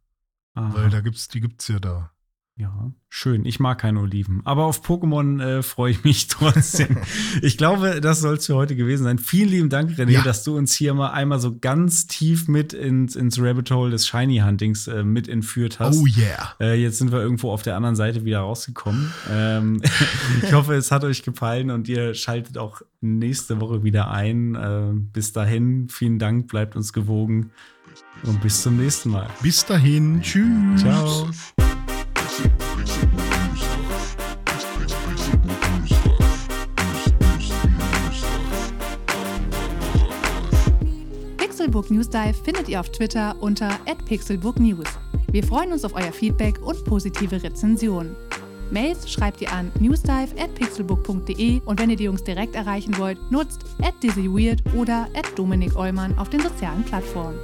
Aha. weil da gibt's, die gibt's ja da. Ja, schön. Ich mag keine Oliven. Aber auf Pokémon äh, freue ich mich trotzdem. ich glaube, das soll es für heute gewesen sein. Vielen lieben Dank, René, Ja. dass du uns hier mal einmal so ganz tief mit ins, ins Rabbit Hole des Shiny Huntings äh, mit entführt hast. Oh yeah. Äh, jetzt sind wir irgendwo auf der anderen Seite wieder rausgekommen. Ähm, ich hoffe, es hat euch gefallen und ihr schaltet auch nächste Woche wieder ein. Äh, bis dahin, vielen Dank, bleibt uns gewogen und bis zum nächsten Mal. Bis dahin. Tschüss. Ciao. Pixelbook News Dive findet ihr auf Twitter unter @pixelbooknews. Wir freuen uns auf euer Feedback und positive Rezensionen. Mails schreibt ihr an newsdive@pixelbook.de und wenn ihr die Jungs direkt erreichen wollt, nutzt @dizzyweird oder @dominik Eulmann auf den sozialen Plattformen.